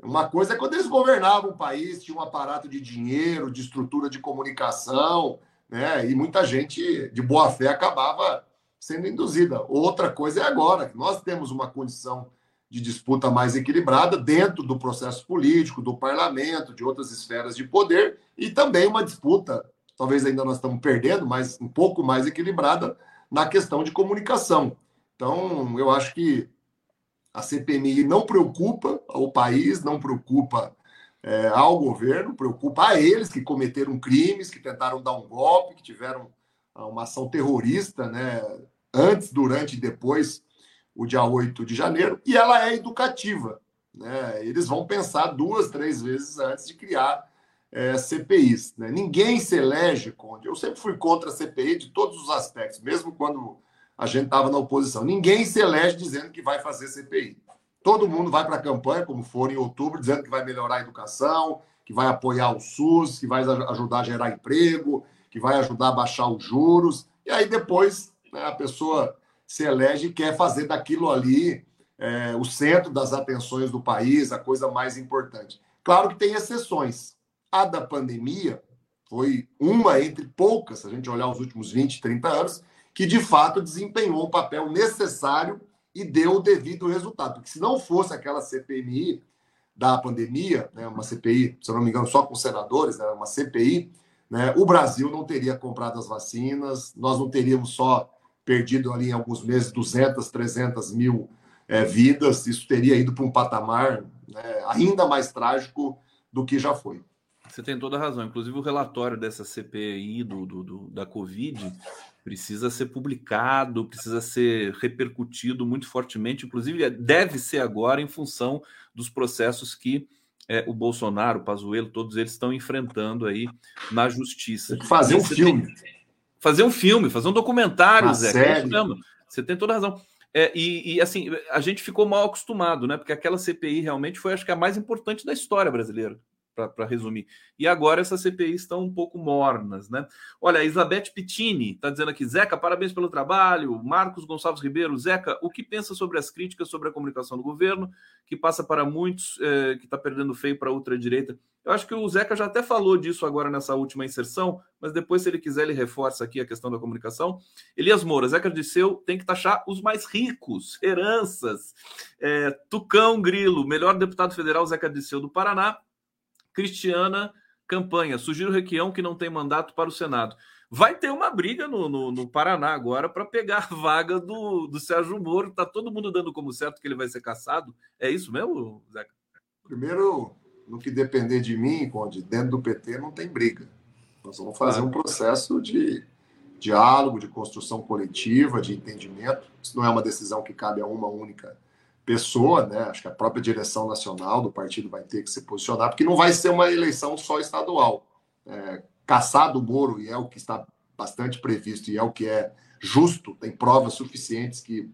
Uma coisa é quando eles governavam o país, tinha um aparato de dinheiro, de estrutura de comunicação, né? E muita gente de boa fé acabava sendo induzida. Outra coisa é agora, que nós temos uma condição de disputa mais equilibrada dentro do processo político, do parlamento, de outras esferas de poder, e também uma disputa, talvez ainda nós estamos perdendo, mas um pouco mais equilibrada na questão de comunicação. Então, eu acho que a CPMI não preocupa o país, não preocupa é, ao governo, preocupa a eles que cometeram crimes, que tentaram dar um golpe, que tiveram ah, uma ação terrorista, né, antes, durante e depois o dia 8 de janeiro, e ela é educativa. Né? Eles vão pensar duas, três vezes antes de criar é, CPIs. Né? Ninguém se elege, Conde. Eu sempre fui contra a CPI de todos os aspectos, mesmo quando a gente estava na oposição. Ninguém se elege dizendo que vai fazer CPI. Todo mundo vai para a campanha, como for em outubro, dizendo que vai melhorar a educação, que vai apoiar o SUS, que vai ajudar a gerar emprego, que vai ajudar a baixar os juros. E aí depois a pessoa se elege e quer fazer daquilo ali é, o centro das atenções do país, a coisa mais importante. Claro que tem exceções. A da pandemia foi uma entre poucas, se a gente olhar os últimos 20, 30 anos, que de fato desempenhou um papel necessário e deu o devido resultado. Porque se não fosse aquela CPMI da pandemia, né, uma CPI, se eu não me engano, só com senadores, né, uma CPI, né, o Brasil não teria comprado as vacinas, nós não teríamos só perdido ali em alguns meses 200, 300 mil é, vidas, isso teria ido para um patamar né, ainda mais trágico do que já foi. Você tem toda a razão. Inclusive, o relatório dessa CPI do, do, do, da Covid precisa ser publicado, precisa ser repercutido muito fortemente. Inclusive, deve ser agora em função dos processos que é, o Bolsonaro, o Pazuello, todos eles estão enfrentando aí na justiça. Fazer um filme. Fazer um filme, fazer um documentário, Uma Zé. É série. Você tem toda a razão. É, e, e, assim, a gente ficou mal acostumado, né? Porque aquela CPI realmente foi, acho que, a mais importante da história brasileira para resumir. E agora essas CPIs estão um pouco mornas, né? Olha, a Isabeth Pittini está dizendo aqui, Zeca, parabéns pelo trabalho. Marcos Gonçalves Ribeiro, Zeca, o que pensa sobre as críticas sobre a comunicação do governo, que passa para muitos, é, que está perdendo feio para a ultradireita? Eu acho que o Zeca já até falou disso agora nessa última inserção, mas depois, se ele quiser, ele reforça aqui a questão da comunicação. Elias Moura, Zeca Disseu tem que taxar os mais ricos, heranças. É, Tucão Grilo, melhor deputado federal, Zeca Disseu do Paraná Cristiana Campanha. Sugiro o Requião que não tem mandato para o Senado. Vai ter uma briga no, no, no Paraná agora para pegar a vaga do, do Sérgio Moro. Está todo mundo dando como certo que ele vai ser caçado. É isso mesmo, Zeca? Primeiro, no que depender de mim, Conde, dentro do PT não tem briga. Nós vamos fazer um processo de diálogo, de construção coletiva, de entendimento. Isso não é uma decisão que cabe a uma única pessoa, né? Acho que a própria direção nacional do partido vai ter que se posicionar, porque não vai ser uma eleição só estadual. É, caçar do Moro, e é o que está bastante previsto, e é o que é justo, tem provas suficientes que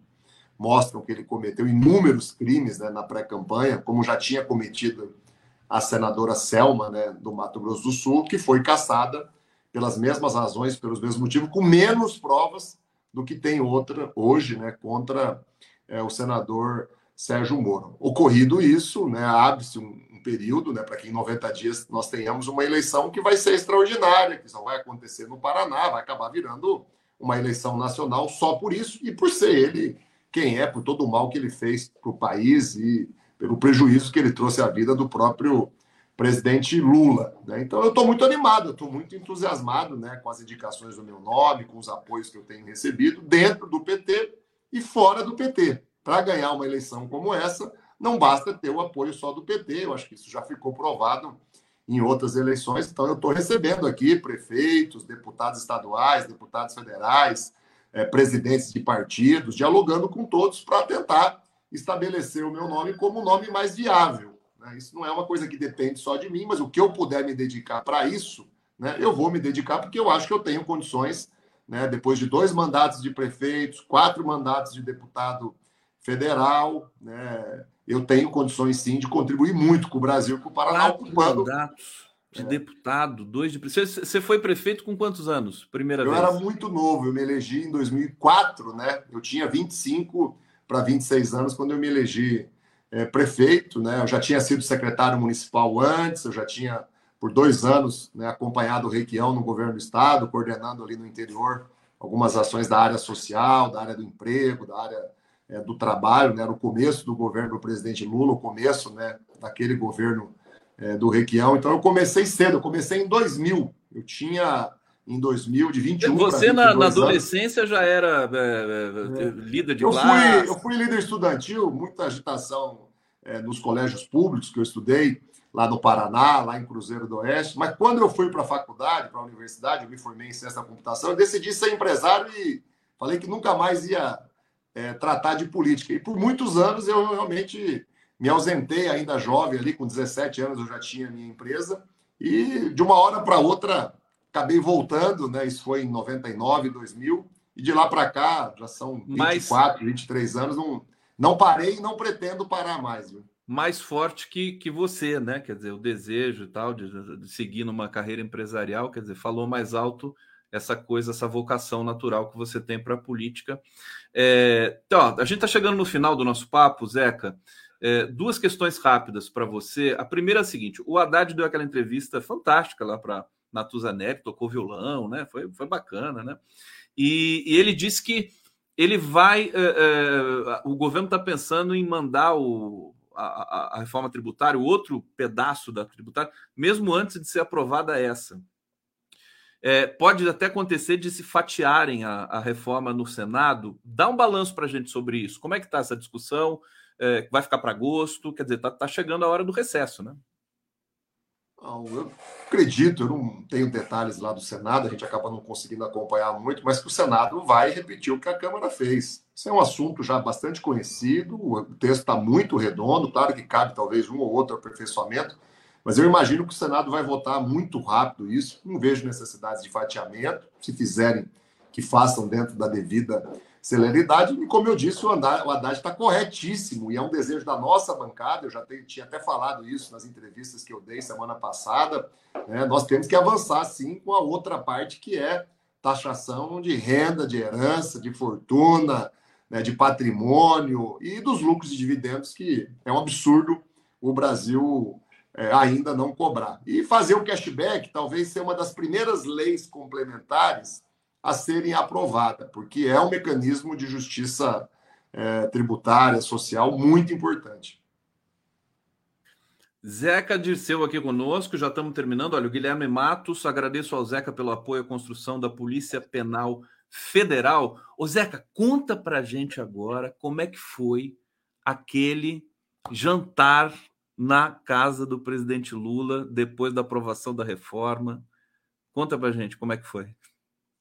mostram que ele cometeu inúmeros crimes né, na pré-campanha, como já tinha cometido a senadora Selma, né, do Mato Grosso do Sul, que foi caçada pelas mesmas razões, pelos mesmos motivos, com menos provas do que tem outra hoje, né, contra é, o senador Sérgio Moro. Ocorrido isso, né, abre-se um, um, período, né, para que em 90 dias nós tenhamos uma eleição que vai ser extraordinária, que só vai acontecer no Paraná, vai acabar virando uma eleição nacional só por isso e por ser ele quem é, por todo o mal que ele fez para o país e pelo prejuízo que ele trouxe à vida do próprio presidente Lula. Né? Então eu estou muito animado, estou muito entusiasmado né, com as indicações do meu nome, com os apoios que eu tenho recebido dentro do PT e fora do PT. Para ganhar uma eleição como essa, não basta ter o apoio só do PT, eu acho que isso já ficou provado em outras eleições. Então eu estou recebendo aqui prefeitos, deputados estaduais, deputados federais, é, presidentes de partidos, dialogando com todos para tentar estabelecer o meu nome como o nome mais viável. Né? Isso não é uma coisa que depende só de mim, mas o que eu puder me dedicar para isso, né, eu vou me dedicar porque eu acho que eu tenho condições, né, depois de dois mandatos de prefeitos, quatro mandatos de deputado federal, né, eu tenho condições sim de contribuir muito com o Brasil, com o Paraná quatro ocupando. Mandatos de é. deputado, dois de prefeito. Você foi prefeito com quantos anos? Primeira eu vez? Eu era muito novo, eu me elegi em 2004, né? Eu tinha 25 para 26 anos quando eu me elegi é, prefeito, né? Eu já tinha sido secretário municipal antes, eu já tinha por dois anos né, acompanhado o Requião no governo do estado, coordenando ali no interior algumas ações da área social, da área do emprego, da área é, do trabalho, né? Era o começo do governo do presidente Lula, o começo, né? Daquele governo é, do Requião. Então eu comecei cedo, eu comecei em 2000. Eu tinha em 2000 de 21 Você na, na, adolescência já era é, é, é, líder de eu classe? Fui, eu fui líder estudantil, muita agitação é, nos colégios públicos que eu estudei lá no Paraná, lá em Cruzeiro do Oeste. Mas quando eu fui para a faculdade, para a universidade, eu me formei em ciência da computação, eu decidi ser empresário e falei que nunca mais ia é, tratar de política. E por muitos anos eu realmente me ausentei ainda jovem ali, com 17 anos eu já tinha minha empresa, e de uma hora para outra acabei voltando, né? Isso foi em 99, 2000, e de lá para cá já são 24, Mas... 23 anos, não, não parei e não pretendo parar mais. Viu? Mais forte que, que você, né? Quer dizer, o desejo e tal de, de seguir numa carreira empresarial, quer dizer, falou mais alto essa coisa, essa vocação natural que você tem para a política. É, então, a gente está chegando no final do nosso papo, Zeca. É, duas questões rápidas para você. A primeira é a seguinte: o Haddad deu aquela entrevista fantástica lá para Natuzaneri, tocou violão, né? Foi, foi bacana, né? E, e ele disse que ele vai. É, é, o governo está pensando em mandar o, a, a, reforma tributária, o outro pedaço da tributária, mesmo antes de ser aprovada essa. É, pode até acontecer de se fatiarem a, a reforma no Senado. Dá um balanço para a gente sobre isso. Como é que está essa discussão? é, vai ficar para agosto, quer dizer, tá, tá, chegando a hora do recesso, né? Não, eu acredito, eu não tenho detalhes lá do Senado, a gente acaba não conseguindo acompanhar muito, mas que o Senado vai repetir o que a Câmara fez. Isso é um assunto já bastante conhecido, o texto está muito redondo, claro que cabe talvez um ou outro aperfeiçoamento, mas eu imagino que o Senado vai votar muito rápido isso, não vejo necessidades de fatiamento, se fizerem, que façam dentro da devida celeridade. E como eu disse, o Haddad está corretíssimo e é um desejo da nossa bancada. Eu já tenho, tinha até falado isso nas entrevistas que eu dei semana passada. Né? Nós temos que avançar sim com a outra parte que é taxação de renda, de herança, de fortuna, né? de patrimônio e dos lucros e dividendos, que é um absurdo o Brasil é, ainda não cobrar. E fazer o cashback talvez seja uma das primeiras leis complementares a serem aprovadas, porque é um mecanismo de justiça é, tributária, social muito importante. Zeca Dirceu aqui conosco, já estamos terminando. Olha, o Guilherme Matos, agradeço ao Zeca pelo apoio à construção da Polícia Penal Federal. Ô Zeca, conta pra gente agora como é que foi aquele jantar na casa do presidente Lula depois da aprovação da reforma. Conta pra gente como é que foi.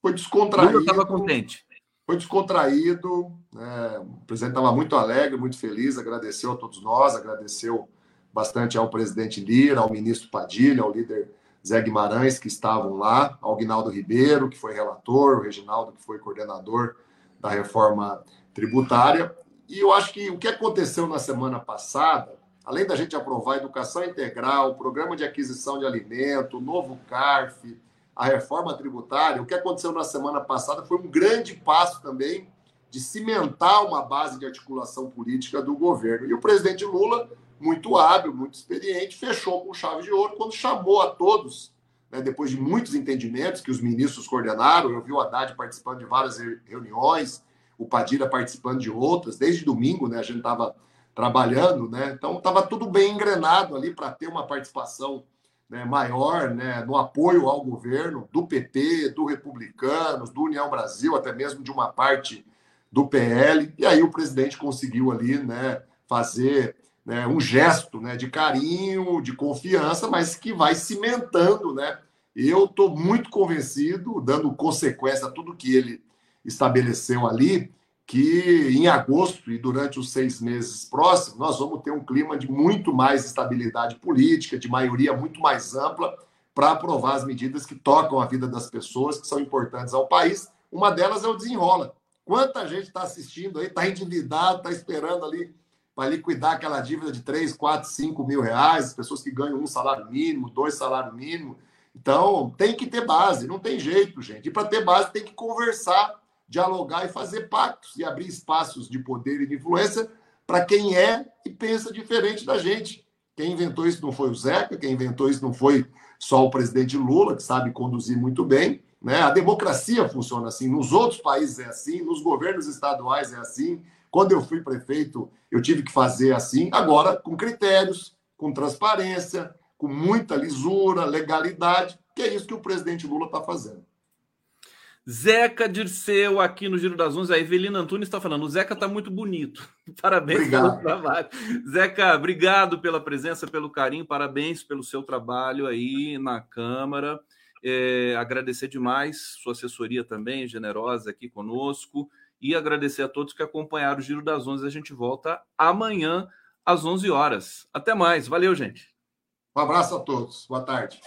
Foi descontraído. Estava contente. foi descontraído, né? o presidente estava muito alegre, muito feliz, agradeceu a todos nós, agradeceu bastante ao presidente Lira, ao ministro Padilha, ao líder Zé Guimarães, que estavam lá, ao Guinaldo Ribeiro, que foi relator, o Reginaldo, que foi coordenador da reforma tributária. E eu acho que o que aconteceu na semana passada, além da gente aprovar educação integral, o programa de aquisição de alimento, o novo CARF, a reforma tributária, o que aconteceu na semana passada foi um grande passo também de cimentar uma base de articulação política do governo. E o presidente Lula, muito hábil, muito experiente, fechou com chave de ouro quando chamou a todos, né, depois de muitos entendimentos que os ministros coordenaram. Eu vi o Haddad participando de várias reuniões, o Padilha participando de outras, desde domingo, né, a gente estava trabalhando, né, então estava tudo bem engrenado ali para ter uma participação né, maior né, no apoio ao governo do PT, do Republicanos, do União Brasil, até mesmo de uma parte do PL. E aí o presidente conseguiu ali né, fazer né, um gesto né, de carinho, de confiança, mas que vai cimentando. Né? Eu estou muito convencido, dando consequência a tudo que ele estabeleceu ali, que em agosto e durante os seis meses próximos, nós vamos ter um clima de muito mais estabilidade política, de maioria muito mais ampla, para aprovar as medidas que tocam a vida das pessoas, que são importantes ao país. Uma delas é o desenrola. Quanta gente está assistindo aí, está endividado, está esperando ali para liquidar aquela dívida de 3, 4, 5 mil reais, as pessoas que ganham um salário mínimo, dois salários mínimos. Então, tem que ter base, não tem jeito, gente. E para ter base, tem que conversar dialogar e fazer pactos e abrir espaços de poder e de influência para quem é e pensa diferente da gente. Quem inventou isso não foi o Zeca, quem inventou isso não foi só o presidente Lula, que sabe conduzir muito bem. Né? A democracia funciona assim, nos outros países é assim, nos governos estaduais é assim. Quando eu fui prefeito, eu tive que fazer assim. Agora, com critérios, com transparência, com muita lisura, legalidade, que é isso que o presidente Lula está fazendo. Zeca Dirceu aqui no Giro das Onze. A Evelina Antunes está falando: o Zeca está muito bonito. Parabéns obrigado. pelo trabalho. Zeca, obrigado pela presença, pelo carinho, parabéns pelo seu trabalho aí na Câmara. É, agradecer demais sua assessoria também, generosa aqui conosco. E agradecer a todos que acompanharam o Giro das Onze. A gente volta amanhã às 11 horas. Até mais. Valeu, gente. Um abraço a todos. Boa tarde.